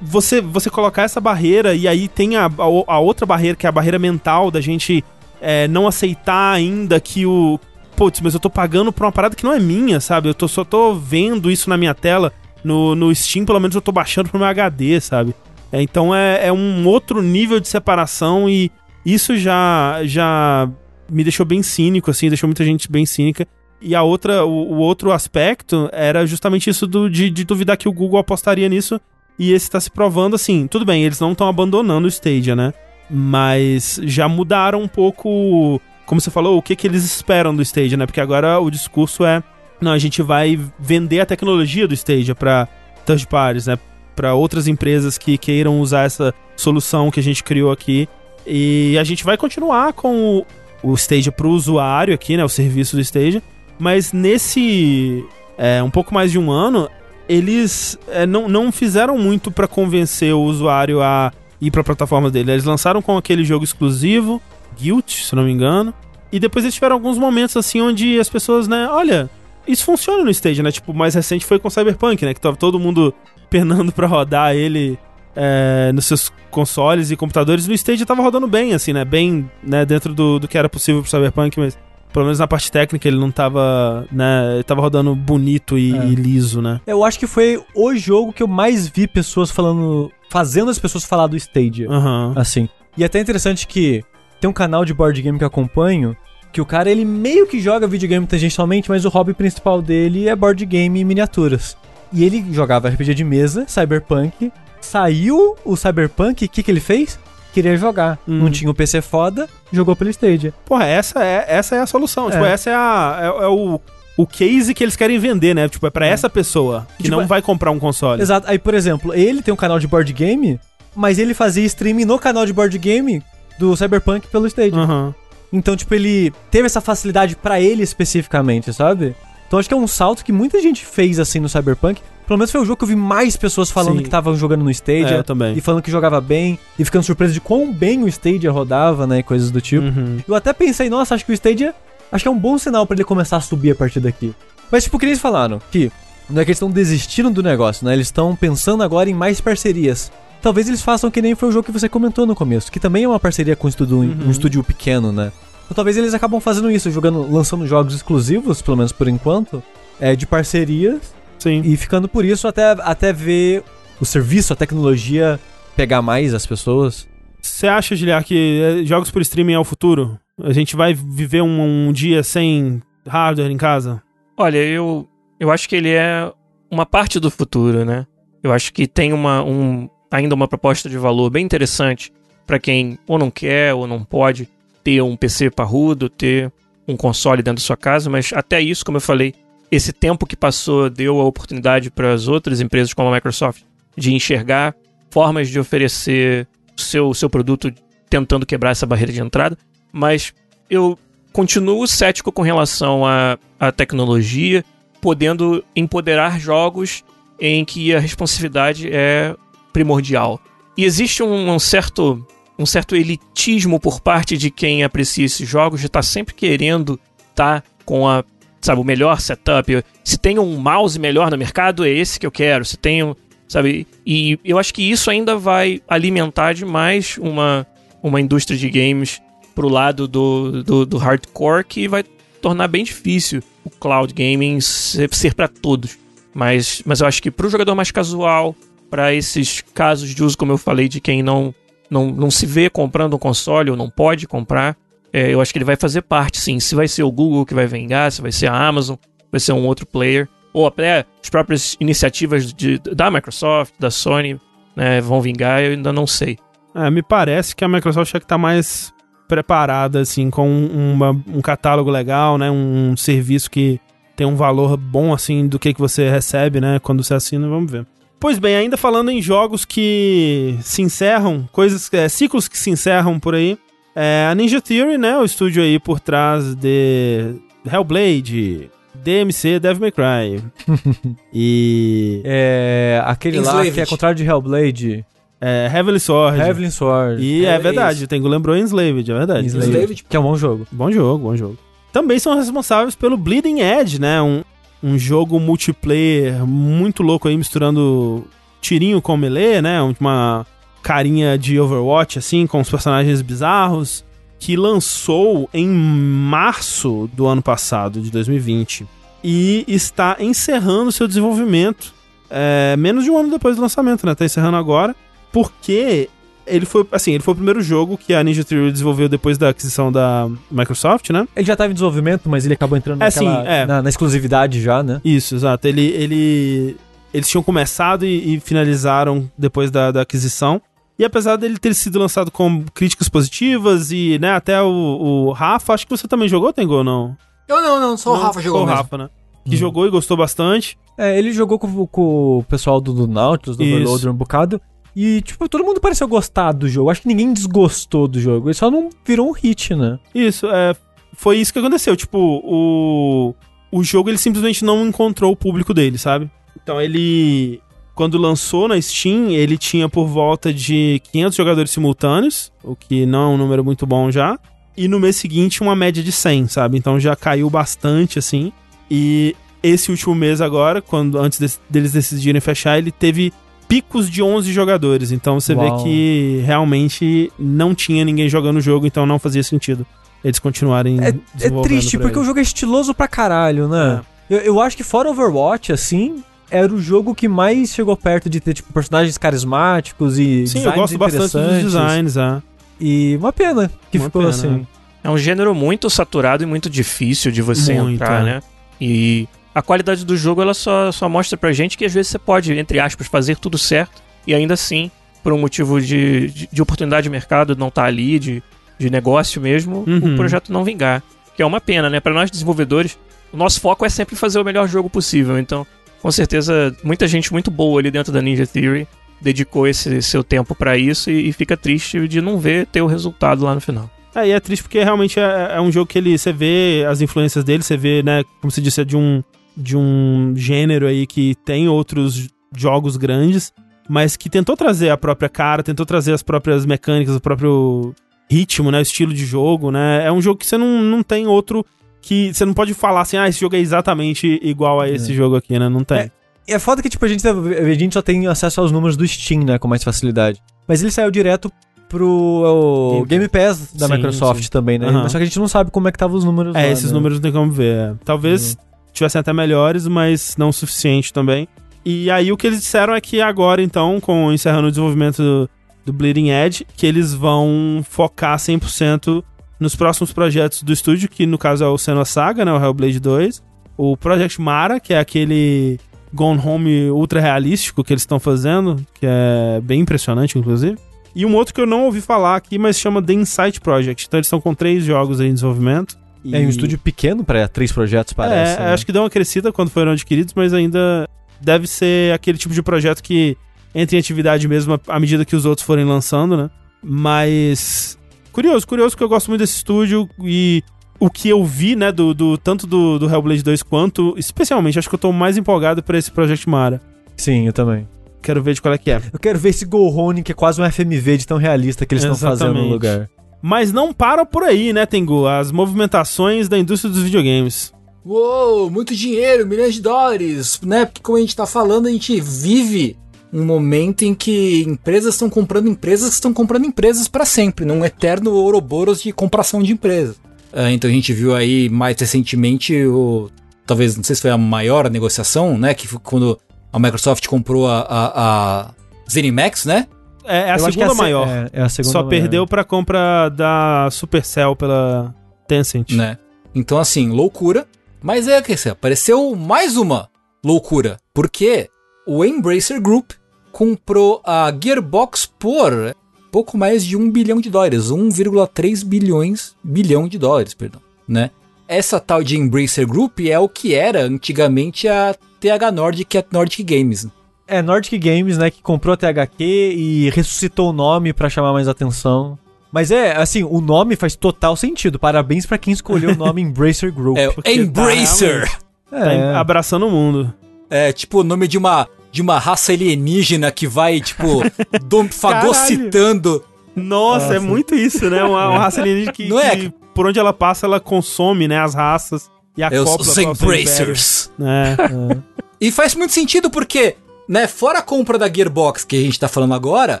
você, você colocar essa barreira e aí tem a, a, a outra barreira, que é a barreira mental da gente é, não aceitar ainda que o. Putz, mas eu tô pagando por uma parada que não é minha, sabe? Eu tô, só tô vendo isso na minha tela. No, no Steam, pelo menos eu tô baixando pro meu HD, sabe? É, então é, é um outro nível de separação e isso já, já me deixou bem cínico, assim, deixou muita gente bem cínica. E a outra, o, o outro aspecto era justamente isso do, de, de duvidar que o Google apostaria nisso e esse tá se provando assim, tudo bem, eles não estão abandonando o Stadia, né? Mas já mudaram um pouco, como você falou, o que, que eles esperam do Stadia, né? Porque agora o discurso é, não, a gente vai vender a tecnologia do Stadia para third parties, né? Para outras empresas que queiram usar essa solução que a gente criou aqui. E a gente vai continuar com o, o Stadia para o usuário aqui, né? O serviço do Stadia. Mas nesse é, um pouco mais de um ano, eles é, não, não fizeram muito para convencer o usuário a ir para a plataforma dele. Eles lançaram com aquele jogo exclusivo, Guilt, se não me engano, e depois eles tiveram alguns momentos assim onde as pessoas, né, olha, isso funciona no stage, né? Tipo, mais recente foi com Cyberpunk, né, que tava todo mundo penando para rodar ele é, nos seus consoles e computadores. No stage tava rodando bem, assim, né, bem, né, dentro do, do que era possível pro Cyberpunk, mas pelo menos na parte técnica, ele não tava, né, ele tava rodando bonito e, é. e, liso, né? Eu acho que foi o jogo que eu mais vi pessoas falando, fazendo as pessoas falar do Stadia, uhum. assim. E é até interessante que tem um canal de board game que eu acompanho, que o cara, ele meio que joga videogame tangencialmente, mas o hobby principal dele é board game e miniaturas. E ele jogava RPG de mesa, Cyberpunk, saiu o Cyberpunk, o que que ele fez? queria jogar. Hum. Não tinha o um PC foda, jogou pelo Stadia. Porra, essa é, essa é a solução. Tipo, é. Tipo, essa é, a, é, é, o, o case que eles querem vender, né? Tipo, é pra é. essa pessoa que tipo, não vai comprar um console. Exato. Aí, por exemplo, ele tem um canal de board game, mas ele fazia streaming no canal de board game do Cyberpunk pelo Stadia. Uhum. Então, tipo, ele teve essa facilidade para ele especificamente, sabe? Então acho que é um salto que muita gente fez assim no Cyberpunk. Pelo menos foi o jogo que eu vi mais pessoas falando Sim. que estavam jogando no Stadia. É, também. E falando que jogava bem. E ficando surpreso de quão bem o Stadia rodava, né? E coisas do tipo. Uhum. Eu até pensei, nossa, acho que o Stadia. Acho que é um bom sinal para ele começar a subir a partir daqui. Mas, tipo, que eles falaram que não é que eles estão desistindo do negócio, né? Eles estão pensando agora em mais parcerias. Talvez eles façam que nem foi o jogo que você comentou no começo, que também é uma parceria com um estúdio, uhum. um estúdio pequeno, né? Então talvez eles acabam fazendo isso, jogando, lançando jogos exclusivos, pelo menos por enquanto, é, de parcerias Sim. E ficando por isso até, até ver o serviço, a tecnologia pegar mais as pessoas. Você acha, Giliar, que é, jogos por streaming é o futuro? A gente vai viver um, um dia sem hardware em casa? Olha, eu, eu acho que ele é uma parte do futuro, né? Eu acho que tem uma, um, ainda uma proposta de valor bem interessante para quem ou não quer ou não pode ter um PC parrudo, ter um console dentro da sua casa, mas até isso, como eu falei, esse tempo que passou deu a oportunidade para as outras empresas como a Microsoft de enxergar formas de oferecer o seu, seu produto tentando quebrar essa barreira de entrada, mas eu continuo cético com relação à, à tecnologia, podendo empoderar jogos em que a responsividade é primordial. E existe um, um certo um certo elitismo por parte de quem aprecia esses jogos de estar tá sempre querendo estar tá com a sabe, o melhor setup. Se tem um mouse melhor no mercado, é esse que eu quero. Se tem um, sabe? E eu acho que isso ainda vai alimentar demais uma, uma indústria de games pro lado do, do, do hardcore que vai tornar bem difícil o cloud gaming ser, ser para todos. Mas, mas eu acho que pro jogador mais casual, para esses casos de uso, como eu falei, de quem não, não, não se vê comprando um console ou não pode comprar, é, eu acho que ele vai fazer parte, sim. Se vai ser o Google que vai vingar, se vai ser a Amazon, vai ser um outro player, ou até as próprias iniciativas de, da Microsoft, da Sony, né, vão vingar, eu ainda não sei. É, me parece que a Microsoft é que tá mais preparada, assim, com uma, um catálogo legal, né? Um, serviço que tem um valor bom, assim, do que, que você recebe, né? Quando você assina, vamos ver. Pois bem, ainda falando em jogos que se encerram, coisas, é, ciclos que se encerram por aí, é, a Ninja Theory, né? O estúdio aí por trás de Hellblade, DMC, Devil May Cry. e. É. Aquele Enslaved. lá que é contrário de Hellblade. É, Heavenly Sword. Heavenly Sword. E é, é verdade, o Tengu lembrou Enslaved, é verdade. Enslaved, Enslaved, que é um bom jogo. Bom jogo, bom jogo. Também são responsáveis pelo Bleeding Edge, né? Um, um jogo multiplayer muito louco aí, misturando tirinho com melee, né? Uma carinha de Overwatch, assim, com os personagens bizarros, que lançou em março do ano passado, de 2020, e está encerrando seu desenvolvimento é, menos de um ano depois do lançamento, né? Tá encerrando agora porque ele foi, assim, ele foi o primeiro jogo que a Ninja Theory desenvolveu depois da aquisição da Microsoft, né? Ele já estava em desenvolvimento, mas ele acabou entrando é, naquela, sim, é. na, na, exclusividade já, né? Isso, exato. Ele, ele, eles tinham começado e, e finalizaram depois da, da, aquisição. E apesar dele ter sido lançado com críticas positivas e, né, até o, o Rafa, acho que você também jogou, Tengo ou não? Eu não, não, só não, o Rafa jogou o Rafa, né? Que hum. jogou e gostou bastante. É, ele jogou com, com o pessoal do, do Nautilus, do Overloader um bocado. E, tipo, todo mundo pareceu gostar do jogo. Acho que ninguém desgostou do jogo. Ele só não virou um hit, né? Isso, é. Foi isso que aconteceu. Tipo, o. O jogo ele simplesmente não encontrou o público dele, sabe? Então ele. Quando lançou na Steam, ele tinha por volta de 500 jogadores simultâneos, o que não é um número muito bom já. E no mês seguinte, uma média de 100, sabe? Então já caiu bastante, assim. E esse último mês agora, quando antes de, deles decidirem fechar, ele teve picos de 11 jogadores. Então você Uau. vê que realmente não tinha ninguém jogando o jogo, então não fazia sentido eles continuarem. É, é triste, porque o jogo é estiloso pra caralho, né? É. Eu, eu acho que fora Overwatch, assim, era o jogo que mais chegou perto de ter, tipo, personagens carismáticos e Sim, eu gosto bastante dos designs, é. E uma pena que uma ficou pena, assim. É um gênero muito saturado e muito difícil de você muito, entrar, é. né? E a qualidade do jogo ela só, só mostra pra gente que às vezes você pode, entre aspas, fazer tudo certo e ainda assim, por um motivo de, de, de oportunidade de mercado não tá ali, de, de negócio mesmo, uhum. o projeto não vingar. Que é uma pena, né? Para nós desenvolvedores, o nosso foco é sempre fazer o melhor jogo possível. Então, com certeza, muita gente muito boa ali dentro da Ninja Theory dedicou esse seu tempo para isso e, e, fica triste de não ver ter o resultado lá no final. É, e é triste porque realmente é, é um jogo que ele, você vê as influências dele, você vê, né, como se disse, é de um de um gênero aí que tem outros jogos grandes, mas que tentou trazer a própria cara, tentou trazer as próprias mecânicas, o próprio ritmo, né, o estilo de jogo, né? É um jogo que você não, não tem outro que você não pode falar assim, ah, esse jogo é exatamente igual a esse é. jogo aqui, né? Não tem. É, é foda que, tipo, a gente, a gente só tem acesso aos números do Steam, né, com mais facilidade. Mas ele saiu direto pro Game, Game Pass da sim, Microsoft sim. também, né? Uhum. Só que a gente não sabe como é que tava os números É, lá, esses né? números não tem como ver. É. Talvez uhum tivessem até melhores, mas não o suficiente também. E aí o que eles disseram é que agora, então, com encerrando o desenvolvimento do, do Bleeding Edge, que eles vão focar 100% nos próximos projetos do estúdio, que no caso é o Senua Saga, né, o Hellblade 2, o Project Mara, que é aquele Gone Home ultra realístico que eles estão fazendo, que é bem impressionante, inclusive. E um outro que eu não ouvi falar aqui, mas chama The Insight Project. Então eles estão com três jogos aí em desenvolvimento. E... É um estúdio pequeno para três projetos, parece. É, né? acho que deu uma crescida quando foram adquiridos, mas ainda deve ser aquele tipo de projeto que entra em atividade mesmo à medida que os outros forem lançando, né? Mas. Curioso, curioso, que eu gosto muito desse estúdio e o que eu vi, né, do, do tanto do, do Hellblade 2 quanto, especialmente, acho que eu tô mais empolgado para esse Project Mara. Sim, eu também. Quero ver de qual é que é. Eu quero ver esse Gohone, que é quase um FMV de tão realista que eles estão fazendo no lugar. Mas não para por aí, né, Tengu? As movimentações da indústria dos videogames. Uou, muito dinheiro, milhões de dólares, né? Porque como a gente tá falando, a gente vive um momento em que empresas estão comprando empresas que estão comprando empresas para sempre, num eterno Ouroboros de compração de empresas. Uh, então a gente viu aí mais recentemente o. Talvez, não sei se foi a maior negociação, né? Que foi quando a Microsoft comprou a, a, a ZeniMax, né? É, é a Eu acho que segunda é a se- maior. é- é a segunda Só maior. perdeu pra compra da Supercell pela Tencent. né? Então, assim, loucura. Mas é que assim, apareceu mais uma loucura. Porque o Embracer Group comprou a Gearbox por pouco mais de um bilhão de dólares. 1,3 bilhões, bilhão de dólares, perdão, né? Essa tal de Embracer Group é o que era antigamente a TH Nordic, a Nordic Games. É Nordic Games, né, que comprou a THQ e ressuscitou o nome pra chamar mais atenção. Mas é, assim, o nome faz total sentido. Parabéns pra quem escolheu o nome Embracer Group. É, Embracer! Tá É. abraçando o mundo. É tipo o nome de uma, de uma raça alienígena que vai, tipo, dom- fagocitando. Nossa, é muito isso, né? Uma, uma raça alienígena que, Não é? que por onde ela passa, ela consome, né, as raças e É acopla os, os para o seu império. Embracers. É. E faz muito sentido porque, né, fora a compra da Gearbox que a gente tá falando agora,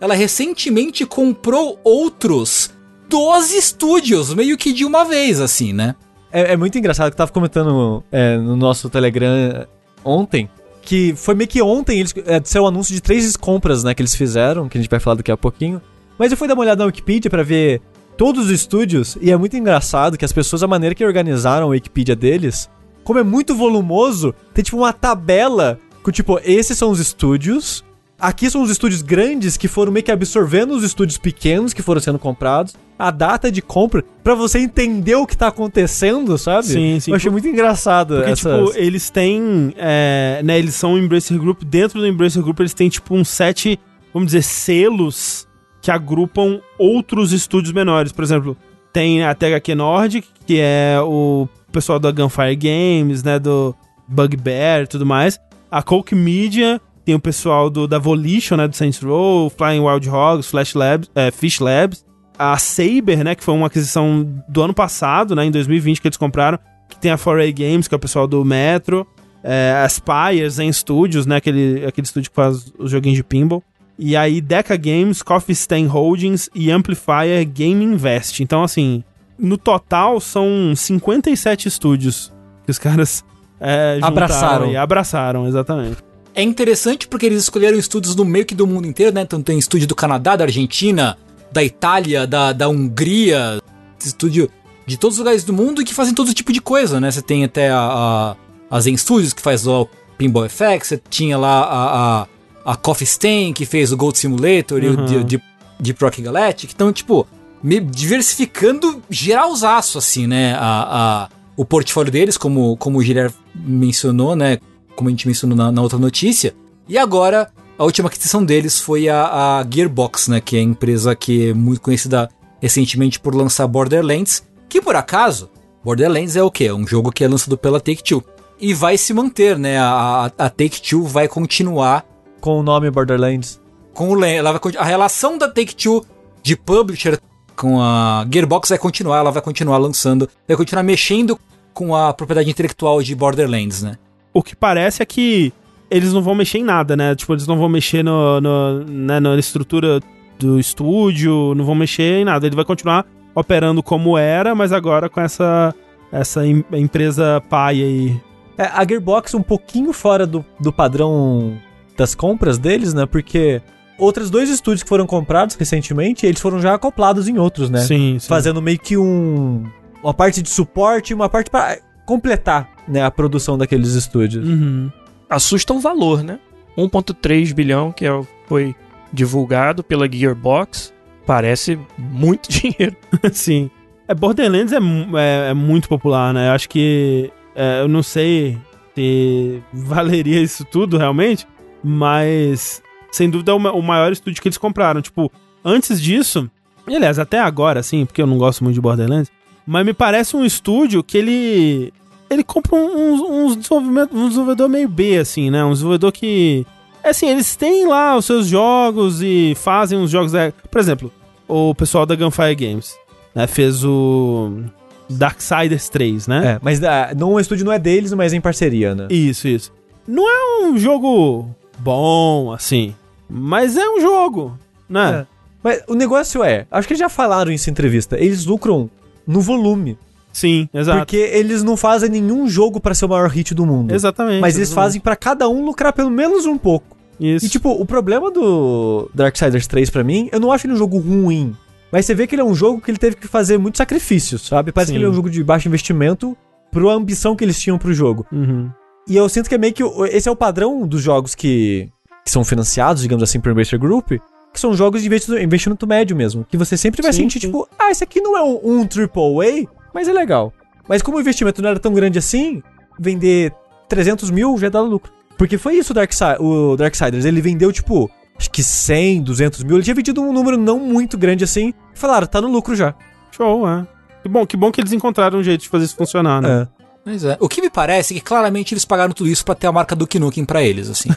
ela recentemente comprou outros 12 estúdios, meio que de uma vez, assim, né? É, é muito engraçado que eu tava comentando é, no nosso Telegram é, ontem. Que foi meio que ontem eles é, o anúncio de três compras, né, que eles fizeram, que a gente vai falar daqui a pouquinho. Mas eu fui dar uma olhada na Wikipedia pra ver todos os estúdios, e é muito engraçado que as pessoas, a maneira que organizaram a Wikipedia deles, como é muito volumoso, tem tipo uma tabela com tipo, esses são os estúdios, aqui são os estúdios grandes que foram meio que absorvendo os estúdios pequenos que foram sendo comprados, a data de compra, pra você entender o que tá acontecendo, sabe? Sim, sim. Eu achei muito engraçado Porque, essas... tipo, eles têm. é, né, eles são o Embracer Group. Dentro do Embracer Group, eles têm, tipo, uns sete, vamos dizer, selos que agrupam outros estúdios menores. Por exemplo, tem a THQ Nordic, que é o pessoal da Gunfire Games, né? Do Bugbear e tudo mais. A Coke Media tem o pessoal do, da Volition, né? Do Saints Row, Flying Wild Hogs, Flash Labs, é, Fish Labs. A Saber, né? Que foi uma aquisição do ano passado, né? Em 2020 que eles compraram. Que tem a 4A Games, que é o pessoal do Metro. É, a Spire, Zen Studios, né? Aquele, aquele estúdio que faz os joguinhos de pinball. E aí Deca Games, Coffee Stain Holdings e Amplifier Game Invest. Então, assim, no total são 57 estúdios que os caras é, Abraçaram. E abraçaram, exatamente. É interessante porque eles escolheram estúdios do meio que do mundo inteiro, né? Então tem estúdio do Canadá, da Argentina, da Itália, da, da Hungria, estúdio de todos os lugares do mundo e que fazem todo tipo de coisa, né? Você tem até a, a, a Zen Studios, que faz o Pinball FX, você tinha lá a, a, a Coffee Stain, que fez o Gold Simulator e o Uhum. Deep, Deep, Deep Rock Galactic. Então, tipo, me diversificando geralzaço, assim, né? A, a, o portfólio deles, como, como o Guilherme mencionou, né? Como a gente mencionou na, na outra notícia. E agora, a última aquisição deles foi a, a Gearbox, né? Que é a empresa que é muito conhecida recentemente por lançar Borderlands. Que por acaso, Borderlands é o quê? É um jogo que é lançado pela Take-Two. E vai se manter, né? A, a, Take-Two vai continuar Com o nome Borderlands. com o ela vai a relação da Take-Two de publisher com a Gearbox vai continuar, ela vai continuar lançando, vai continuar mexendo com a propriedade intelectual de Borderlands, né? O que parece é que eles não vão mexer em nada, né? Tipo, eles não vão mexer no, no- né, na estrutura do estúdio, não vão mexer em nada. Ele vai continuar operando como era, mas agora com essa, essa em- empresa pai aí. É, a Gearbox um pouquinho fora do, do padrão das compras deles, né? Porque outros dois estúdios que foram comprados recentemente, eles foram já acoplados em outros, né? Sim, sim. Fazendo meio que um uma parte de suporte e uma parte para completar, né, a produção daqueles estúdios. Uhum. Assusta o valor, né? 1.3 bilhão que é o- foi divulgado pela Gearbox, parece muito dinheiro. Sim. É, Borderlands é, é, é muito popular, né? Eu acho que. é, eu não sei se valeria isso tudo realmente, mas sem dúvida é o maior estúdio que eles compraram. Tipo, antes disso, e aliás, até agora, assim, porque eu não gosto muito de Borderlands, mas me parece um estúdio que ele. Ele compra um, uns, uns desenvolvimento, um desenvolvedor meio B, assim, né? Um desenvolvedor que. é Assim, eles têm lá os seus jogos e fazem uns jogos. da- Por exemplo, o pessoal da Gunfire Games né, fez o Darksiders 3, né? É, mas ah, não, o estúdio não é deles, mas é em parceria, né? Isso, isso. Não é um jogo bom, assim. Mas é um jogo, né? É. Mas o negócio é, acho que eles já falaram isso em entrevista, eles lucram no volume. Sim, exato. Porque eles não fazem nenhum jogo pra ser o maior hit do mundo. Exatamente. Mas eles exatamente. fazem pra cada um lucrar pelo menos um pouco. Isso. E tipo, o problema do Darksiders 3 pra mim, eu não acho ele um jogo ruim. Mas você vê que ele é um jogo que ele teve que fazer muitos sacrifícios, sabe? Parece Sim. que ele é um jogo de baixo investimento pro ambição que eles tinham pro jogo. Uhum. E eu sinto que é meio que. Esse é o padrão dos jogos que, que são financiados, digamos assim, por Embracer Group. Que são jogos de investi- investimento médio mesmo. Que você sempre vai Sim, sentir, sim. tipo, ah, esse aqui não é um, um AAA, mas é legal. Mas como o investimento não era tão grande assim, vender 300 mil já dá lucro. Porque foi isso o, Darksi o Darksiders. Ele vendeu, tipo, acho que 100, 200 mil. Ele tinha vendido um número não muito grande assim. E falaram, tá no lucro já. Show, é. Que bom, que bom que eles encontraram um jeito de fazer isso funcionar, né? É. Pois é. O que me parece é que claramente eles pagaram tudo isso pra ter a marca Duke Nukem pra eles, assim.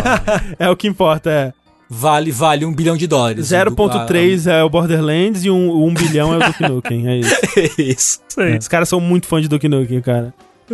É. o que importa, é. Vale, vale um bilhão de dólares. 0.3 é o Borderlands e um, um bilhão é o Duke Nukem, é isso. É isso. Sei. Os caras são muito fãs de Duke Nukem, cara.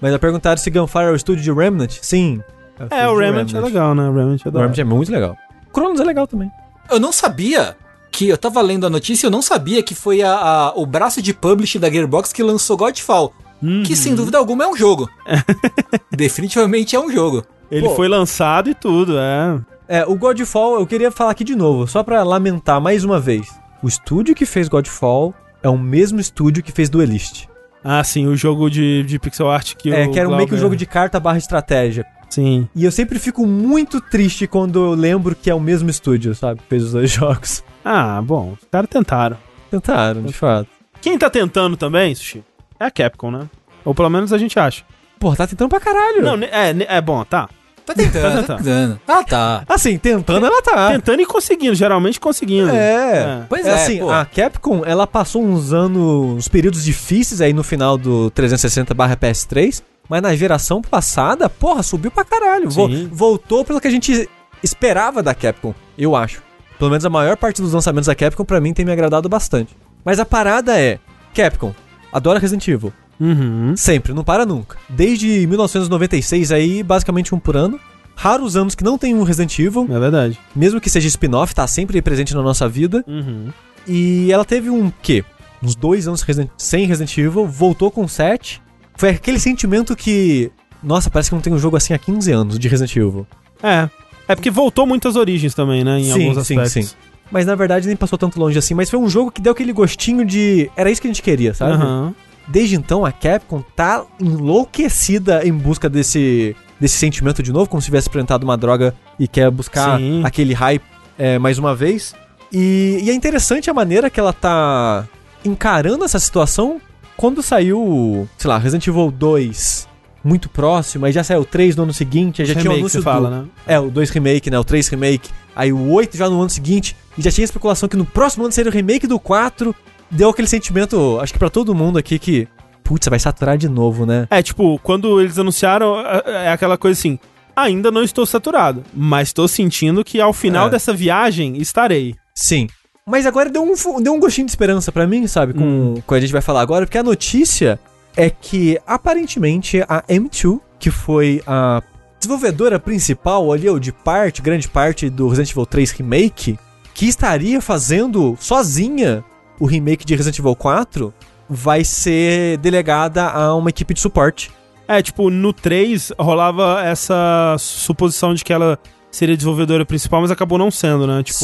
Mas a perguntaram se Gunfire é o estúdio de Remnant. Sim. É, estúdio o de Remnant é legal, né? O Remnant é O da. Remnant é muito legal. Cronos é legal também. Eu não sabia que. Eu tava lendo a notícia e eu não sabia que foi a, a- o braço de publishing da Gearbox que lançou Godfall. Uhum. Que sem dúvida alguma é um jogo. Definitivamente é um jogo. Ele Pô. foi lançado e tudo, é. É, o Godfall, eu queria falar aqui de novo, só pra lamentar mais uma vez. O estúdio que fez Godfall é o mesmo estúdio que fez Duelist. Ah, sim, o jogo de, de pixel art que é, o que era meio que um Glauber- jogo de carta barra estratégia. Sim. E eu sempre fico muito triste quando eu lembro que é o mesmo estúdio, sabe? que Fez os dois jogos. Ah, bom, os caras tentaram. Tentaram, de fato. Quem tá tentando também, Sushi, é a Capcom, né? Ou pelo menos a gente acha. Pô, tá tentando pra caralho. Não, é, é bom, tá. Tá tentando, Tá tá tentando. Ah, tá. Assim, tentando ela tá. Tentando e conseguindo, geralmente conseguindo. É. Pois é é, assim, pô. a Capcom, ela passou uns anos, uns períodos difíceis aí no final do 360 PS3, mas na geração passada, porra, subiu pra caralho. Vo- Sim. voltou pelo que a gente esperava da Capcom, eu acho. Pelo menos a maior parte dos lançamentos da Capcom, pra mim, tem me agradado bastante. Mas a parada é, Capcom, adora Resident Evil. Uhum. Sempre, não para nunca. Desde 1996 aí, basicamente um por ano. Raros anos que não tem um Resident Evil, É verdade. mesmo que seja spin-off, tá sempre presente na nossa vida. Uhum. E ela teve um quê? Uns dois anos sem Resident Evil, voltou com 7. Foi aquele sentimento que. Nossa, parece que não tem um jogo assim há 15 anos de Resident Evil. É. É porque voltou muito às origens também, né? Em Sim, alguns sim, aspectos. sim. Mas na verdade nem passou tanto longe assim. Mas foi um jogo que deu aquele gostinho de. Era isso que a gente queria, sabe? Aham. Desde então a Capcom tá enlouquecida em busca desse, desse sentimento de novo, como se tivesse experimentado uma droga e quer buscar Sim. aquele hype é, mais uma vez. E, e é interessante a maneira que ela tá encarando essa situação quando saiu, sei lá, Resident Evil 2 muito próximo, aí já saiu o 3 no ano seguinte, aí já tinha o anúncio fala, do, né? É, o 2 remake, né, o 3 remake, aí o 8 já no ano seguinte, e já tinha especulação que no próximo ano seria o remake do 4, deu aquele sentimento, acho que pra todo mundo aqui que, putz, vai saturar de novo, né? É, tipo, quando eles anunciaram, é é aquela coisa assim. Ainda não estou saturado, mas estou sentindo que ao final É. dessa viagem estarei. Sim. Mas agora deu um, deu um gostinho de esperança pra mim, sabe? Com, Hum. com o que a gente vai falar agora, porque a notícia é que aparentemente a M2, que foi a desenvolvedora principal ali, ou de parte, grande parte do Resident Evil 3 Remake, que estaria fazendo sozinha o remake de Resident Evil 4, vai ser delegada a uma equipe de suporte. É, tipo, no 3 rolava essa suposição de que ela seria desenvolvedora principal, mas acabou não sendo, né? Tipo,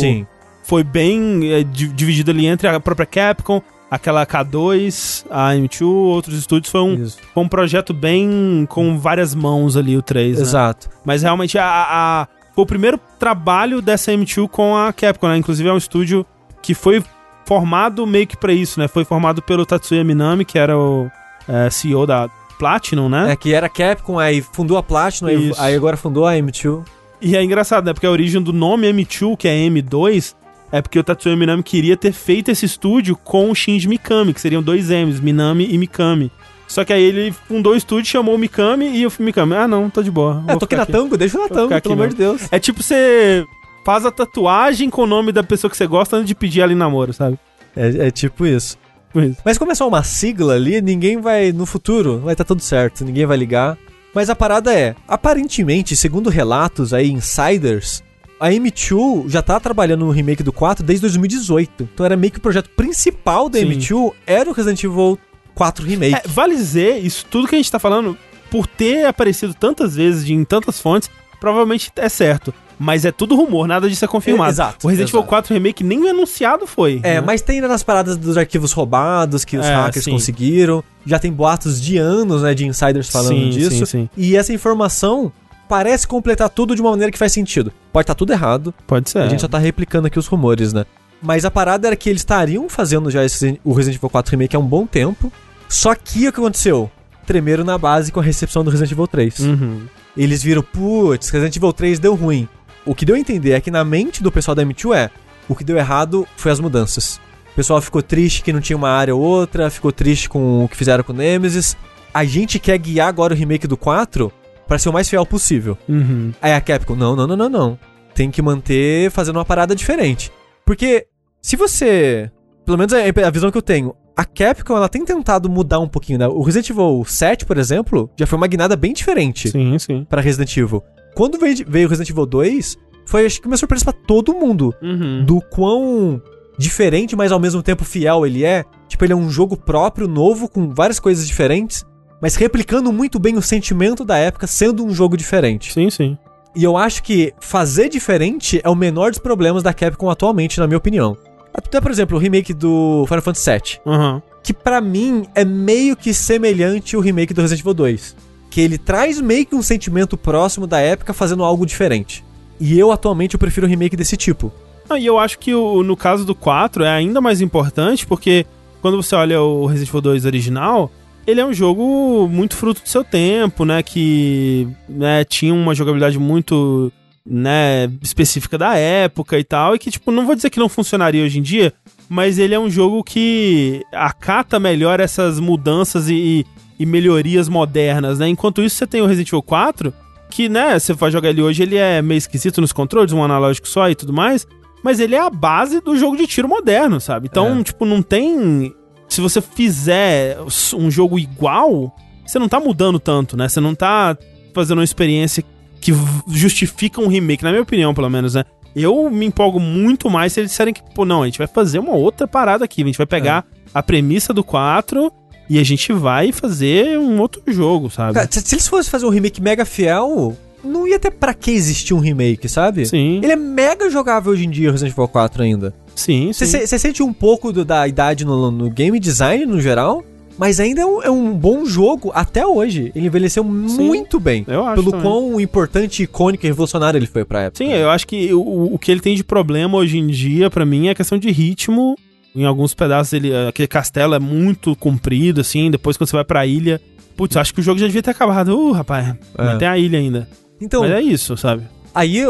foi bem é, di- dividido ali entre a própria Capcom, aquela K2, a M2, outros estúdios. Foi um, foi um projeto bem com várias mãos ali, o 3, né? Exato. Mas realmente a, a- foi o primeiro trabalho dessa M2 com a Capcom, né? Inclusive é um estúdio que foi formado meio que pra isso, né? Foi formado pelo Tatsuya Minami, que era o é, CEO da Platinum, né? É que era Capcom, aí fundou a Platinum, aí, aí agora fundou a M2. E é engraçado, né? Porque a origem do nome M2, que é M2, é porque o Tatsuya Minami queria ter feito esse estúdio com o Shinji Mikami, que seriam dois M's, Minami e Mikami. Só que aí ele fundou o estúdio, chamou o Mikami e o Mikami, ah não, tô de boa. É, tô aqui na tango, deixa na tango, pelo aqui amor de. Deus. É tipo você faz a tatuagem com o nome da pessoa que você gosta antes de pedir ela em namoro, sabe? É, é tipo isso. Tipo isso. Mas como é só uma sigla ali, ninguém vai, no futuro, vai estar tudo certo, ninguém vai ligar. Mas a parada é, aparentemente, segundo relatos aí, insiders, a M2 já tá trabalhando no remake do 4 desde 2018. Então era meio que o projeto principal da Sim. M2 era o Resident Evil 4 Remake. É, vale dizer, isso tudo que a gente tá falando, por ter aparecido tantas vezes em tantas fontes, provavelmente é certo. Mas é tudo rumor, nada disso é confirmado. É, exato, o Resident Evil exato. 4 Remake nem anunciado foi. É, né? mas tem ainda nas paradas dos arquivos roubados que os É, hackers sim. conseguiram. Já tem boatos de anos, né, de insiders falando Sim, disso. sim, sim. E essa informação parece completar tudo de uma maneira que faz sentido. Pode estar tudo errado, Pode ser. a gente só tá replicando aqui os rumores, né? Mas a parada era que eles estariam fazendo já esse, o Resident Evil 4 Remake há um bom tempo. Só que o que aconteceu? Tremeram na base com a recepção do Resident Evil 3. Uhum. Eles viram, putz, Resident Evil 3 deu ruim. O que deu a entender é que na mente do pessoal da M2 é, o que deu errado foi as mudanças. O pessoal ficou triste que não tinha uma área ou outra, ficou triste com o que fizeram com o Nemesis. A gente quer guiar agora o remake do 4 pra ser o mais fiel possível. Uhum. Aí a Capcom, não, não, não, não, não. Tem que manter fazendo uma parada diferente. Porque se você, pelo menos é a visão que eu tenho, a Capcom ela tem tentado mudar um pouquinho, né? O Resident Evil 7, por exemplo, já foi uma guinada bem diferente Sim, sim. pra Resident Evil. Quando veio, veio Resident Evil 2, foi acho que uma surpresa pra todo mundo. Uhum. Do quão diferente, mas ao mesmo tempo fiel ele é. Tipo, ele é um jogo próprio, novo, com várias coisas diferentes, mas replicando muito bem o sentimento da época, sendo um jogo diferente. Sim, sim. E eu acho que fazer diferente é o menor dos problemas da Capcom atualmente, na minha opinião. Até, por exemplo, o remake do Final Fantasy VII Uhum. que pra mim é meio que semelhante ao remake do Resident Evil 2. Que ele traz meio que um sentimento próximo da época fazendo algo diferente. E eu atualmente eu prefiro remake desse tipo. Ah, e eu acho que o- no caso do 4 é ainda mais importante porque quando você olha o Resident Evil 2 original, ele é um jogo muito fruto do seu tempo, né? Que né, tinha uma jogabilidade muito né, específica da época e tal. E que, tipo, não vou dizer que não funcionaria hoje em dia, mas ele é um jogo que acata melhor essas mudanças e, e melhorias modernas, né? Enquanto isso, você tem o Resident Evil 4, que, né, você vai jogar ele hoje, ele é meio esquisito nos controles, um analógico só e tudo mais, mas ele é a base do jogo de tiro moderno, sabe? Então, É. tipo, não tem. Se você fizer um jogo igual, você não tá mudando tanto, né? Você não tá fazendo uma experiência que justifica um remake, na minha opinião, pelo menos, né? Eu me empolgo muito mais se eles disserem que, pô, não, a gente vai fazer uma outra parada aqui. A gente vai pegar a premissa do 4 e a gente vai fazer um outro jogo, sabe? Cara, se, eles fossem fazer um remake mega fiel, não ia ter pra que existir um remake, sabe? Sim, Ele é mega jogável hoje em dia, Resident Evil 4 ainda. sim, sim. Você sente um pouco do- da idade no, no game design no geral, mas ainda é um, é um bom jogo até hoje. Ele envelheceu muito bem. Eu acho Pelo também. quão importante, icônico e revolucionário ele foi pra época. Sim, eu acho que o, o que ele tem de problema hoje em dia, pra mim, é a questão de ritmo. Em alguns pedaços, ele, aquele castelo é muito comprido, assim. Depois, quando você vai pra ilha. Putz, acho que o jogo já devia ter acabado. Uh, rapaz, mas tem a ilha ainda. Então, mas é isso, sabe? Aí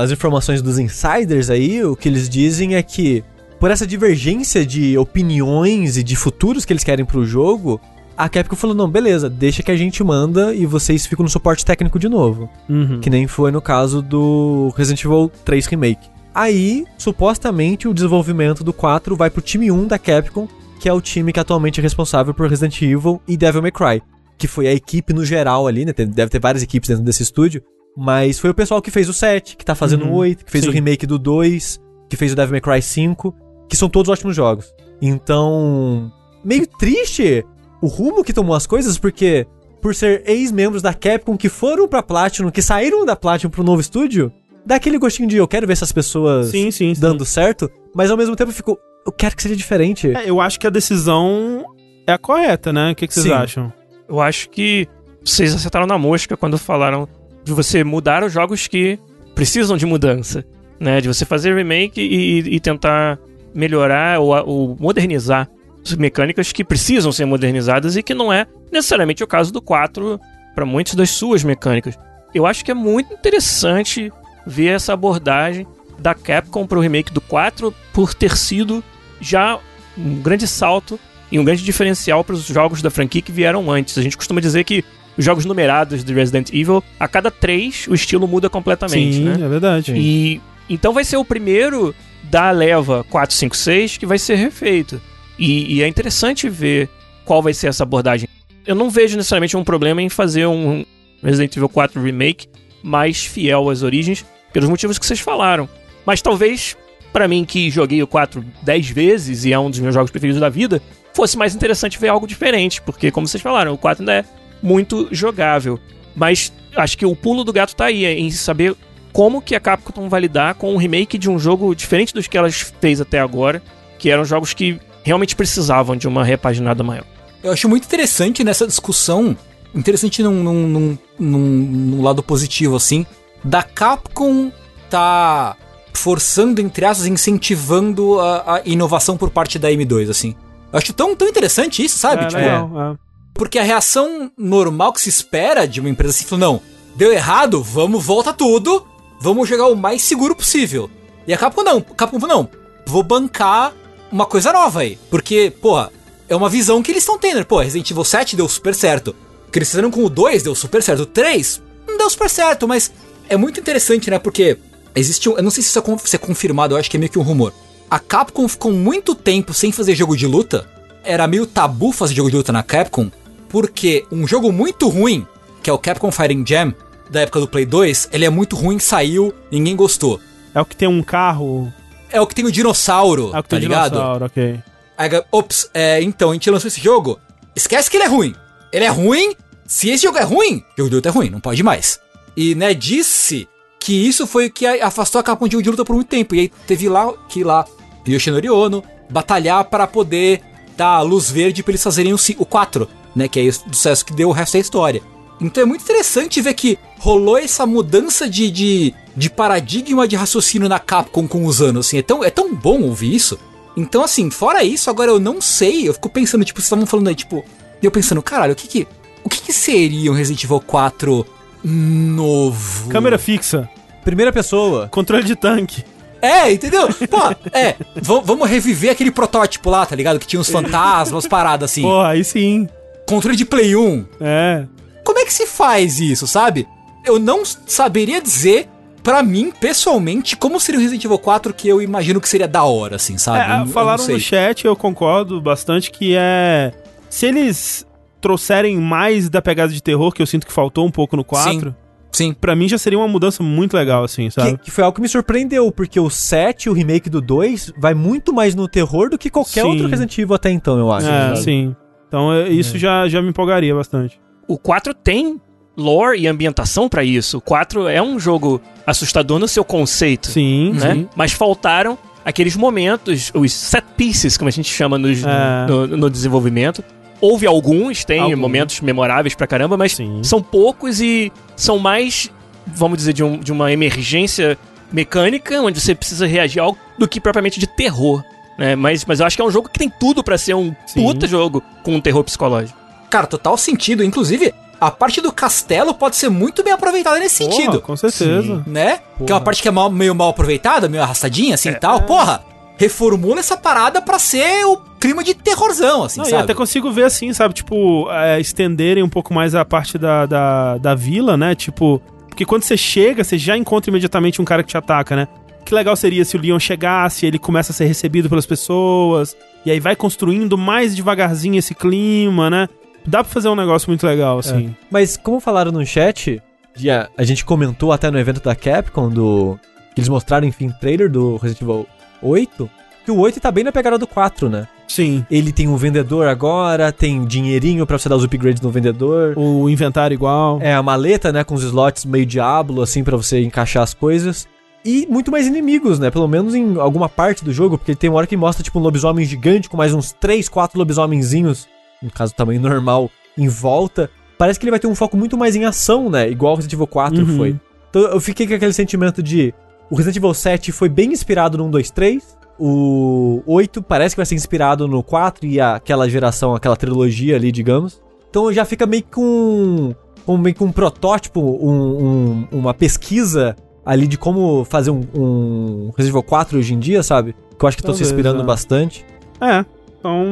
as informações dos insiders aí, o que eles dizem é que por essa divergência de opiniões e de futuros que eles querem pro jogo, a Capcom falou: "Não, beleza, deixa que a gente manda e vocês ficam no suporte técnico de novo", Uhum. que nem foi no caso do Resident Evil 3 Remake. Aí, supostamente, o desenvolvimento do 4 vai pro time 1 da Capcom, que é o time que atualmente é responsável por Resident Evil e Devil May Cry, que foi a equipe no geral ali, né? Deve ter várias equipes dentro desse estúdio, mas foi o pessoal que fez o 7, que tá fazendo Uhum, o 8, que fez sim. o remake do 2, que fez o Devil May Cry 5, que são todos ótimos jogos. Então, meio triste o rumo que tomou as coisas, porque por ser ex-membros da Capcom que foram pra Platinum, que saíram da Platinum pro novo estúdio, dá aquele gostinho de eu quero ver essas pessoas Sim, sim, sim. dando certo, mas ao mesmo tempo eu fico, eu quero que seja diferente. É, eu acho que a decisão é a correta, né? O que, que vocês Sim. acham? Eu acho que vocês acertaram na mosca quando falaram de você mudar os jogos que precisam de mudança, né? De você fazer remake e, e tentar melhorar ou, ou modernizar as mecânicas que precisam ser modernizadas e que não é necessariamente o caso do 4 para muitas das suas mecânicas. Eu acho que é muito interessante ver essa abordagem da Capcom para o remake do 4 por ter sido já um grande salto e um grande diferencial para os jogos da franquia que vieram antes. A gente costuma dizer que os jogos numerados de Resident Evil, a cada três o estilo muda completamente, sim, né? é verdade. E então vai ser o primeiro da leva 4, 5, 6 que vai ser refeito. E, e é interessante ver qual vai ser essa abordagem. Eu não vejo necessariamente um problema em fazer um, Resident Evil 4 Remake mais fiel às origens, pelos motivos que vocês falaram. Mas talvez, para mim que joguei o 4 10 vezes e é um dos meus jogos preferidos da vida, fosse mais interessante ver algo diferente, porque, como vocês falaram, o 4 ainda é muito jogável. Mas acho que o pulo do gato tá aí, é em saber como que a Capcom vai lidar com um remake de um jogo diferente dos que ela fez até agora, que eram jogos que realmente precisavam de uma repaginada maior. Eu acho muito interessante nessa discussão, interessante num, num, num, num, lado positivo, assim, da Capcom tá forçando, entre aspas, incentivando a, a inovação por parte da M2, assim. Eu acho tão, tão interessante isso, sabe? É, tipo, legal, é. Porque a reação normal que se espera de uma empresa assim, não, deu errado, vamos, volta tudo, vamos jogar o mais seguro possível. E a Capcom não, a Capcom não, vou bancar uma coisa nova aí. Porque, porra, é uma visão que eles estão tendo. Pô, Resident Evil 7 deu super certo. O que eles fizeram com o 2 deu super certo. O 3 não deu super certo, mas é muito interessante, né? Porque existe um. Eu não sei se isso é, é confirmado, eu acho que é meio que um rumor. A Capcom ficou muito tempo sem fazer jogo de luta. Era meio tabu fazer jogo de luta na Capcom. Porque um jogo muito ruim, que é o Capcom Fighting Jam, da época do Play 2, ele é muito ruim, saiu, ninguém gostou. É o que tem um carro. É o que tem o dinossauro, É o que tá tem ligado? dinossauro, ok. Aí, ops, é, então, a gente lançou esse jogo. Esquece que ele é ruim. Ele é ruim. Se esse jogo é ruim, jogo de luta é ruim, não pode mais. E, né, disse que isso foi o que afastou a Capcom de jogo de luta por muito tempo. E aí teve lá que lá Yoshinori Ono batalhar para poder dar a luz verde pra eles fazerem o, o 4, né? Que é o sucesso que deu o resto da história. Então é muito interessante ver que rolou essa mudança de, de, de paradigma de raciocínio na Capcom com os anos, assim. É tão, é tão bom ouvir isso. Então, assim, fora isso, agora eu não sei. Eu fico pensando, tipo, vocês estavam falando aí, tipo. E eu pensando, caralho, o que que. O que que seria um Resident Evil 4 novo? Câmera fixa. Primeira pessoa. Controle de tanque. É, entendeu? Pô, é. vamos reviver aquele protótipo lá, tá ligado? Que tinha uns fantasmas, paradas assim. Porra, aí sim. Controle de Play 1. É. Como é que se faz isso, sabe? Eu não saberia dizer, pra mim, pessoalmente, como seria o Resident Evil 4 que eu imagino que seria da hora, assim, sabe? É, Eu não- eu falaram no chat, eu concordo bastante, que é. Se eles trouxerem mais da pegada de terror, que eu sinto que faltou um pouco no 4, Sim. pra mim já seria uma mudança muito legal, assim, Que, sabe? que foi algo que me surpreendeu, porque o 7, o remake do 2, vai muito mais no terror do que qualquer Sim. outro Resident Evil até então, eu acho. É, sabe? sim. Então é, isso já, já me empolgaria bastante. O 4 tem lore e ambientação pra isso. O 4 é um jogo assustador no seu conceito, Sim, né? sim. Mas faltaram aqueles momentos, os set pieces, como a gente chama nos- É. no, no desenvolvimento. Houve alguns, tem Alguns. momentos memoráveis pra caramba, mas Sim. são poucos e são mais, vamos dizer, de, um- de uma emergência mecânica, onde você precisa reagir a algo, do que propriamente de terror. Né? Mas, mas eu acho que é um jogo que tem tudo pra ser um Sim. puta jogo com um terror psicológico. Cara, total sentido. Inclusive, a parte do castelo pode ser muito bem aproveitada nesse Porra, sentido. com certeza. Né? Que é uma parte que é mal- meio mal aproveitada, meio arrastadinha, É. assim e tal. Porra, reformula essa parada pra ser o clima de terrorzão, assim, Não, e sabe? até consigo ver assim, sabe? Tipo, é, estenderem um pouco mais a parte da, da, da vila, né? Tipo, porque quando você chega, você já encontra imediatamente um cara que te ataca, né? Que legal seria se o Leon chegasse, ele começa a ser recebido pelas pessoas, e aí vai construindo mais devagarzinho esse clima, né? Dá pra fazer um negócio muito legal, assim. Mas como falaram no chat, a, a gente comentou até no evento da Capcom, do que eles mostraram, enfim, trailer do Resident Evil 8, que o 8 tá bem na pegada do 4, né? Sim. Ele tem um vendedor agora, tem dinheirinho pra você dar os upgrades no vendedor. O inventário igual. É, a maleta, né, com os slots meio diablo, assim, pra você encaixar as coisas. E muito mais inimigos, né? Pelo menos em alguma parte do jogo, porque tem uma hora que mostra, tipo, um lobisomem gigante com mais uns 3, 4 lobisomenzinhos, no caso, tamanho normal, em volta. Parece que ele vai ter um foco muito mais em ação, né? Igual o Resident Evil 4 Uhum. foi. Então eu fiquei com aquele sentimento de. O Resident Evil 7 foi bem inspirado no 1, 2, 3. O 8 parece que vai ser inspirado no 4 e aquela geração, aquela trilogia ali, digamos. Então já fica meio com. com meio com um protótipo, um- um- uma pesquisa ali de como fazer um, um Resident Evil 4 hoje em dia, sabe? Que eu acho que estão se inspirando é. bastante. É, então.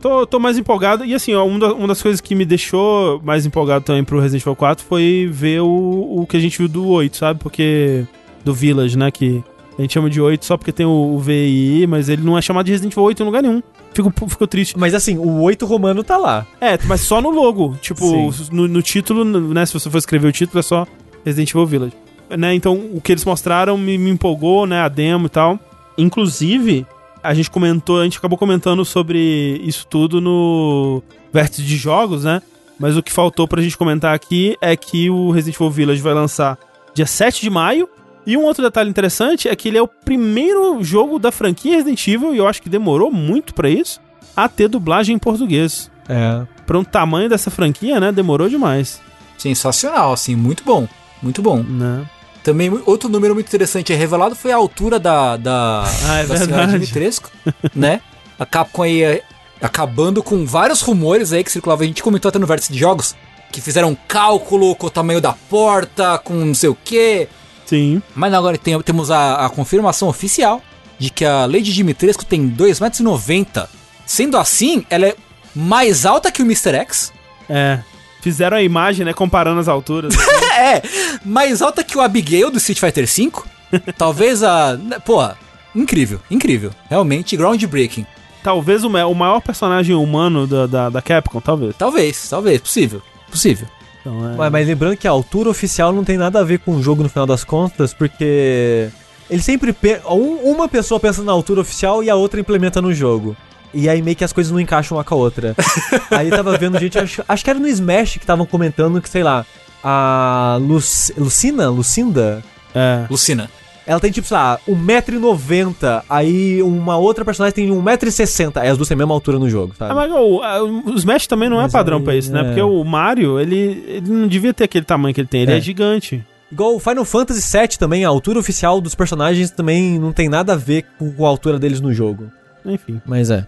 Tô, tô mais empolgado. E assim, ó, um da- uma das coisas que me deixou mais empolgado também pro Resident Evil 4 foi ver o, o que a gente viu do 8, sabe? Porque. Do Village, né? Que a gente chama de 8 só porque tem o, VI, mas ele não é chamado de Resident Evil 8 em lugar nenhum. Fico, fico triste. Mas assim, o 8 romano tá lá. É, mas só no logo. Tipo, no, no, título, né? Se você for escrever o título, é só Resident Evil Village. Né, então, o que eles mostraram me, me empolgou, né? A demo e tal. Inclusive, a gente comentou, a gente acabou comentando sobre isso tudo no vértice de jogos, né? Mas o que faltou pra gente comentar aqui é que o Resident Evil Village vai lançar dia 7 de maio. E um outro detalhe interessante é que ele é o primeiro jogo da franquia Resident Evil, e eu acho que demorou muito para isso, a ter dublagem em português. É. Pra um tamanho dessa franquia, né? Demorou demais. Sensacional, assim, muito bom. Muito bom. Né? Também outro número muito interessante é revelado foi a altura da da, ah, é da verdade. Dimitrescu, né? A Capcom aí é, acabando com vários rumores aí que circulavam, a gente comentou até no vértice de jogos, que fizeram um cálculo com o tamanho da porta, com não sei o quê. Sim. Mas agora tem, temos a, a confirmação oficial de que a Lady Dimitrescu tem 2,90 m. Sendo assim, ela é mais alta que o Mr. X. É. Fizeram a imagem, né? Comparando as alturas. é, mais alta que o Abigail do Street Fighter V. Talvez a. né, Pô, incrível, incrível. Realmente groundbreaking. talvez o, o maior personagem humano da, da, da Capcom, talvez. Talvez, talvez, possível. Possível. Então, é... Mas, mas lembrando que a altura oficial não tem nada a ver com o jogo no final das contas, porque ele sempre pe- um- uma pessoa pensa na altura oficial e a outra implementa no jogo. E aí meio que as coisas não encaixam uma com a outra. aí tava vendo gente, acho, acho que era no Smash que estavam comentando que, sei lá, a Luc- Lucina, Lucinda, é. Lucina. Ela tem tipo, sei lá, 1,90m, aí uma outra personagem tem 1,60m, aí as duas têm a mesma altura no jogo, Ah, sabe? mas o, o Smash também não é Mas padrão aí, pra isso, né? é. Porque o Mario, ele, ele não devia ter aquele tamanho que ele tem. Ele é, É. gigante. Igual o Final Fantasy VII também, a altura oficial dos personagens também não tem nada a ver com a altura deles no jogo. Enfim. Mas é.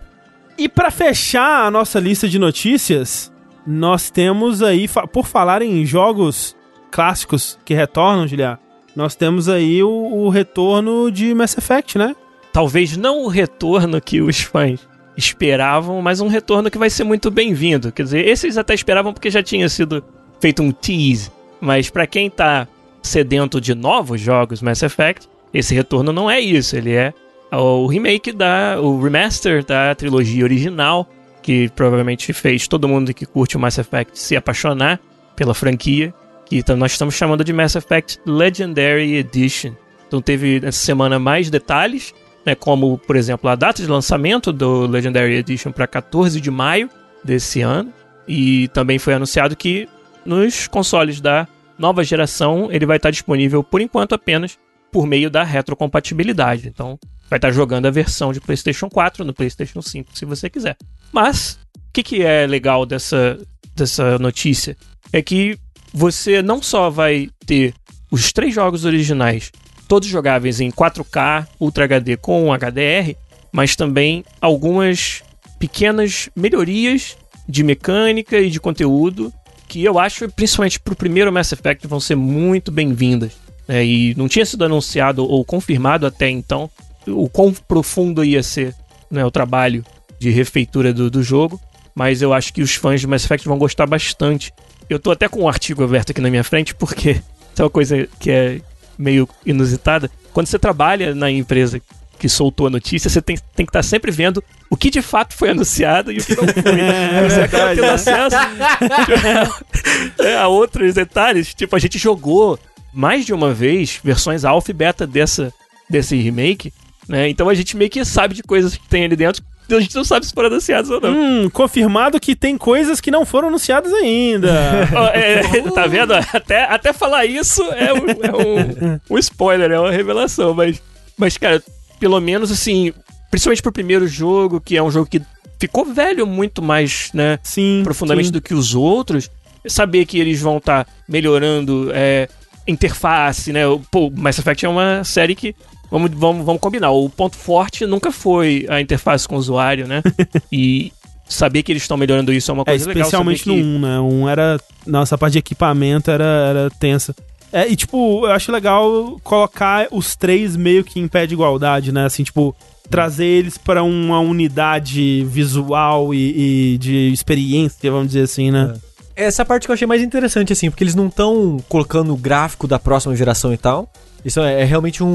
E pra fechar a nossa lista de notícias, nós temos aí, por falar em jogos clássicos que retornam, Julia, nós temos aí o, o retorno de Mass Effect, né? Talvez não o retorno que os fãs esperavam, mas um retorno que vai ser muito bem-vindo. Quer dizer, esses até esperavam porque já tinha sido feito um tease. Mas pra quem tá sedento de novos jogos Mass Effect, esse retorno não é isso. Ele é o remake da. o remaster da trilogia original, que provavelmente fez todo mundo que curte o Mass Effect se apaixonar pela franquia. Que nós estamos chamando de Mass Effect Legendary Edition. Então teve essa semana mais detalhes né, como, por exemplo, a data de lançamento do Legendary Edition para 14 de maio desse ano. E também foi anunciado que nos consoles da nova geração ele vai estar disponível por enquanto apenas por meio da retrocompatibilidade. Então vai estar jogando a versão de PlayStation 4 no PlayStation 5 se você quiser. Mas o que, que é legal dessa, dessa notícia é que você não só vai ter os três jogos originais todos jogáveis em 4K Ultra HD com HDR, mas também algumas pequenas melhorias de mecânica e de conteúdo que eu acho, principalmente para o primeiro Mass Effect, vão ser muito bem-vindas. né? e não tinha sido anunciado ou confirmado até então o quão profundo ia ser né, o trabalho de refeitura do, do jogo, mas eu acho que os fãs de Mass Effect vão gostar bastante. Eu tô até com um artigo aberto aqui na minha frente, porque isso é uma coisa que é meio inusitada. Quando você trabalha na empresa que soltou a notícia, você tem, tem que estar sempre vendo o que de fato foi anunciado e o que não foi. É você acaba tendo é. acesso é, a outros detalhes. Tipo, a gente jogou mais de uma vez versões alpha e beta dessa, desse remake, né? Então a gente meio que sabe de coisas que tem ali dentro. A gente não sabe se foram anunciadas ou não. Hum, confirmado que tem coisas que não foram anunciadas ainda. Ó, é, tá vendo? Até, até falar isso é, um, é um, um spoiler, é uma revelação. Mas, mas, cara, pelo menos assim, principalmente pro primeiro jogo, que é um jogo que ficou velho muito mais, né? Sim. profundamente sim. do que os outros, saber que eles vão estar melhorando é, interface, né? O- Pô, Mass Effect é uma série que. Vamos, vamos, vamos combinar. O ponto forte nunca foi a interface com o usuário, né? e saber que eles estão melhorando isso é uma É, coisa legal. especialmente saber no 1, né? Um era. Nossa, a parte de equipamento era, era tensa. É, e tipo, eu acho legal colocar os três meio que em pé de igualdade, né? Assim, tipo, trazer eles pra uma unidade visual e, e de experiência, vamos dizer assim, né? Essa parte que eu achei mais interessante, assim, porque eles não estão colocando o gráfico da próxima geração e tal. Isso é, é realmente um,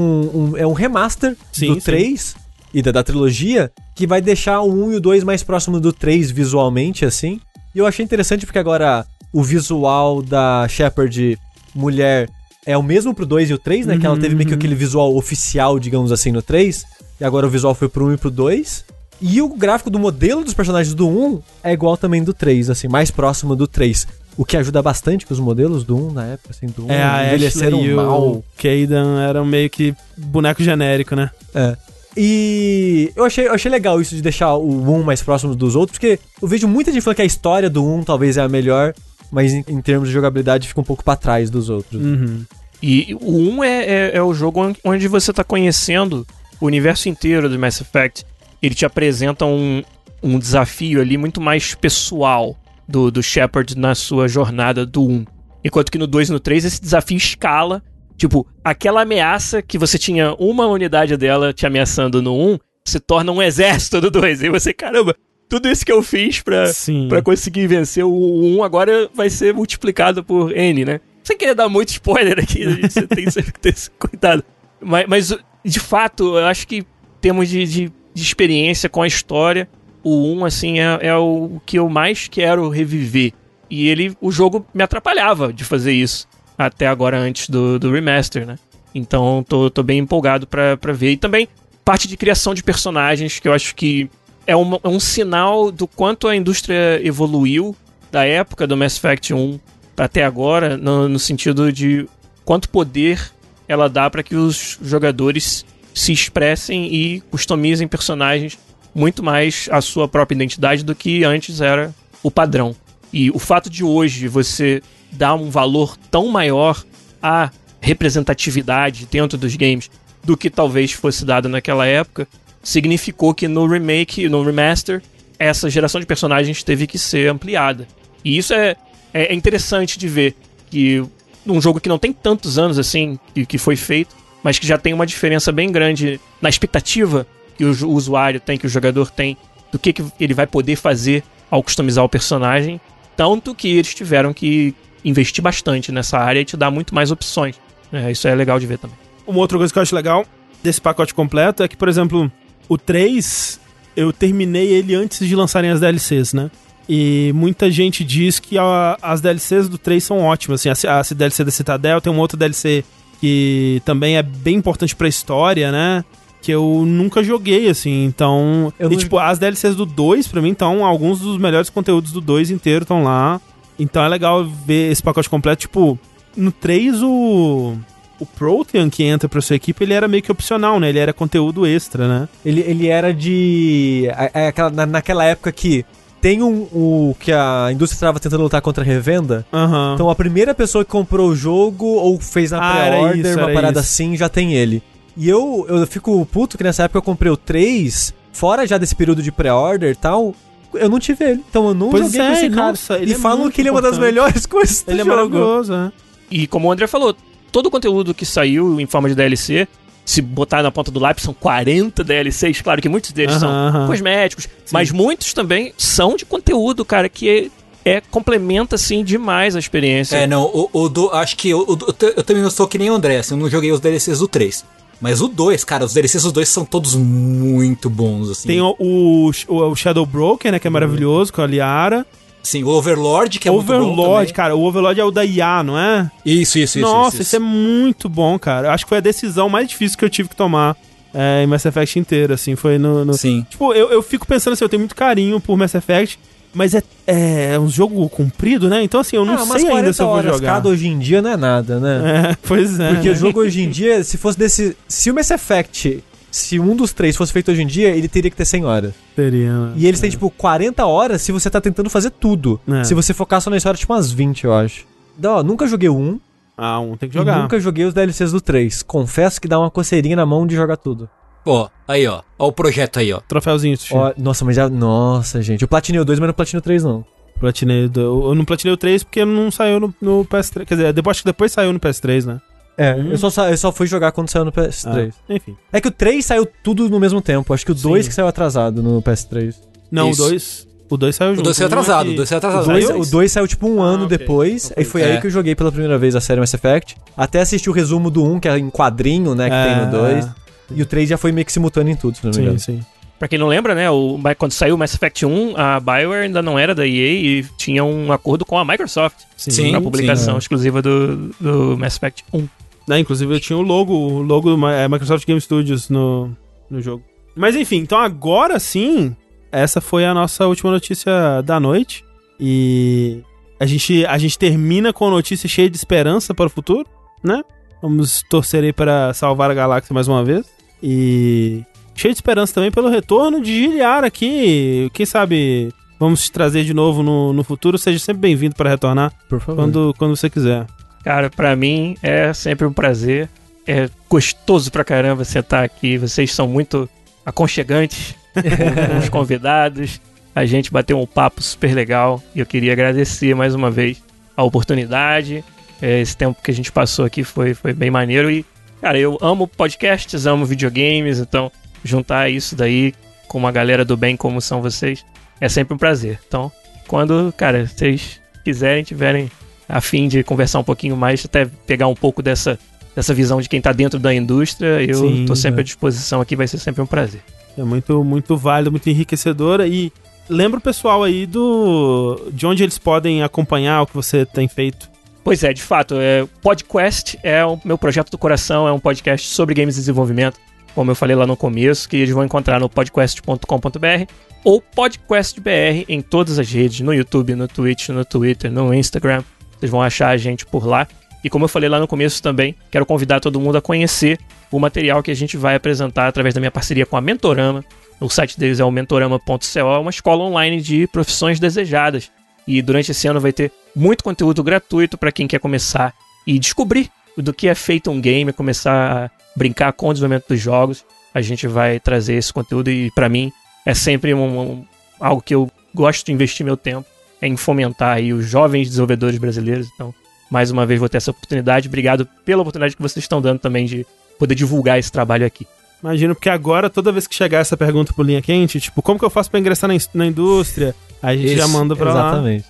um- é um remaster Sim, do sim. 3. e da, da trilogia, que vai deixar o 1 e o 2 mais próximo do 3 visualmente, assim. E eu achei interessante porque agora o visual da Shepard mulher é o mesmo pro 2 e o 3, né? que ela teve meio que aquele visual oficial, digamos assim, no 3. E agora o visual foi pro 1 e pro 2. E o gráfico do modelo dos personagens do 1 é igual também do 3, assim, mais próximo do 3. O que ajuda bastante que os modelos do 1 na época, assim, do 1 É, a envelheceram Ashley e mal. o Kaidan eram meio que boneco genérico, né? É. E eu achei, eu achei legal isso de deixar o 1 mais próximo dos outros, porque eu vejo muita gente falando que a história do 1 talvez é a melhor, mas em, em termos de jogabilidade fica um pouco pra trás dos outros. Uhum. E o 1 é, é, é o jogo on- onde você tá conhecendo o universo inteiro do Mass Effect. Ele te apresenta um, um desafio ali muito mais pessoal do, do Shepard na sua jornada do 1. Enquanto que no 2 e no 3 esse desafio escala. Tipo, aquela ameaça que você tinha uma unidade dela te ameaçando no 1 se torna um exército do 2. E você, caramba, tudo isso que eu fiz pra, Sim. Pra conseguir vencer o 1 agora vai ser multiplicado por N, né? Sem querer dar muito spoiler aqui, você tem que ter esse cuidado. Mas, mas, de fato, eu acho que em termos de, de, de experiência com a história, o 1, assim, é, é o que eu mais quero reviver. E ele, o jogo me atrapalhava de fazer isso. Até agora, antes do, do remaster, né? Então, tô, tô bem empolgado pra, pra ver. E também, parte de criação de personagens, que eu acho que é, uma- é um sinal do quanto a indústria evoluiu da época do Mass Effect 1 até agora, no, no sentido de quanto poder ela dá para que os jogadores se expressem e customizem personagens muito mais a sua própria identidade do que antes era o padrão. E o fato de hoje você dar um valor tão maior à representatividade dentro dos games do que talvez fosse dado naquela época, significou que no remake, no remaster, essa geração de personagens teve que ser ampliada. E isso é, é interessante de ver que num jogo que não tem tantos anos assim que, que foi feito, mas que já tem uma diferença bem grande na expectativa que o, usuário tem, que o jogador tem, do que, que ele vai poder fazer ao customizar o personagem, tanto que eles tiveram que investir bastante nessa área e te dar muito mais opções. É, isso é legal de ver também. Uma outra coisa que eu acho legal desse pacote completo é que, por exemplo, o 3, eu terminei ele antes de lançarem as DLCs, né? E muita gente diz que a- as DLCs do 3 são ótimas. Assim, a, a DLC da Citadel tem uma outra DLC que também é bem importante pra história, né? Que eu nunca joguei, assim, então... Eu e, tipo, as DLCs do 2, pra mim, estão... Alguns dos melhores conteúdos do 2 inteiro estão lá. Então é legal ver esse pacote completo. Tipo, no 3, o... O Protean que entra pra sua equipe, ele era meio que opcional, né? Ele era conteúdo extra, né? Ele, ele era de. é- é aquela- na- naquela época que tem um. O, que a indústria estava tentando lutar contra a revenda. Aham. Então a primeira pessoa que comprou o jogo ou fez na Ah, pré-order, uma parada isso. assim, já tem ele. E eu, eu fico puto que nessa época eu comprei o 3, fora já desse período de pré-order e tal. Eu não tive ele. Então eu não Pois joguei é, com esse cara. nossa, ele e é falam que ele é uma das melhores coisas do Ele é jogo. maravilhoso, né? E como o André falou, todo o conteúdo que saiu em forma de DLC, se botar na ponta do lápis, são 40 DLCs. Claro que muitos deles Aham, são aham. cosméticos, mas muitos também são de conteúdo, cara, que é, é- complementa, assim, demais a experiência. É, não, o, o do. Acho que o, o eu, te- eu também não sou que nem o André, assim, eu não joguei os DLCs do 3. Mas o 2, cara, os DLCs dos dois são todos muito bons, assim. Tem o, o, o Shadow Broker, né? Que é maravilhoso, com a Liara. Sim, o Overlord, que é muito bom Overlord, cara. O Overlord é o da IA, não é? Isso, isso, isso. Nossa, isso, isso é muito bom, cara. Acho que foi a decisão mais difícil que eu tive que tomar é, em Mass Effect inteiro, assim. Foi no. no- Sim. Tipo, eu, eu fico pensando assim, eu tenho muito carinho por Mass Effect, mas é, é um jogo comprido, né? Então, assim, eu não Ah, sei ainda se eu vou jogar. cada hoje em dia não é nada, né? É, pois é. Porque o jogo hoje em dia, se fosse desse. Se o Mass Effect, se um dos três fosse feito hoje em dia, ele teria que ter 100 horas. Seria, né? E eles têm, tipo, 40 horas se você tá tentando fazer tudo. É. Se você focar só na história, tipo, umas 20, eu acho. Não, ó, nunca joguei 1 Ah, um tem que e jogar. nunca joguei os DLCs do 3. Confesso que dá uma coceirinha na mão de jogar tudo. Ó, aí, ó. Ó o projeto aí, ó. Troféuzinho, Sushi. Ó, nossa, mas já. Nossa, gente. Eu platinei o 2, mas não platinei o 3, não. Platinei do- eu não platinei o 3 porque não saiu no, no PS3. Quer dizer, depois, acho que depois saiu no PS3, né? É, Hum. eu, só, eu só fui jogar quando saiu no PS3. Ah, enfim. É que o 3 saiu tudo no mesmo tempo. Acho que o 2 Sim. que saiu atrasado no PS3. Não, Isso. o 2. O 2 saiu junto. O 2 saiu é atrasado, que- o 2 saiu O atrasado. o 2 saiu tipo um Ah, ano ok. depois. Então Aí foi isso. aí É. que eu joguei pela primeira vez a série Mass Effect. Até assisti o resumo do 1, que é em quadrinho, né? Que tem no 2. É. E o 3 já foi meio que simultâneo em tudo, se não me Sim, engano. sim. Pra quem não lembra, né, o, quando saiu o Mass Effect 1, a BioWare ainda não era da EA e tinha um acordo com a Microsoft Sim, pra publicação sim, exclusiva do, do Mass Effect 1. Né, inclusive eu tinha o logo, o logo do é, Microsoft Game Studios no, no jogo. Mas enfim, então agora sim, essa foi a nossa última notícia da noite. E a gente, a gente termina com a notícia cheia de esperança para o futuro, né? Vamos torcer aí para salvar a galáxia mais uma vez. E cheio de esperança também pelo retorno de Giliar aqui. Quem sabe vamos te trazer de novo no, no futuro. Seja sempre bem-vindo para retornar Por favor. quando, quando você quiser. Cara, pra mim é sempre um prazer. É gostoso pra caramba sentar aqui. Vocês são muito aconchegantes com os convidados. A gente bateu um papo super legal e eu queria agradecer mais uma vez a oportunidade. É, Esse tempo que a gente passou aqui foi, foi bem maneiro e, cara, eu amo podcasts, amo videogames, então juntar isso daí com uma galera do bem como são vocês é sempre um prazer. Então, quando, cara, vocês quiserem, tiverem a fim de conversar um pouquinho mais, até pegar um pouco dessa, dessa visão de quem tá dentro da indústria, eu Sim, tô sempre é. à disposição aqui, vai ser sempre um prazer. É muito, muito válido, muito enriquecedora. E lembra o pessoal aí do. de onde eles podem acompanhar o que você tem feito. Pois é, de fato, é, Podquest é o meu projeto do coração, é um podcast sobre games e desenvolvimento, como eu falei lá no começo, que eles vão encontrar no podcast.com.br ou podcastbr em todas as redes, no YouTube, no Twitch, no Twitter, no Instagram. Vocês vão achar a gente por lá. E como eu falei lá no começo também, quero convidar todo mundo a conhecer o material que a gente vai apresentar através da minha parceria com a Mentorama. O site deles é o mentorama.co, é uma escola online de profissões desejadas. E durante esse ano vai ter muito conteúdo gratuito para quem quer começar e descobrir do que é feito um game, começar a brincar com o desenvolvimento dos jogos. A gente vai trazer esse conteúdo e para mim é sempre um, um- algo que eu gosto de investir meu tempo é em fomentar aí os jovens desenvolvedores brasileiros. Então, mais uma vez vou ter essa oportunidade. Obrigado pela oportunidade que vocês estão dando também de poder divulgar esse trabalho aqui. Imagino, porque agora, toda vez que chegar essa pergunta pro linha quente, tipo, como que eu faço pra ingressar na, in- na indústria? A gente Isso, já manda pra lá. Exatamente.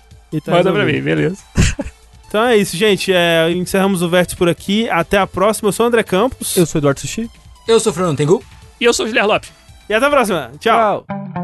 Tá Manda pra mim, beleza. Então é isso, gente. É, encerramos o Vértice por aqui. Até a próxima. Eu sou o André Campos. Eu sou o Eduardo Sushi. Eu sou o Fernando Tengu. E eu sou o Guilherme Lopes. E até a próxima. Tchau. Tchau.